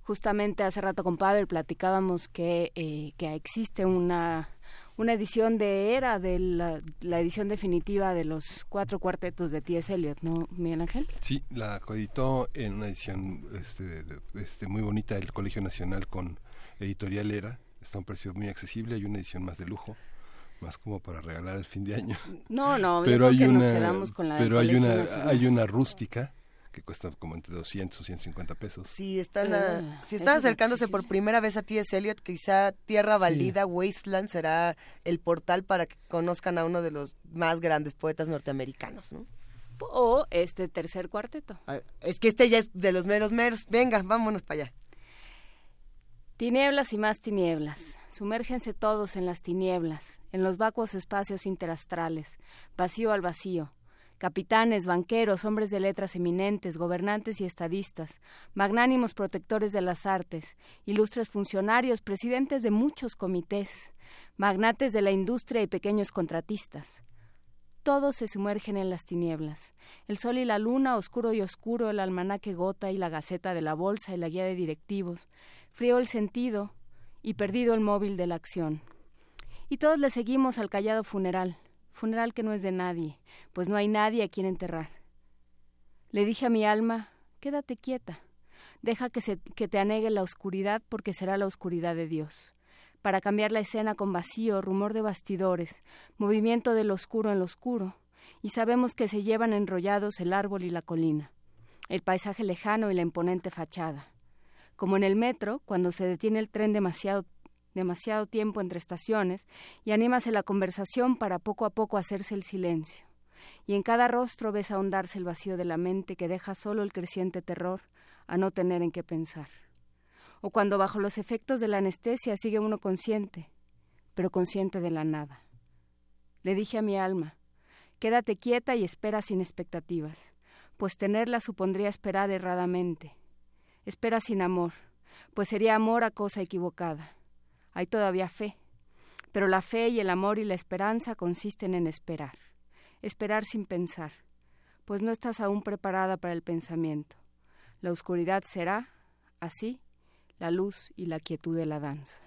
justamente hace rato con Pavel platicábamos que eh, que existe una una edición de era de la, la edición definitiva de los cuatro cuartetos de T.S. Eliot, ¿no, Miguel Ángel? Sí, la coeditó en una edición este, este, muy bonita el Colegio Nacional con Editorial Era. Está a un precio muy accesible. Hay una edición más de lujo, más como para regalar el fin de año. No, no, pero hay que nos una, quedamos con la del pero hay una, Nacional. hay una rústica que cuesta como entre 200 o 150 pesos. Si están, a- Ah, si están es acercándose por primera vez a T.S. Eliot, quizá Tierra Baldida, Wasteland, será el portal para que conozcan a uno de los más grandes poetas norteamericanos, ¿no? O este tercer cuarteto. Ah, Es que este ya es de los meros meros. Venga, vámonos para allá. Tinieblas y más tinieblas. Sumérgense todos en las tinieblas, en los vacuos espacios interastrales, vacío al vacío. Capitanes, banqueros, hombres de letras eminentes, gobernantes y estadistas, magnánimos protectores de las artes, ilustres funcionarios, presidentes de muchos comités, magnates de la industria y pequeños contratistas. Todos se sumergen en las tinieblas. El sol y la luna, oscuro y oscuro, el almanaque gota y la gaceta de la bolsa y la guía de directivos, frío el sentido y perdido el móvil de la acción. Y todos le seguimos al callado funeral, funeral que no es de nadie, pues no hay nadie a quien enterrar. Le dije a mi alma, quédate quieta, deja que, se, que te anegue la oscuridad porque será la oscuridad de Dios para cambiar la escena con vacío, rumor de bastidores, movimiento del oscuro en lo oscuro, y sabemos que se llevan enrollados el árbol y la colina, el paisaje lejano y la imponente fachada. Como en el metro, cuando se detiene el tren demasiado demasiado tiempo entre estaciones y anímase la conversación para poco a poco hacerse el silencio. Y en cada rostro ves ahondarse el vacío de la mente que deja solo el creciente terror a no tener en qué pensar o cuando bajo los efectos de la anestesia sigue uno consciente, pero consciente de la nada. Le dije a mi alma, quédate quieta y espera sin expectativas, pues tenerla supondría esperar erradamente. Espera sin amor, pues sería amor a cosa equivocada hay todavía fe. Pero la fe y el amor y la esperanza consisten en esperar. Esperar sin pensar, pues no estás aún preparada para el pensamiento. La oscuridad será, así, la luz y la quietud de la danza.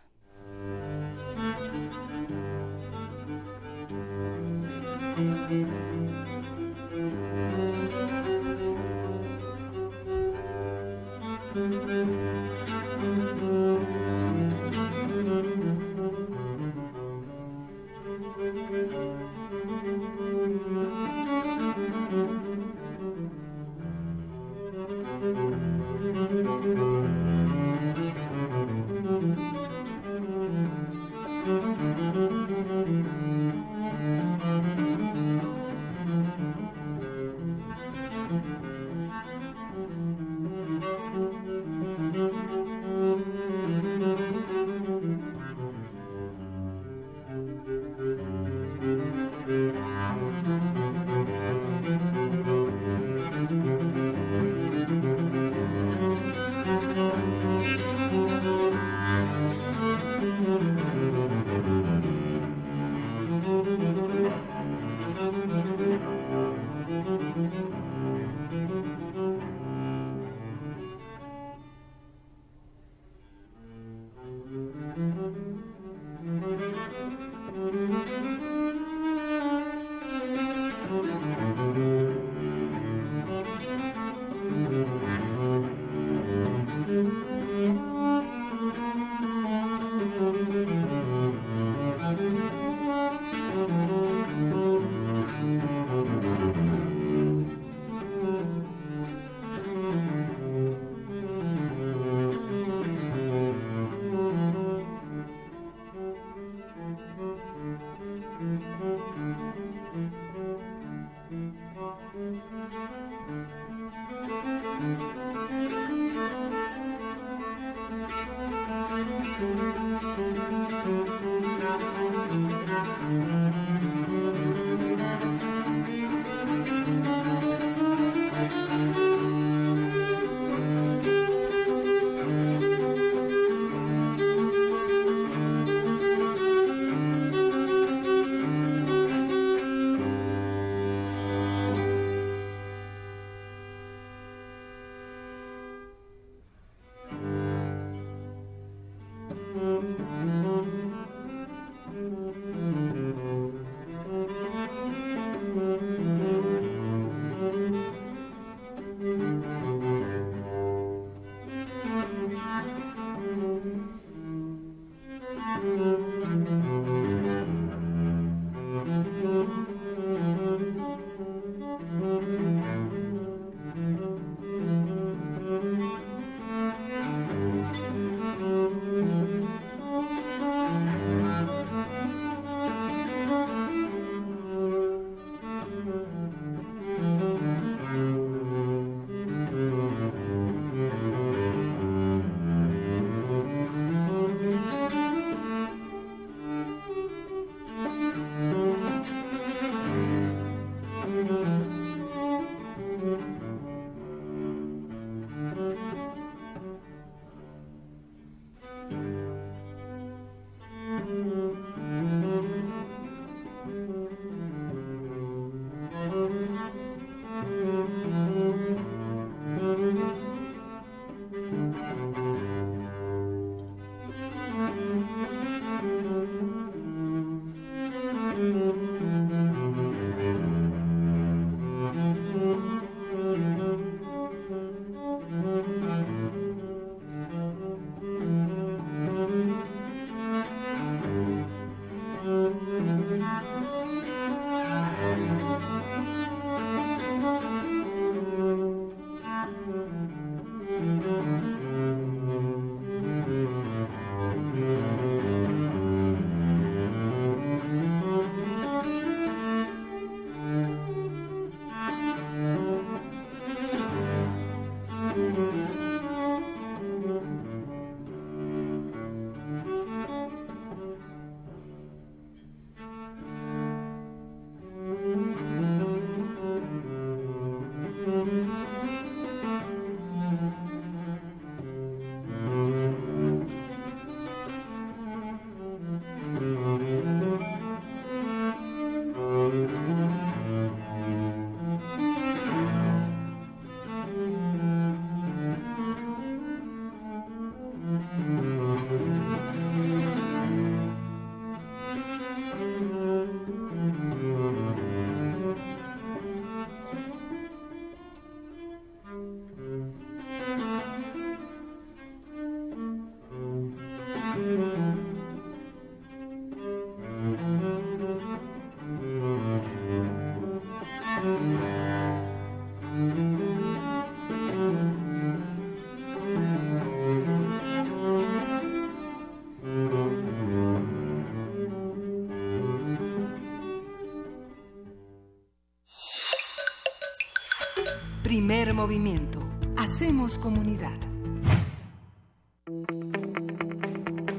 Primer movimiento. Hacemos comunidad.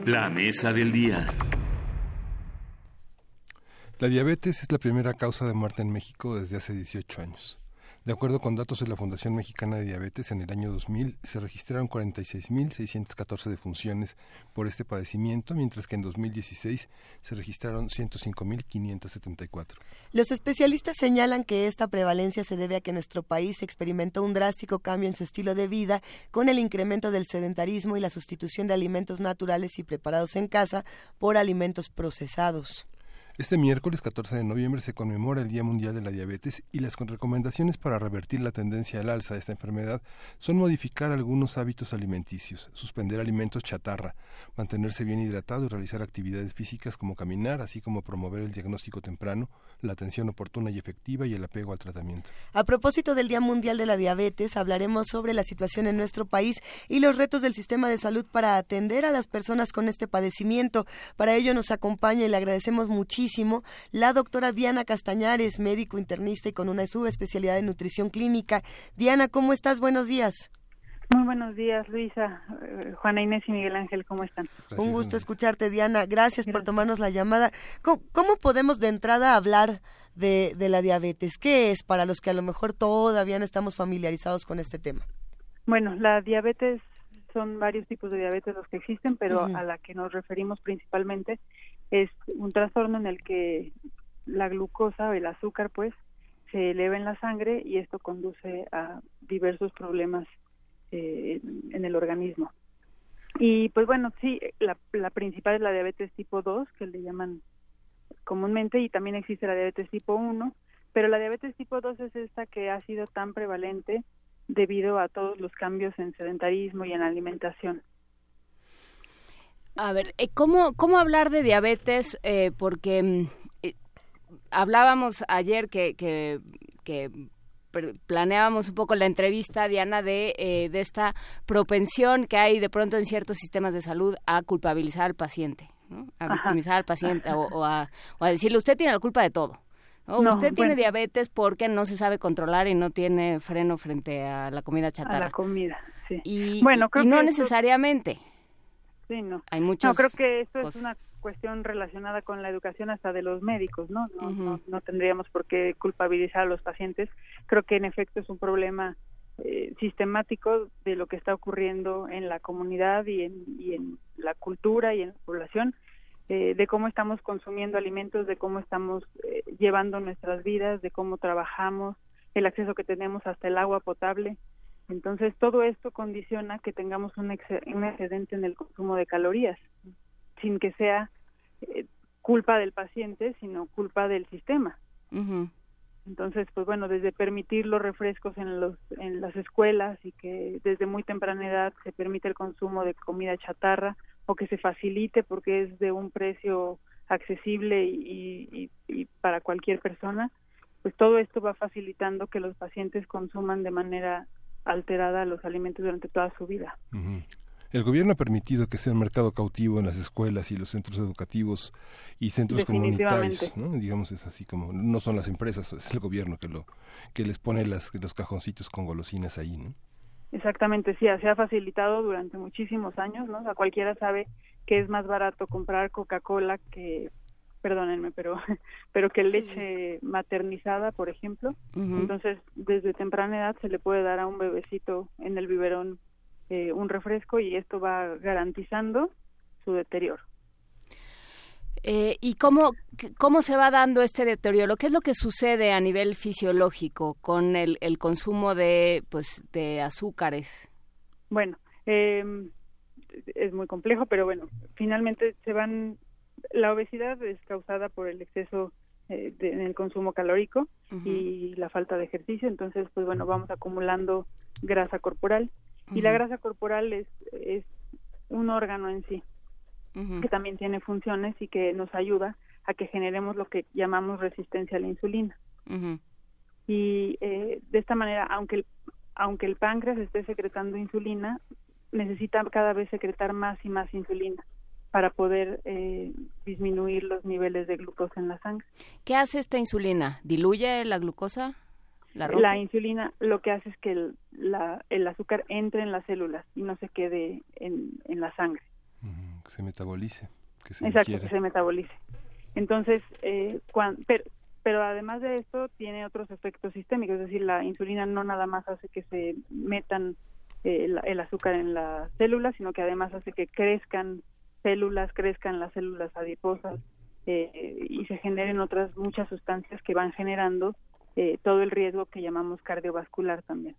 La mesa del día. La diabetes es la primera causa de muerte en México desde hace 18 años. De acuerdo con datos de la Fundación Mexicana de Diabetes, en el año 2000 se registraron 46.614 defunciones por este padecimiento, mientras que en 2016 se registraron 105.574. Los especialistas señalan que esta prevalencia se debe a que nuestro país experimentó un drástico cambio en su estilo de vida con el incremento del sedentarismo y la sustitución de alimentos naturales y preparados en casa por alimentos procesados. Este miércoles 14 de noviembre se conmemora el Día Mundial de la Diabetes y las recomendaciones para revertir la tendencia al alza de esta enfermedad son modificar algunos hábitos alimenticios, suspender alimentos chatarra, mantenerse bien hidratado y realizar actividades físicas como caminar, así como promover el diagnóstico temprano, la atención oportuna y efectiva y el apego al tratamiento. A propósito del Día Mundial de la Diabetes, hablaremos sobre la situación en nuestro país y los retos del sistema de salud para atender a las personas con este padecimiento. Para ello nos acompaña y le agradecemos muchísimo la doctora Diana Castañares, médico internista y con una subespecialidad en nutrición clínica. Diana, ¿cómo estás? Buenos días. Muy buenos días, Luisa, eh, Juana Inés y Miguel Ángel, ¿cómo están? Un gusto escucharte, Diana. Gracias, por tomarnos la llamada. ¿Cómo, podemos de entrada hablar de, la diabetes? ¿Qué es para los que a lo mejor todavía no estamos familiarizados con este tema? Bueno, la diabetes son varios tipos de diabetes los que existen, pero a la que nos referimos principalmente es un trastorno en el que la glucosa o el azúcar pues se eleva en la sangre y esto conduce a diversos problemas eh, en el organismo. Y pues bueno, sí, la, la principal es la diabetes tipo 2, que le llaman comúnmente, y también existe la diabetes tipo 1, pero la diabetes tipo 2 es esta que ha sido tan prevalente debido a todos los cambios en sedentarismo y en alimentación. A ver, eh, ¿cómo, cómo hablar de diabetes? Eh, porque mm, eh, hablábamos ayer que, que, planeábamos un poco la entrevista, Diana, de, de esta propensión que hay de pronto en ciertos sistemas de salud a culpabilizar al paciente, a victimizar al paciente o, a, decirle, usted tiene la culpa de todo. usted tiene diabetes porque no se sabe controlar y no tiene freno frente a la comida chatarra. A la comida, sí. Y, bueno, no necesariamente. Sí, no. Hay muchos. No, creo que esto es una cuestión relacionada con la educación hasta de los médicos, ¿no? No, no, tendríamos por qué culpabilizar a los pacientes. Creo que en efecto es un problema eh, sistemático de lo que está ocurriendo en la comunidad y en, y en la cultura y en la población, eh, de cómo estamos consumiendo alimentos, de cómo estamos eh, llevando nuestras vidas, de cómo trabajamos, el acceso que tenemos hasta el agua potable. Entonces, todo esto condiciona que tengamos un, excedente en el consumo de calorías, sin que sea eh, culpa del paciente, sino culpa del sistema. Entonces, pues bueno, desde permitir los refrescos en, los, en las escuelas y que desde muy temprana edad se permite el consumo de comida chatarra o que se facilite porque es de un precio accesible y, y para cualquier persona, pues todo esto va facilitando que los pacientes consuman de manera alterada los alimentos durante toda su vida. El gobierno ha permitido que sea un mercado cautivo en las escuelas y los centros educativos y centros comunitarios, ¿no? Digamos es así como no son las empresas, es el gobierno que lo que les pone las, los cajoncitos con golosinas ahí, ¿no? Exactamente, sí, se ha facilitado durante muchísimos años, ¿no? O sea, cualquiera sabe que es más barato comprar Coca-Cola que perdónenme, pero, [LAUGHS] pero que leche maternizada, por ejemplo. Entonces, desde temprana edad se le puede dar a un bebecito en el biberón eh, un refresco y esto va garantizando su deterioro. Eh, ¿Y cómo, cómo se va dando este deterioro? ¿Qué es lo que sucede a nivel fisiológico con el, el consumo de, pues, de azúcares? Bueno, eh, es muy complejo, pero bueno, finalmente se van la obesidad es causada por el exceso eh, en el consumo calórico y la falta de ejercicio, entonces pues bueno, vamos acumulando grasa corporal. Y la grasa corporal es, es un órgano en sí que también tiene funciones y que nos ayuda a que generemos lo que llamamos resistencia a la insulina. Y eh, de esta manera, aunque el, aunque el páncreas esté secretando insulina, necesita cada vez secretar más y más insulina para poder eh, disminuir los niveles de glucosa en la sangre. ¿Qué hace esta insulina? ¿Diluye la glucosa? La, insulina lo que hace es que el, la, el azúcar entre en las células y no se quede en, en la sangre. que se metabolice. Que se Exacto, que se metabolice. Entonces, eh, pero, pero además de esto tiene otros efectos sistémicos, es decir, la insulina no nada más hace que se metan eh, el, azúcar en las células, sino que además hace que crezcan células, crezcan las células adiposas eh, y se generen otras muchas sustancias que van generando eh, todo el riesgo que llamamos cardiovascular también.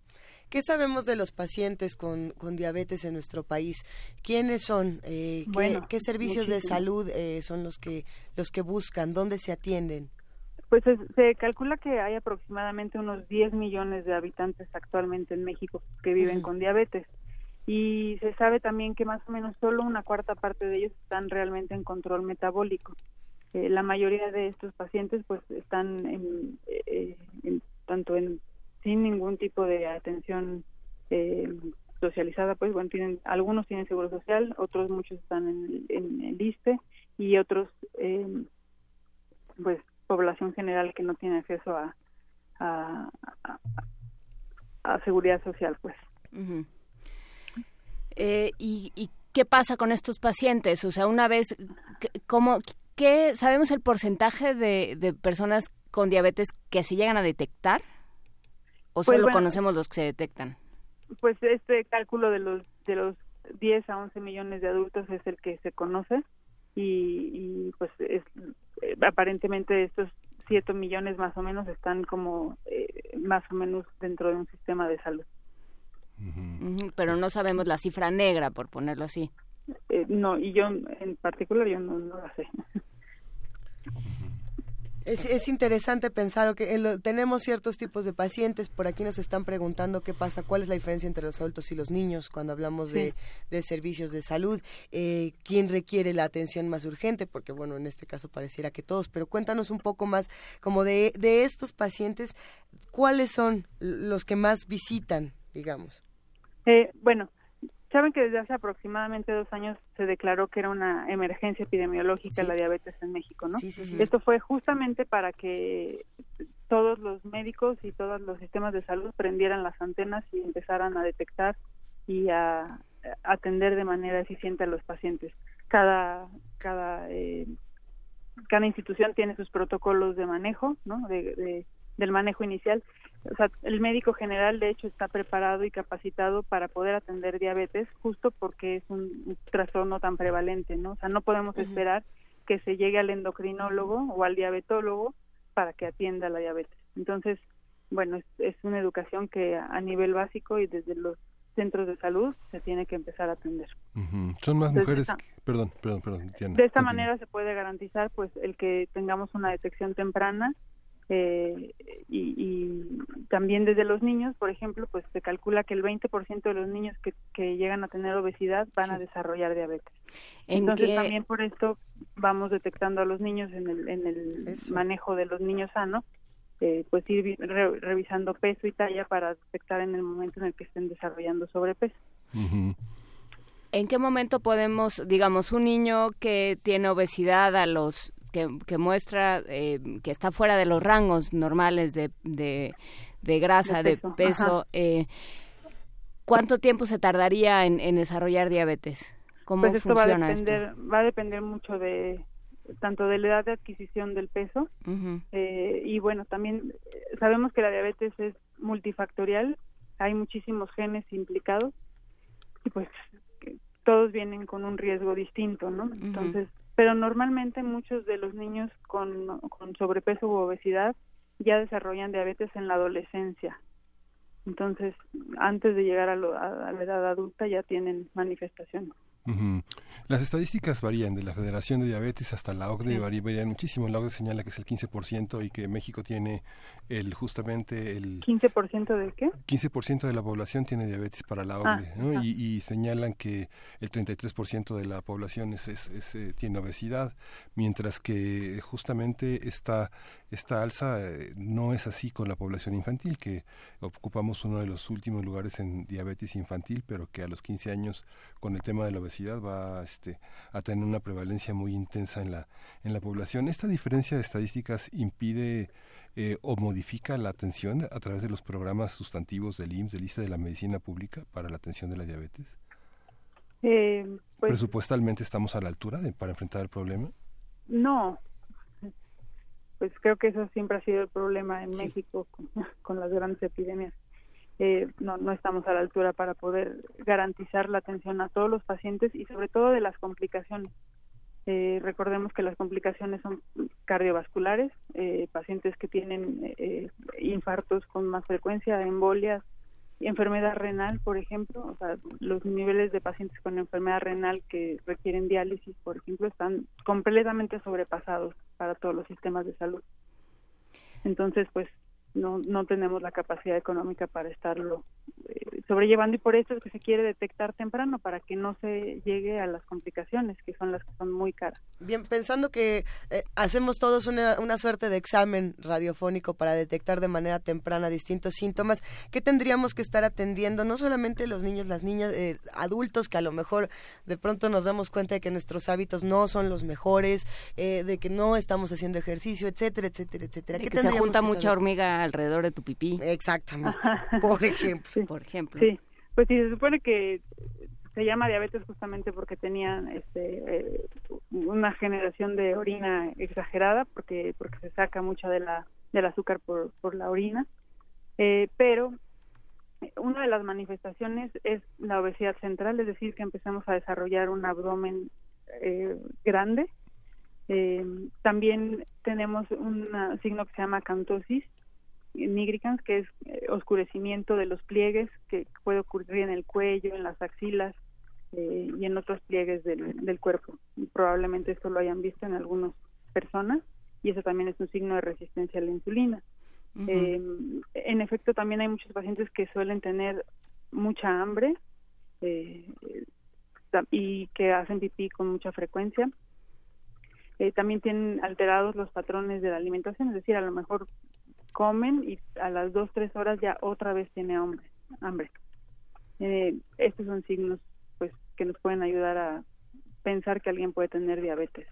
¿Qué sabemos de los pacientes con, con diabetes en nuestro país? ¿Quiénes son? Eh, ¿qué, servicios de salud eh, son los que los que buscan? ¿Dónde se atienden? Pues se calcula que hay aproximadamente unos 10 millones de habitantes actualmente en México que viven con diabetes y se sabe también que más o menos solo una cuarta parte de ellos están realmente en control metabólico. Eh, la mayoría de estos pacientes pues están en, eh, tanto en sin ningún tipo de atención eh, socializada pues bueno tienen algunos tienen seguro social otros muchos están en, en el ISTE y otros pues población general que no tiene acceso a a, seguridad social pues y, y qué pasa con estos pacientes o sea una vez cómo ¿qué, ¿sabemos el porcentaje de, de personas con diabetes que se llegan a detectar? ¿O pues solo conocemos los que se detectan? Pues este cálculo de los, de los 10 a 11 millones de adultos es el que se conoce y, pues es, eh, aparentemente estos 7 millones más o menos están como eh, más o menos dentro de un sistema de salud. Pero no sabemos la cifra negra, por ponerlo así. Eh, no, y yo en particular yo no, no la sé. Es, es, interesante pensar que tenemos ciertos tipos de pacientes. Por aquí nos están preguntando qué pasa, cuál es la diferencia entre los adultos y los niños cuando hablamos de, servicios de salud. Eh, ¿Quién requiere la atención más urgente? Porque, bueno, en este caso pareciera que todos. Pero cuéntanos un poco más, como de, de estos pacientes, ¿cuáles son los que más visitan, digamos? Eh, bueno, Saben que desde hace aproximadamente dos años se declaró que era una emergencia epidemiológica la diabetes en México, ¿no? Sí, sí, Esto fue justamente para que todos los médicos y todos los sistemas de salud prendieran las antenas y empezaran a detectar y a, atender de manera eficiente a los pacientes. Cada cada eh, cada institución tiene sus protocolos de manejo, ¿no? de, del manejo inicial o sea, el médico general de hecho está preparado y capacitado para poder atender diabetes justo porque es un trastorno tan prevalente, ¿no? O sea, no podemos esperar que se llegue al endocrinólogo o al diabetólogo para que atienda la diabetes. Entonces, bueno, es, es una educación que a nivel básico y desde los centros de salud se tiene que empezar a atender. Son más mujeres, perdón, perdón, perdón. de esta manera se puede garantizar pues el que tengamos una detección temprana eh, y, también desde los niños, por ejemplo, pues se calcula que el 20% de los niños que, que, llegan a tener obesidad van a desarrollar diabetes. Entonces también por esto vamos detectando a los niños en el, en el manejo de los niños sanos, eh, pues ir revisando peso y talla para detectar en el momento en el que estén desarrollando sobrepeso. ¿En qué momento podemos, digamos, un niño que tiene obesidad a los que, muestra eh, que está fuera de los rangos normales de, de, grasa, de peso, eh, ¿cuánto tiempo se tardaría en, desarrollar diabetes? ¿Cómo pues esto funciona va a depender, Va a depender mucho de tanto de la edad de adquisición del peso eh, y bueno, también sabemos que la diabetes es multifactorial, hay muchísimos genes implicados y pues todos vienen con un riesgo distinto, ¿no? Entonces, pero normalmente muchos de los niños con, sobrepeso u obesidad ya desarrollan diabetes en la adolescencia. Entonces, antes de llegar a, a la edad adulta ya tienen manifestaciones. Las estadísticas varían de la Federación de Diabetes hasta la OCDE, varían, muchísimo. La OCDE señala que es el 15% y que México tiene el justamente el... ¿15% de qué? 15% de la población tiene diabetes para la OCDE, ah, y, señalan que el 33% de la población es, es, eh, tiene obesidad, mientras que justamente esta, esta alza eh, no es así con la población infantil, que ocupamos uno de los últimos lugares en diabetes infantil, pero que a los 15 años con el tema de la obesidad va este, a tener una prevalencia muy intensa en la, en la población. ¿Esta diferencia de estadísticas impide eh, o modifica la atención a través de los programas sustantivos del IMSS, de lista de la medicina pública para la atención de la diabetes? Eh, pues ¿Presupuestalmente estamos a la altura de, para enfrentar el problema? No, pues creo que eso siempre ha sido el problema en México [LAUGHS] con, las grandes epidemias. Eh, no, no estamos a la altura para poder garantizar la atención a todos los pacientes y sobre todo de las complicaciones. Eh, recordemos que las complicaciones son cardiovasculares, eh, pacientes que tienen eh, infartos con más frecuencia, embolias, enfermedad renal, por ejemplo, o sea, los niveles de pacientes con enfermedad renal que requieren diálisis, por ejemplo, están completamente sobrepasados para todos los sistemas de salud. Entonces, pues no, no tenemos la capacidad económica para estarlo eh, sobrellevando y por eso es que se quiere detectar temprano para que no se llegue a las complicaciones que son las que son muy caras. Bien, pensando que eh, hacemos todos una, una, suerte de examen radiofónico para detectar de manera temprana distintos síntomas, ¿qué tendríamos que estar atendiendo? No solamente los niños, las niñas, eh, adultos que a lo mejor de pronto nos damos cuenta de que nuestros hábitos no son los mejores, de que no estamos haciendo ejercicio, etcétera, etcétera, etcétera. ¿Qué que se junta mucha hormiga alrededor de tu pipí. Exactamente. [LAUGHS] Por ejemplo. Por ejemplo. Sí. Pues sí, se supone que se llama diabetes justamente porque tenían este, eh, una generación de orina exagerada porque porque se saca mucha de la del azúcar por, por la orina eh, pero una de las manifestaciones es la obesidad central es decir que empezamos a desarrollar un abdomen eh, grande también tenemos un signo que se llama cantosis nigricans, que es eh, oscurecimiento de los pliegues que puede ocurrir en el cuello, en las axilas eh, y en otros pliegues del, cuerpo. probablemente esto lo hayan visto en algunas personas y eso también es un signo de resistencia a la insulina. Eh, en efecto, también hay muchos pacientes que suelen tener mucha hambre y que hacen pipí con mucha frecuencia. también tienen alterados los patrones de la alimentación, es decir, a lo mejor comen y a las dos, tres horas ya otra vez tiene hambre. hambre. Eh, estos son signos pues que nos pueden ayudar a pensar que alguien puede tener diabetes.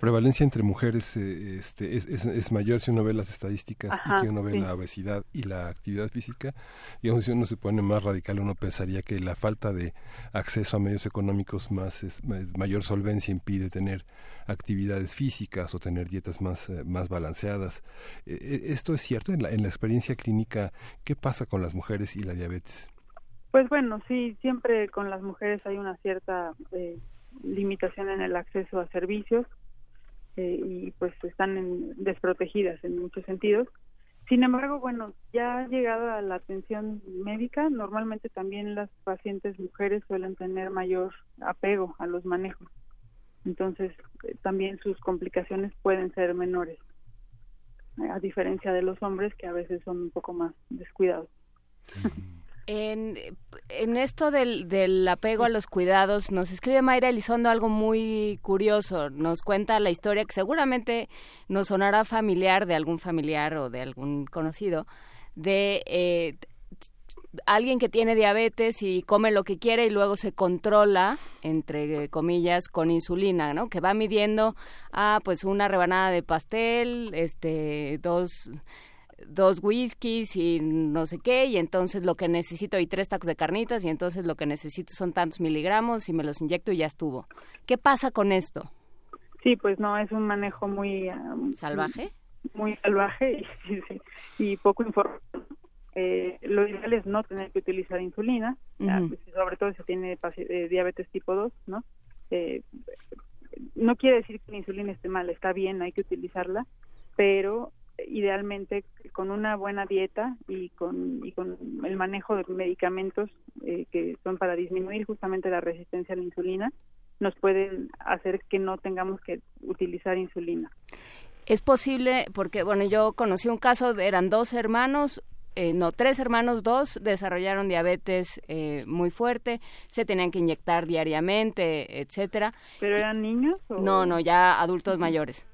Prevalencia entre mujeres eh, este, es, es, mayor si uno ve las estadísticas y que uno ve la obesidad y la actividad física. Y si uno se pone más radical, uno pensaría que la falta de acceso a medios económicos más es, mayor solvencia impide tener actividades físicas o tener dietas más, eh, más balanceadas. Eh, ¿Esto es cierto en la, en la experiencia clínica? ¿Qué pasa con las mujeres y la diabetes? Pues bueno, sí, siempre con las mujeres hay una cierta limitación en el acceso a servicios eh, y pues están desprotegidas en muchos sentidos. Sin embargo, bueno, ya llegada la atención médica, normalmente también las pacientes mujeres suelen tener mayor apego a los manejos. Entonces, eh, también sus complicaciones pueden ser menores, a diferencia de los hombres que a veces son un poco más descuidados. En, esto del, del, apego a los cuidados, nos escribe Mayra Elizondo algo muy curioso. Nos cuenta la historia que seguramente nos sonará familiar de algún familiar o de algún conocido, de eh, alguien que tiene diabetes y come lo que quiere y luego se controla, entre comillas, con insulina, ¿no? Que va midiendo, ah, pues una rebanada de pastel, este, dos dos whiskies y no sé qué, y entonces lo que necesito, y tres tacos de carnitas, y entonces lo que necesito son tantos miligramos y me los inyecto y ya estuvo. ¿Qué pasa con esto? Sí, pues no, es un manejo muy... ¿Salvaje? Muy salvaje [LAUGHS] y, poco informado. Eh, lo ideal es no tener que utilizar insulina, pues, sobre todo si tiene eh, diabetes tipo 2, ¿no? Eh, no quiere decir que la insulina esté mal, está bien, hay que utilizarla, pero idealmente con una buena dieta y con, y con el manejo de medicamentos eh, que son para disminuir justamente la resistencia a la insulina, nos pueden hacer que no tengamos que utilizar insulina. Es posible, porque bueno, yo conocí un caso, eran dos hermanos, eh, no, tres hermanos, dos desarrollaron diabetes eh, muy fuerte, se tenían que inyectar diariamente, etcétera. ¿Pero eran niños? No, no, ya adultos mayores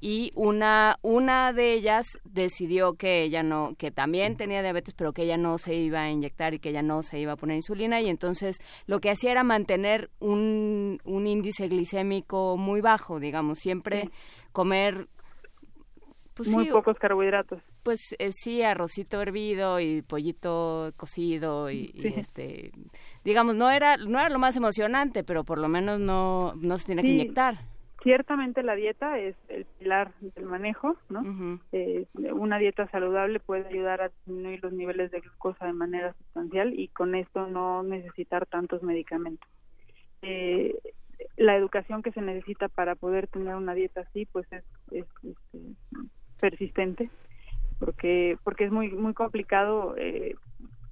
y una una de ellas decidió que ella no que también tenía diabetes pero que ella no se iba a inyectar y que ella no se iba a poner insulina. Y entonces lo que hacía era mantener un, un índice glicémico muy bajo digamos siempre comer pues muy pocos carbohidratos. Pues eh, sí, arrocito hervido y pollito cocido y, este, digamos, no era, no era lo más emocionante, pero por lo menos no, no se tiene que inyectar. Ciertamente la dieta es el pilar del manejo, ¿no? Eh, una dieta saludable puede ayudar a disminuir los niveles de glucosa de manera sustancial y con esto no necesitar tantos medicamentos. Eh, la educación que se necesita para poder tener una dieta así, pues es, este, persistente, porque porque es muy muy complicado eh,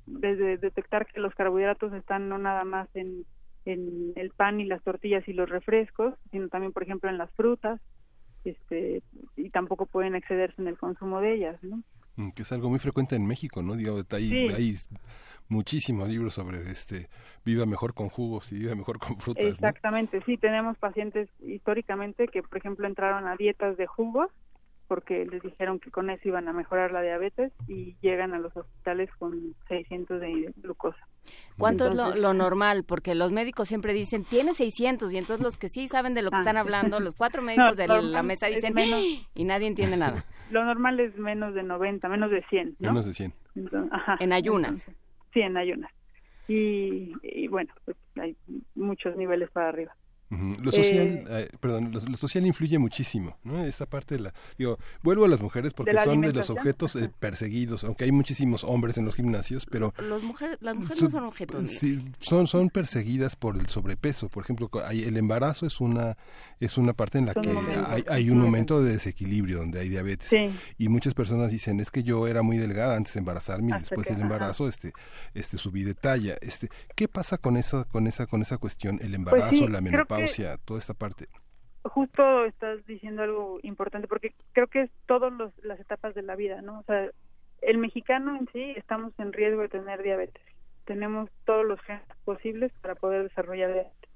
desde detectar que los carbohidratos están no nada más en en el pan y las tortillas y los refrescos, sino también, por ejemplo, en las frutas, este, y tampoco pueden excederse en el consumo de ellas, ¿no? Mm, que es algo muy frecuente en México, ¿no? Digo, hay, hay muchísimos libros sobre este viva mejor con jugos y viva mejor con frutas. Exactamente, sí, tenemos pacientes históricamente que, por ejemplo, entraron a dietas de jugos porque les dijeron que con eso iban a mejorar la diabetes y llegan a los hospitales con 600 de glucosa. ¿Cuánto es lo, normal? Porque los médicos siempre dicen, tiene 600, y entonces los que sí saben de lo que ah. están hablando, los cuatro [LAUGHS] médicos de la mesa dicen, menos, y nadie entiende nada. [LAUGHS] Lo normal es menos de 90, menos de 100, ¿no? Menos de 100. en ayunas. sí, en ayunas. Y, y bueno, pues hay muchos niveles para arriba. Lo social, eh, eh, perdón, lo, social influye muchísimo, ¿no? Esta parte de la, digo, vuelvo a las mujeres porque son de los objetos eh, perseguidos, aunque hay muchísimos hombres en los gimnasios, pero las mujeres no son objetos. Sí, son son perseguidas por el sobrepeso, por ejemplo, hay, el embarazo es una es una parte en la que hay, hay, un momento de desequilibrio donde hay diabetes. Y muchas personas dicen es que yo era muy delgada antes de embarazarme y después del embarazo este este subí de talla, este ¿qué pasa con esa con esa con esa cuestión el pues embarazo, la menopausia? Toda esta parte. Justo estás diciendo algo importante porque creo que es todas las etapas de la vida, ¿no? O sea, el mexicano en sí estamos en riesgo de tener diabetes. Tenemos todos los genes posibles para poder desarrollar diabetes.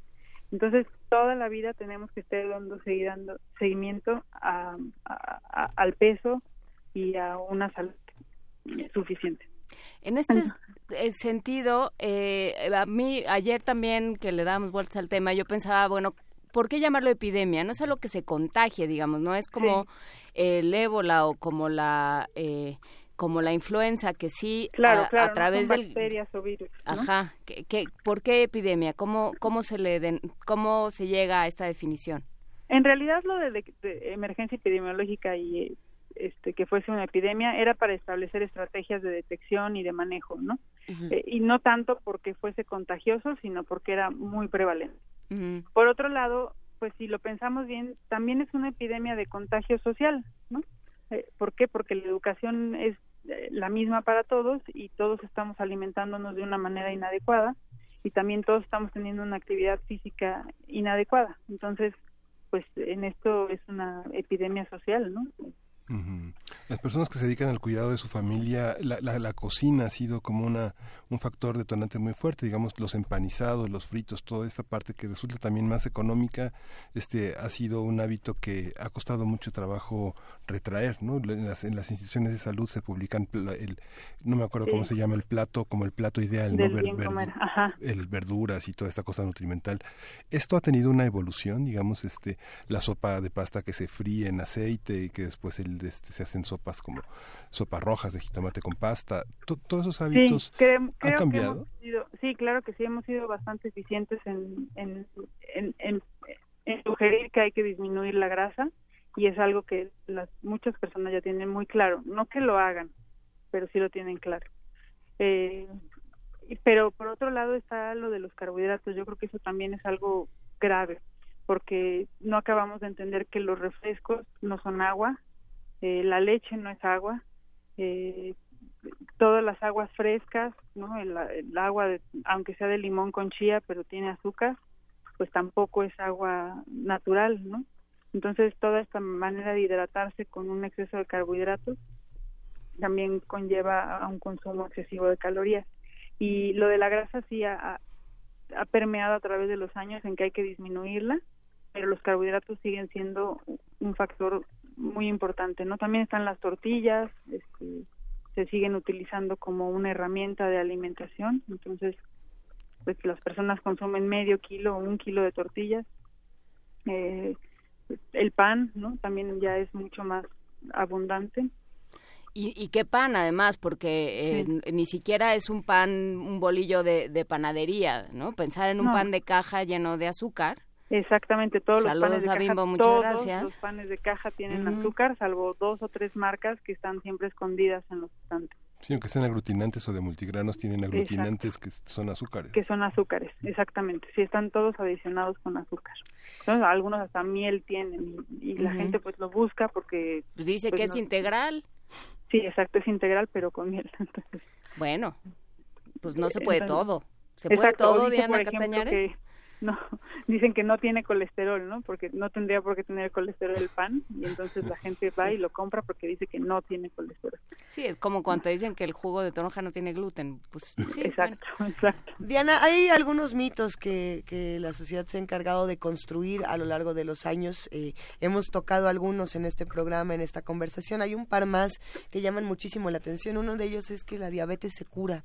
Entonces, toda la vida tenemos que estar dando, seguir dando seguimiento al peso y a una salud suficiente. En este eh, sentido, eh, a mí ayer también que le damos vueltas al tema, yo pensaba, bueno, ¿por qué llamarlo epidemia? No es algo que se contagie, digamos, no es como el ébola o como la eh, como la influenza que sí claro, a, través no bacterias o virus ajá que, ¿por qué epidemia cómo cómo se le den, cómo se llega a esta definición en realidad lo de emergencia epidemiológica y este, que fuese una epidemia era para establecer estrategias de detección y de manejo, ¿no? Eh, y no tanto porque fuese contagioso, sino porque era muy prevalente. Por otro lado, pues si lo pensamos bien, también es una epidemia de contagio social, ¿no? Eh, ¿Por qué? Porque la educación es eh, la misma para todos y todos estamos alimentándonos de una manera inadecuada y también todos estamos teniendo una actividad física inadecuada. Entonces, pues en esto es una epidemia social, ¿no? Las personas que se dedican al cuidado de su familia, la, la, cocina ha sido como una, un factor detonante muy fuerte, digamos, los empanizados, los fritos, toda esta parte que resulta también más económica, este ha sido un hábito que ha costado mucho trabajo retraer, ¿no? En las, en las instituciones de salud se publican, el, no me acuerdo cómo se llama el plato, como el plato ideal, ¿no? el verduras y toda esta cosa nutrimental. Esto ha tenido una evolución, digamos, este, la sopa de pasta que se fríe en aceite y que después el este, se hacen sopas como sopas rojas de jitomate con pasta. ¿Todos esos hábitos han cambiado? sí, claro que sí, hemos sido bastante eficientes en, en, en, sugerir que hay que disminuir la grasa y es algo que las muchas personas ya tienen muy claro. No que lo hagan, pero sí lo tienen claro. Eh, pero por otro lado está lo de los carbohidratos. Yo creo que eso también es algo grave porque no acabamos de entender que los refrescos no son agua, eh, la leche no es agua, eh, todas las aguas frescas, ¿no? El, agua, aunque sea de limón con chía, pero tiene azúcar, pues tampoco es agua natural, ¿no? Entonces toda esta manera de hidratarse con un exceso de carbohidratos también conlleva a un consumo excesivo de calorías. Y lo de la grasa sí ha, ha permeado a través de los años en que hay que disminuirla, pero los carbohidratos siguen siendo un factor muy importante, ¿no? También están las tortillas, este, se siguen utilizando como una herramienta de alimentación, entonces, pues las personas consumen medio kilo o un kilo de tortillas. Eh, el pan, ¿no? También ya es mucho más abundante. Y, qué pan, además, porque eh, ni siquiera es un pan, un bolillo de, panadería, ¿no? Pensar en un pan de caja lleno de azúcar. Exactamente, todos los panes de caja, todos los panes de caja tienen azúcar, salvo dos o tres marcas que están siempre escondidas en los estantes. Sí, aunque sean aglutinantes o de multigranos, tienen aglutinantes que son azúcares. Que son azúcares, exactamente. Sí, están todos adicionados con azúcar. Entonces, algunos hasta miel tienen y, la gente pues lo busca porque... Pues dice pues, que es integral. Sí, exacto, es integral, pero con miel. [LAUGHS] Bueno, pues no se puede todo. ¿Se puede todo, Diana Castañares? No [LAUGHS] dicen que no tiene colesterol, ¿no? Porque no tendría por qué tener colesterol el pan y entonces la gente va y lo compra porque dice que no tiene colesterol. Sí, es como cuando dicen que el jugo de toronja no tiene gluten, pues sí, [LAUGHS] exacto, exacto. Diana, hay algunos mitos que, que la sociedad se ha encargado de construir a lo largo de los años. Eh, hemos tocado algunos en este programa, en esta conversación. Hay un par más que llaman muchísimo la atención. Uno de ellos es que la diabetes se cura,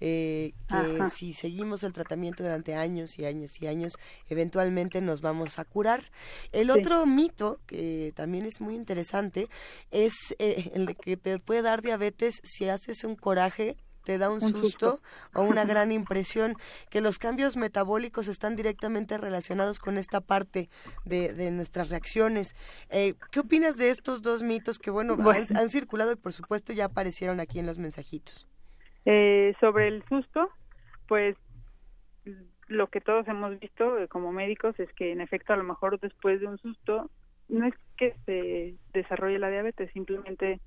eh, que si seguimos el tratamiento durante años y años y años eventualmente nos vamos a curar. El otro mito, que también es muy interesante, es eh, el que te puede dar diabetes si haces un coraje te da un, susto, o una [LAUGHS] gran impresión, que los cambios metabólicos están directamente relacionados con esta parte de, nuestras reacciones. Eh, ¿Qué opinas de estos dos mitos que, bueno, Han, circulado y por supuesto ya aparecieron aquí en los mensajitos? Eh, sobre el susto, pues lo que todos hemos visto eh, como médicos es que en efecto a lo mejor después de un susto no es que se desarrolle la diabetes, simplemente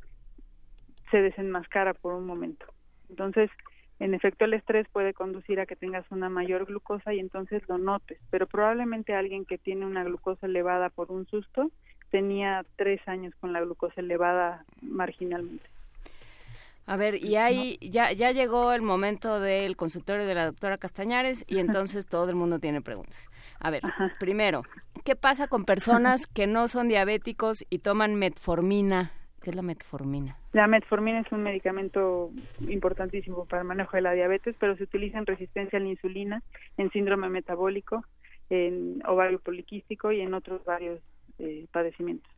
se desenmascara por un momento. Entonces, en efecto el estrés puede conducir a que tengas una mayor glucosa y entonces lo notes, pero probablemente alguien que tiene una glucosa elevada por un susto tenía tres años con la glucosa elevada marginalmente. A ver, y ahí ya, ya llegó el momento del consultorio de la doctora Castañares y entonces todo el mundo tiene preguntas. A ver, primero, ¿qué pasa con personas que no son diabéticos y toman metformina? ¿Qué es la metformina? La metformina es un medicamento importantísimo para el manejo de la diabetes, pero se utiliza en resistencia a la insulina, en síndrome metabólico, en ovario poliquístico y en otros varios eh, padecimientos.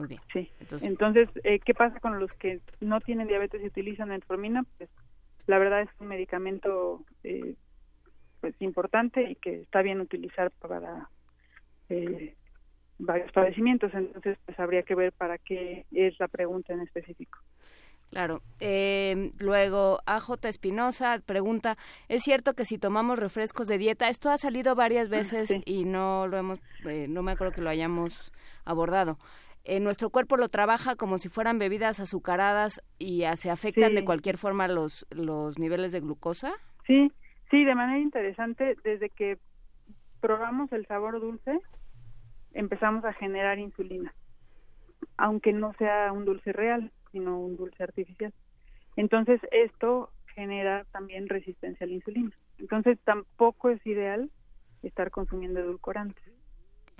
Muy bien. Sí. Entonces, eh, ¿qué pasa con los que no tienen diabetes y utilizan metformina? Pues la verdad es un medicamento eh, pues importante y que está bien utilizar para eh, varios padecimientos. Entonces, pues habría que ver para qué es la pregunta en específico. Claro. Eh, luego, AJ Espinosa pregunta, ¿es cierto que si tomamos refrescos de dieta, esto ha salido varias ah, veces y no lo hemos, no me acuerdo que lo hayamos abordado, eh, nuestro cuerpo lo trabaja como si fueran bebidas azucaradas y se afectan de cualquier forma los, los niveles de glucosa. Sí, sí, de manera interesante, desde que probamos el sabor dulce, empezamos a generar insulina, aunque no sea un dulce real, sino un dulce artificial. Entonces, esto genera también resistencia a la insulina. Entonces, tampoco es ideal estar consumiendo edulcorantes.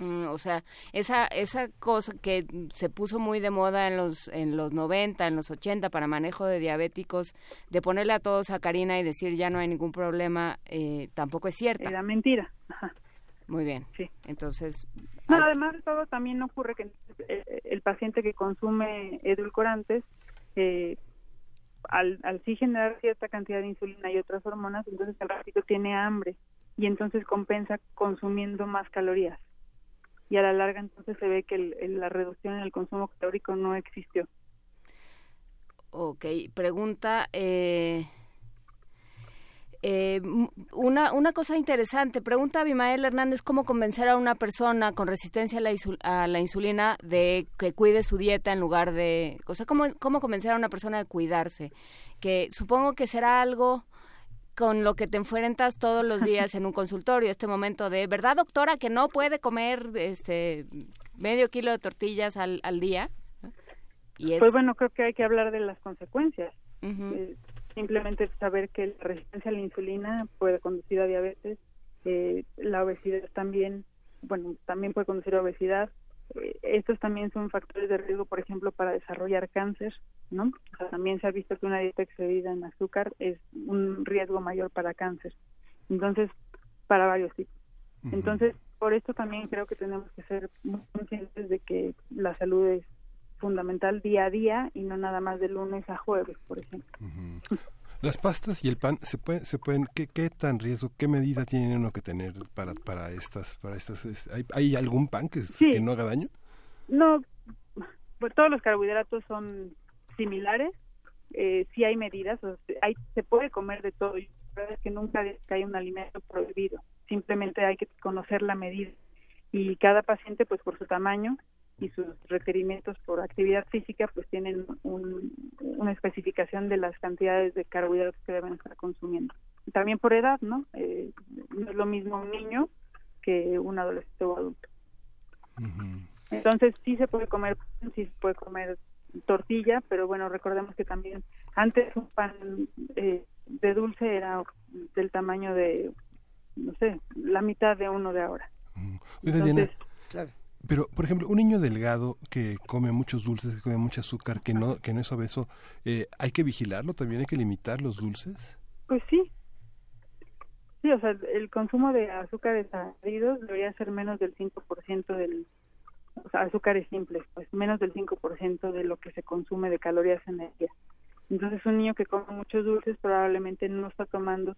Mm, o sea, esa esa cosa que se puso muy de moda en los en los 90, en los 80 para manejo de diabéticos, de ponerle a todos sacarina y decir ya no hay ningún problema, eh, tampoco es cierta. Era mentira. Muy bien. Sí. Entonces. No, además de todo, también ocurre que el, paciente que consume edulcorantes, eh, al, al sí generar cierta cantidad de insulina y otras hormonas, entonces el ratito tiene hambre y entonces compensa consumiendo más calorías y a la larga entonces se ve que la reducción en el consumo calórico no existió. Ok, pregunta, eh, eh, una, una cosa interesante, pregunta Abimael Hernández cómo convencer a una persona con resistencia a la, a la, insulina de que cuide su dieta en lugar de, o sea, cómo, cómo convencer a una persona de cuidarse, que supongo que será algo con lo que te enfrentas todos los [LAUGHS] días en un consultorio, este momento de, ¿verdad, doctora, que no puede comer este medio kilo de tortillas al, al día? Y Pues bueno, creo que hay que hablar de las consecuencias. Eh, simplemente saber que la resistencia a la insulina puede conducir a diabetes, eh, la obesidad también, bueno, también puede conducir a obesidad, estos también son factores de riesgo, por ejemplo, para desarrollar cáncer, ¿no? también se ha visto que una dieta excedida en azúcar es un riesgo mayor para cáncer. Entonces, para varios tipos. Entonces, por esto también creo que tenemos que ser muy conscientes de que la salud es fundamental día a día y no nada más de lunes a jueves, por ejemplo. Las pastas y el pan se pueden, se pueden, ¿qué, qué tan riesgo, qué medida tiene uno que tener para para estas, para estas, ¿hay, hay algún pan que, que no haga daño? No, pues todos los carbohidratos son similares, eh, sí hay medidas, o hay, se puede comer de todo. La verdad es que nunca hay un alimento prohibido, simplemente hay que conocer la medida y cada paciente, pues por su tamaño, y sus requerimientos por actividad física pues tienen una especificación de las cantidades de carbohidratos que deben estar consumiendo. También por edad, ¿no? Eh, no es lo mismo un niño que un adolescente o adulto. Entonces sí se puede comer, sí se puede comer tortilla, pero bueno, recordemos que también antes un pan eh, de dulce era del tamaño de, no sé, la mitad de uno de ahora. Entonces, claro pero, por ejemplo, un niño delgado que come muchos dulces, que come mucho azúcar, que no, que no es obeso, eh, ¿hay que vigilarlo también? ¿Hay que limitar los dulces? Pues sí. Sí, o sea, el consumo de azúcares añadidos debería ser menos del 5% del... O sea, azúcares simples, pues menos del 5% de lo que se consume de calorías en el día. Entonces, un niño que come muchos dulces probablemente no está tomando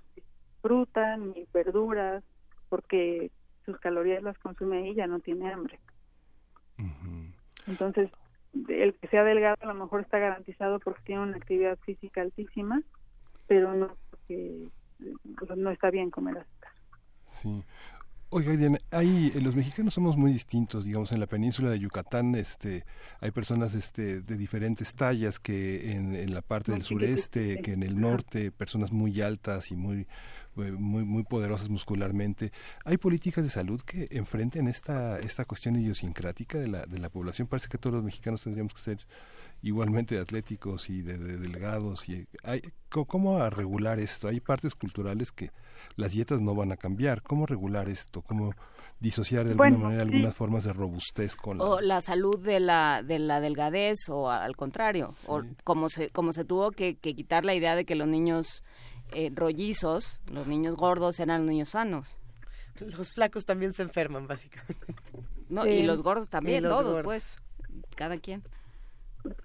fruta ni verduras porque sus calorías las consume y ya no tiene hambre. Entonces, el que sea delgado a lo mejor está garantizado porque tiene una actividad física altísima, pero no porque no está bien comer azúcar. Sí. Oiga, Diana, hay, eh, los mexicanos somos muy distintos, digamos, en la península de Yucatán este, hay personas este, de diferentes tallas que en, en la parte del sureste, que en el norte, personas muy altas y muy muy, muy poderosas muscularmente. ¿Hay políticas de salud que enfrenten esta, esta cuestión idiosincrática de la, de la población? Parece que todos los mexicanos tendríamos que ser igualmente atléticos y de, delgados. y hay, ¿Cómo a regular esto? Hay partes culturales que las dietas no van a cambiar. ¿Cómo regular esto? ¿Cómo disociar de alguna manera algunas formas de robustez con la... O la salud de la, de la delgadez o al contrario. O como se, como se tuvo que, que quitar la idea de que los niños eh, rollizos, los niños gordos eran los niños sanos. Los flacos también se enferman, básicamente. No, y los gordos también, todos, pues, cada quien.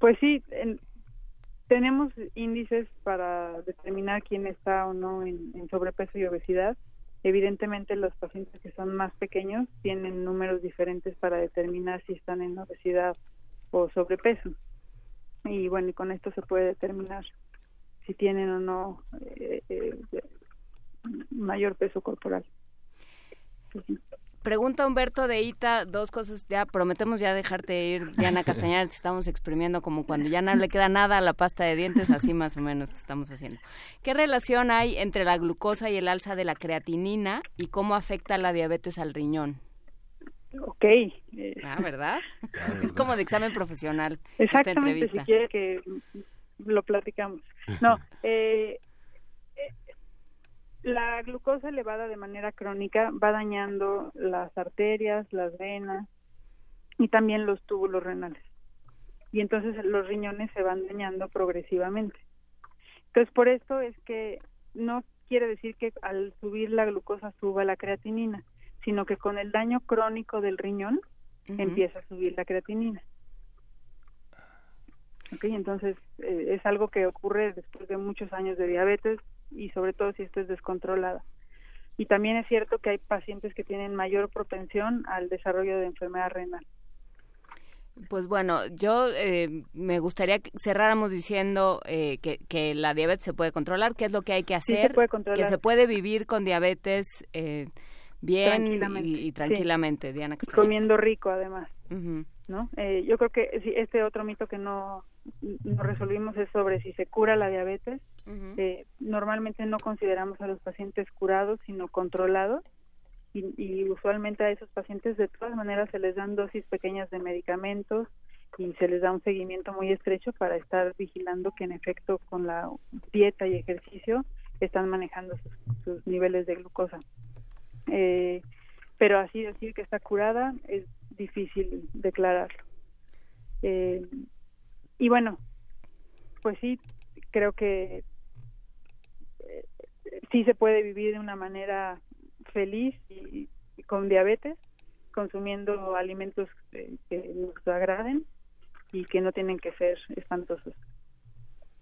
Pues sí, tenemos índices para determinar quién está o no en, sobrepeso y obesidad. Evidentemente los pacientes que son más pequeños tienen números diferentes para determinar si están en obesidad o sobrepeso. Y bueno, y con esto se puede determinar si tienen o no eh, eh, mayor peso corporal. Pregunta Humberto de Ita, dos cosas, ya prometemos ya dejarte ir, Diana Castañeda, te estamos exprimiendo como cuando ya no le queda nada a la pasta de dientes, así más o menos te estamos haciendo. ¿Qué relación hay entre la glucosa y el alza de la creatinina y cómo afecta la diabetes al riñón? Ok. Ah, ¿verdad? Es como de examen profesional. Exactamente, si quiere que lo platicamos. No, [LAUGHS] eh, eh, la glucosa elevada de manera crónica va dañando las arterias, las venas y también los túbulos renales. Y entonces los riñones se van dañando progresivamente. Entonces, por esto es que no quiere decir que al subir la glucosa suba la creatinina, sino que con el daño crónico del riñón empieza a subir la creatinina. Okay, entonces eh, es algo que ocurre después de muchos años de diabetes y sobre todo si esto es descontrolada. Y también es cierto que hay pacientes que tienen mayor propensión al desarrollo de enfermedad renal. Pues bueno, yo eh, me gustaría que cerráramos diciendo eh, que, que, la diabetes se puede controlar, qué es lo que hay que hacer, que se puede vivir con diabetes bien y, tranquilamente, Diana. Comiendo rico además. ¿no? Eh, yo creo que este otro mito que no, no resolvimos es sobre si se cura la diabetes. Eh, normalmente no consideramos a los pacientes curados, sino controlados. Y, usualmente a esos pacientes de todas maneras se les dan dosis pequeñas de medicamentos y se les da un seguimiento muy estrecho para estar vigilando que en efecto con la dieta y ejercicio están manejando sus, niveles de glucosa. Eh, pero así decir que está curada es difícil declararlo. Eh, y bueno, pues sí, creo que eh, sí se puede vivir de una manera feliz y, con diabetes, consumiendo alimentos que, nos agraden y que no tienen que ser espantosos.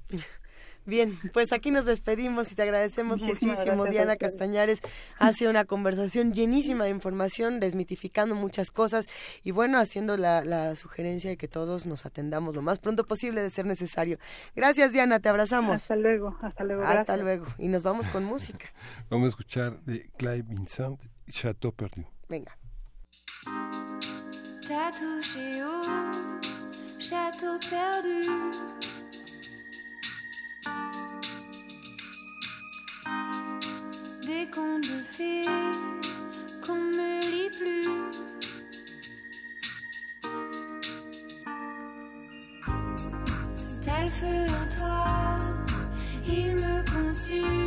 [LAUGHS] Bien, pues aquí nos despedimos y te agradecemos muchísimo, Diana Castañares. Hace una conversación llenísima de información, desmitificando muchas cosas y bueno, haciendo la, la, sugerencia de que todos nos atendamos lo más pronto posible de ser necesario. Gracias, Diana, te abrazamos. Hasta luego, hasta luego. Hasta luego. Y nos vamos con música. [LAUGHS] Vamos a escuchar de Clive Vincent, Chateau Perdu. Venga. château perdu. Des contes de fées qu'on ne lit plus. T'as le feu en toi, il me consume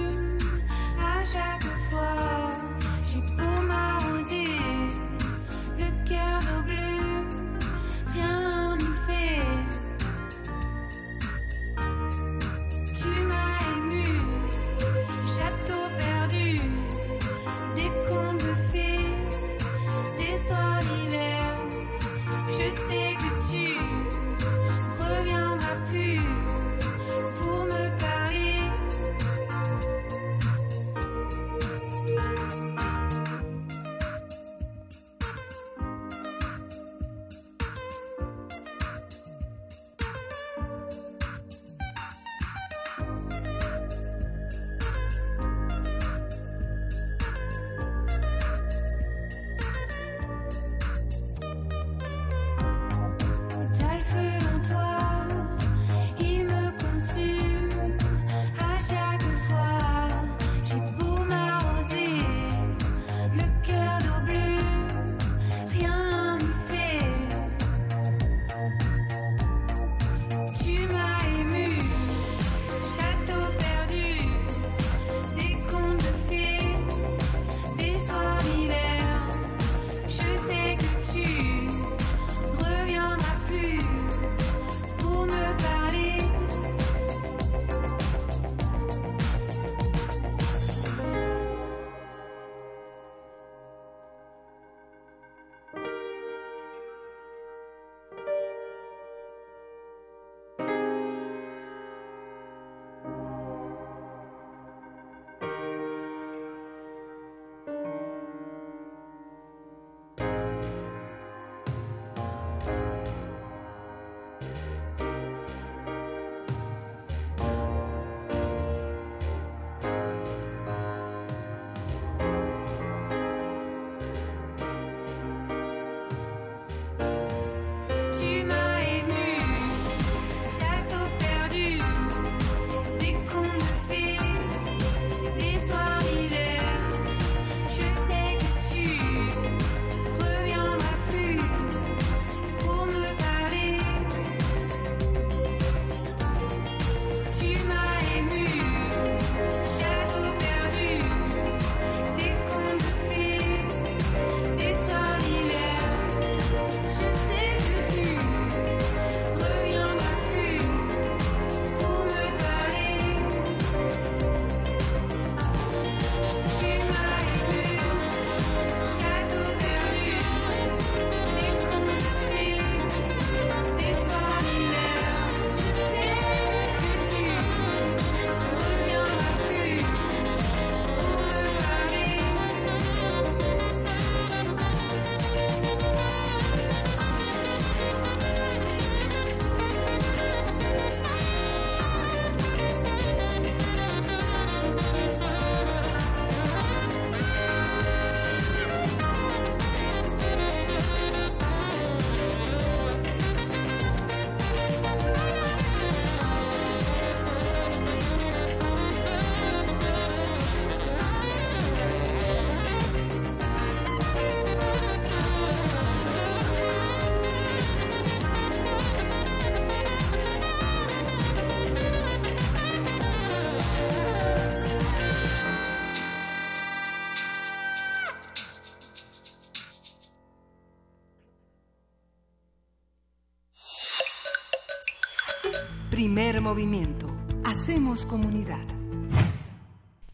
Primer movimiento. Hacemos comunidad.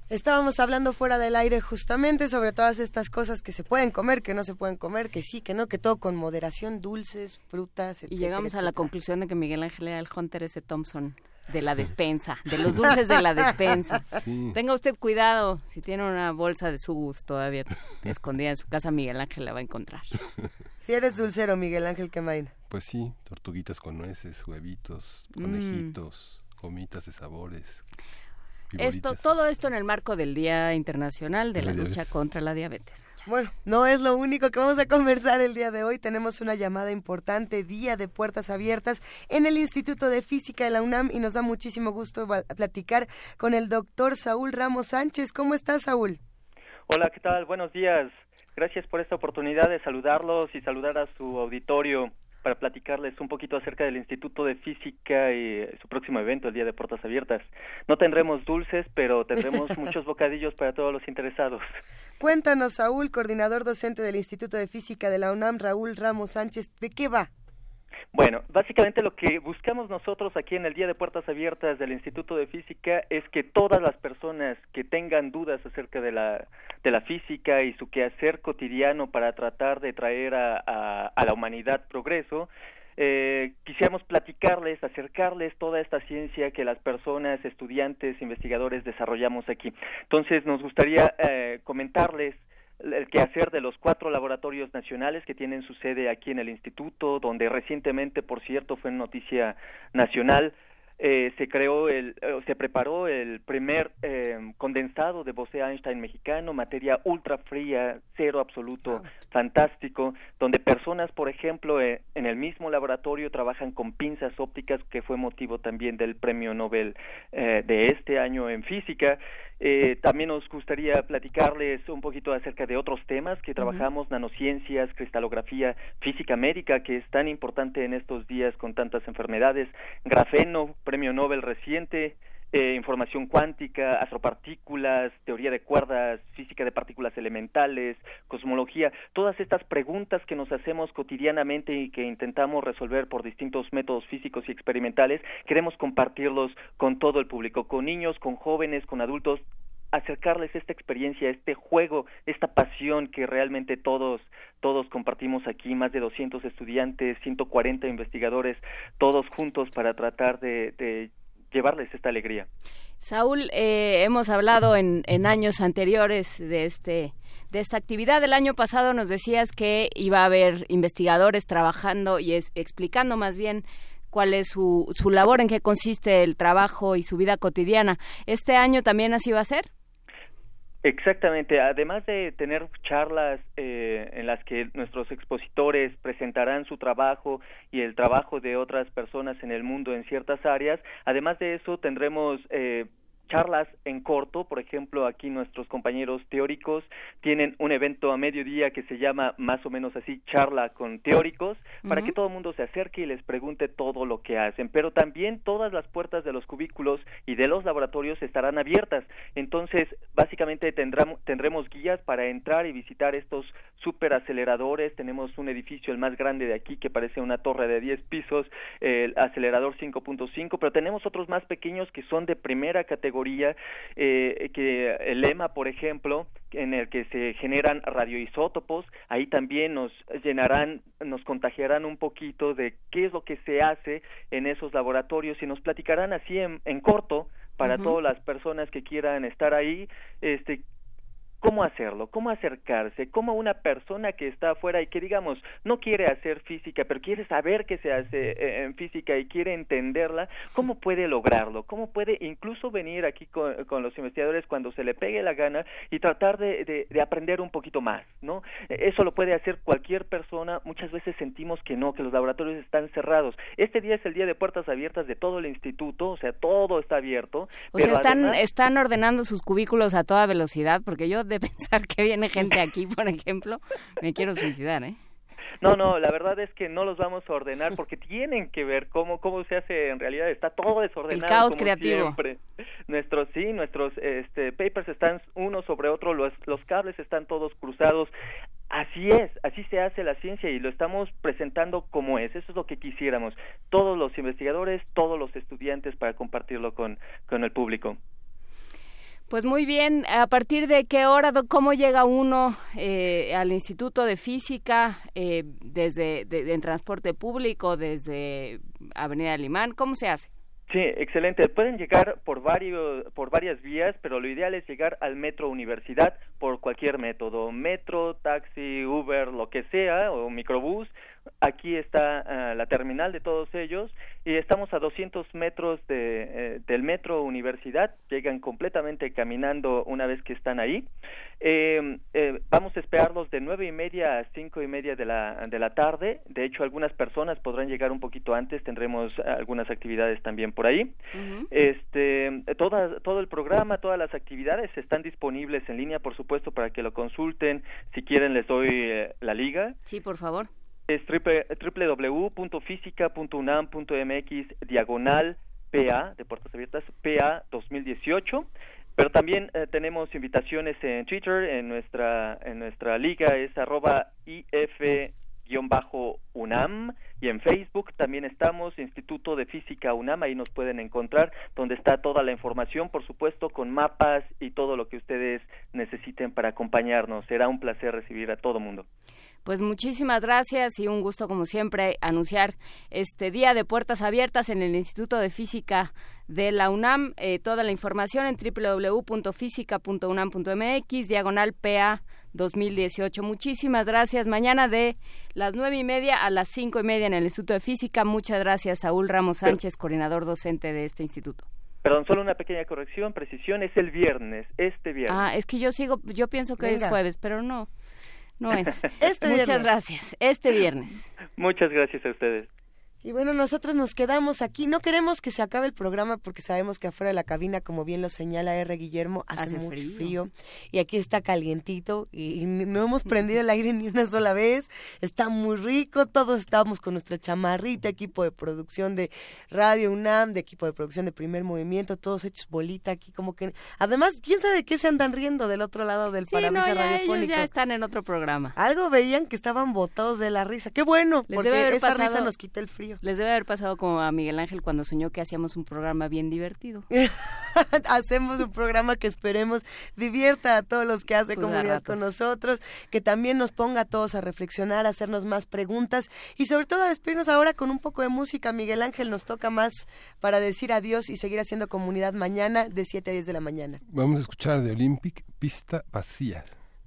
Estábamos hablando fuera del aire justamente sobre todas estas cosas que se pueden comer, que no se pueden comer, que sí, que no, que todo con moderación, dulces, frutas, etc. Y llegamos a la conclusión de que Miguel Ángel era el Hunter S. Thompson de la despensa, de los dulces de la despensa. [LAUGHS] Tenga usted cuidado, si tiene una bolsa de sugus todavía escondida en su casa, Miguel Ángel la va a encontrar. [LAUGHS] Si eres dulcero, Miguel Ángel Quemain. Pues sí, tortuguitas con nueces, huevitos, Mm. conejitos, gomitas de sabores. Esto, todo esto en el marco del Día Internacional de La la lucha diabetes. contra la diabetes. Bueno, no es lo único que vamos a conversar el día de hoy. Tenemos una llamada importante, día de puertas abiertas en el Instituto de Física de la UNAM y nos da muchísimo gusto platicar con el doctor Saúl Ramos Sánchez. ¿Cómo estás, Saúl? Hola, ¿qué tal? Buenos días. Gracias por esta oportunidad de saludarlos y saludar a su auditorio para platicarles un poquito acerca del Instituto de Física y eh, su próximo evento, el Día de Puertas Abiertas. No tendremos dulces, pero tendremos [LAUGHS] muchos bocadillos para todos los interesados. Cuéntanos, Saúl, coordinador docente del Instituto de Física de la UNAM, Raúl Ramos Sánchez, ¿de qué va? Bueno, básicamente lo que buscamos nosotros aquí en el Día de Puertas Abiertas del Instituto de Física es que todas las personas que tengan dudas acerca de la, de la física y su quehacer cotidiano para tratar de traer a, a, la humanidad progreso, eh, quisiéramos platicarles, acercarles toda esta ciencia que las personas, estudiantes, investigadores desarrollamos aquí. Entonces, nos gustaría eh, comentarles el quehacer de los cuatro laboratorios nacionales que tienen su sede aquí en el instituto, donde recientemente, por cierto, fue noticia nacional, eh, se creó el, eh, se preparó el primer eh, condensado de Bose-Einstein mexicano, materia ultra fría, cero absoluto, fantástico, donde personas, por ejemplo, eh, en el mismo laboratorio trabajan con pinzas ópticas, que fue motivo también del premio Nobel eh, de este año en física. Eh, también nos gustaría platicarles un poquito acerca de otros temas que trabajamos, nanociencias, cristalografía, física médica, que es tan importante en estos días con tantas enfermedades, grafeno, premio Nobel reciente, eh, información cuántica, astropartículas, teoría de cuerdas, física de partículas elementales, cosmología, todas estas preguntas que nos hacemos cotidianamente y que intentamos resolver por distintos métodos físicos y experimentales, queremos compartirlos con todo el público, con niños, con jóvenes, con adultos, acercarles esta experiencia, este juego, esta pasión que realmente todos todos compartimos aquí, más de 200 estudiantes, 140 investigadores, todos juntos para tratar de, de llevarles esta alegría. Saúl, eh, hemos hablado en, en años anteriores de este de esta actividad. El año pasado nos decías que iba a haber investigadores trabajando y es, explicando más bien cuál es su, su labor, en qué consiste el trabajo y su vida cotidiana. ¿Este año también así va a ser? Exactamente. Además de tener charlas eh, en las que nuestros expositores presentarán su trabajo y el trabajo de otras personas en el mundo en ciertas áreas, además de eso tendremos eh, charlas en corto, por ejemplo, aquí nuestros compañeros teóricos tienen un evento a mediodía que se llama más o menos así charla con teóricos para que todo el mundo se acerque y les pregunte todo lo que hacen, pero también todas las puertas de los cubículos y de los laboratorios estarán abiertas. Entonces, básicamente tendremos tendremos guías para entrar y visitar estos superaceleradores. Tenemos un edificio el más grande de aquí que parece una torre de 10 pisos, el acelerador 5.5, pero tenemos otros más pequeños que son de primera categoría, eh, que el EMA, por ejemplo, en el que se generan radioisótopos, ahí también nos llenarán, nos contagiarán un poquito de qué es lo que se hace en esos laboratorios y nos platicarán así en, en corto para todas las personas que quieran estar ahí, este cómo hacerlo, cómo acercarse, cómo una persona que está afuera y que digamos no quiere hacer física, pero quiere saber qué se hace eh, en física y quiere entenderla, cómo puede lograrlo, cómo puede incluso venir aquí con, con los investigadores cuando se le pegue la gana y tratar de, de- de aprender un poquito más, ¿no? Eh, Eso lo puede hacer cualquier persona, muchas veces sentimos que no, que los laboratorios están cerrados. Este día es el día de puertas abiertas de todo el instituto, o sea, todo está abierto. O sea, están, además- están ordenando sus cubículos a toda velocidad, porque yo de pensar que viene gente aquí, por ejemplo, me quiero suicidar, ¿eh? No, no, la verdad es que no los vamos a ordenar porque tienen que ver cómo cómo se hace en realidad. Está todo desordenado. El caos como creativo. siempre. Nuestros sí, nuestros este, papers están uno sobre otro, los los cables están todos cruzados. Así es, así se hace la ciencia y lo estamos presentando como es. Eso es lo que quisiéramos. Todos los investigadores, todos los estudiantes para compartirlo con con el público. Pues muy bien, ¿a partir de qué hora, cómo llega uno eh, al Instituto de Física eh, desde en transporte público, desde Avenida Limán? ¿Cómo se hace? Sí, excelente. Pueden llegar por varios, por varias vías, pero lo ideal es llegar al Metro Universidad por cualquier método, metro, taxi, Uber, lo que sea, o microbús. Aquí está ah, la terminal de todos ellos y estamos a 200 metros de, eh, del Metro Universidad. Llegan completamente caminando una vez que están ahí. Eh, eh, vamos a esperarlos de nueve y media a cinco y media de la, de la tarde. De hecho, algunas personas podrán llegar un poquito antes. Tendremos algunas actividades también por ahí. Este, toda, todo el programa, todas las actividades están disponibles en línea, por supuesto, para que lo consulten. Si quieren, les doy la liga. Sí, por favor es www.física.unam.mx diagonal PA de puertas abiertas PA 2018 pero también eh, tenemos invitaciones en Twitter en nuestra en nuestra liga es arroba if UNAM y en Facebook también estamos Instituto de Física UNAM, ahí nos pueden encontrar donde está toda la información, por supuesto, con mapas y todo lo que ustedes necesiten para acompañarnos. Será un placer recibir a todo mundo. Pues muchísimas gracias y un gusto como siempre anunciar este día de puertas abiertas en el Instituto de Física de la UNAM. Eh, toda la información en www.física.unam.mx, diagonal PA 2018. Muchísimas gracias. Mañana de las nueve y media a las cinco y media en el Instituto de Física. Muchas gracias, Saúl Ramos Sánchez, coordinador docente de este instituto. Perdón, solo una pequeña corrección, precisión, es el viernes, este viernes. Ah, es que yo sigo, yo pienso que es jueves, pero no. No es. Este Muchas gracias. Este viernes. Muchas gracias a ustedes. Y bueno, nosotros nos quedamos aquí. No queremos que se acabe el programa porque sabemos que afuera de la cabina, como bien lo señala R. Guillermo, hace, mucho frío. Y aquí está calientito y no hemos prendido el aire [LAUGHS] ni una sola vez. Está muy rico. Todos estamos con nuestra chamarrita, equipo de producción de Radio UNAM, de equipo de producción de Primer Movimiento, todos hechos bolita aquí como que... Además, ¿quién sabe qué se andan riendo del otro lado del sí, no, ya, Ellos ya están en otro programa. Algo veían que estaban botados de la risa. Qué bueno, porque esa risa nos quita el frío. Les debe haber pasado como a Miguel Ángel cuando soñó que hacíamos un programa bien divertido. [LAUGHS] Hacemos un programa que esperemos divierta a todos los que hace pues comunidad con nosotros, que también nos ponga a todos a reflexionar, a hacernos más preguntas y sobre todo a despedirnos ahora con un poco de música. Miguel Ángel nos toca más para decir adiós y seguir haciendo comunidad mañana de 7 a 10 de la mañana. Vamos a escuchar de Olympic Pista Vacía.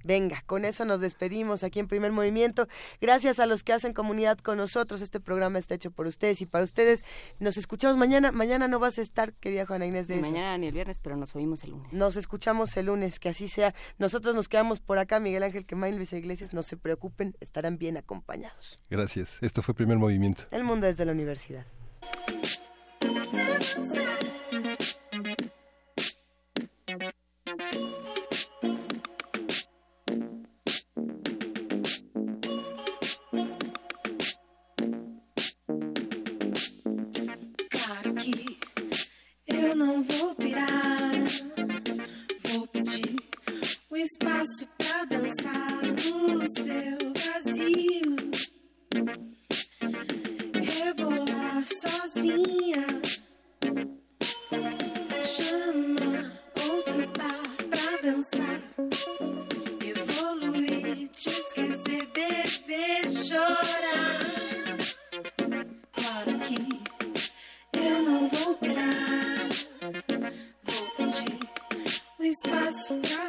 Venga, con eso nos despedimos aquí en Primer Movimiento. Gracias a los que hacen comunidad con nosotros. Este programa está hecho por ustedes y para ustedes. Nos escuchamos mañana. Mañana no vas a estar, querida Juana Inés de Mañana ni el viernes, pero nos oímos el lunes. Nos escuchamos el lunes, que así sea. Nosotros nos quedamos por acá, Miguel Ángel Quemain, Luisa Iglesias. No se preocupen, estarán bien acompañados. Gracias. Esto fue Primer Movimiento. El mundo desde la universidad. Não vou pirar. Vou pedir o espaço pra dançar no seu vazio. Rebolar sozinha. Chama outro par pra dançar. Evoluir, te esquecer, beber, chorar. Espaço pra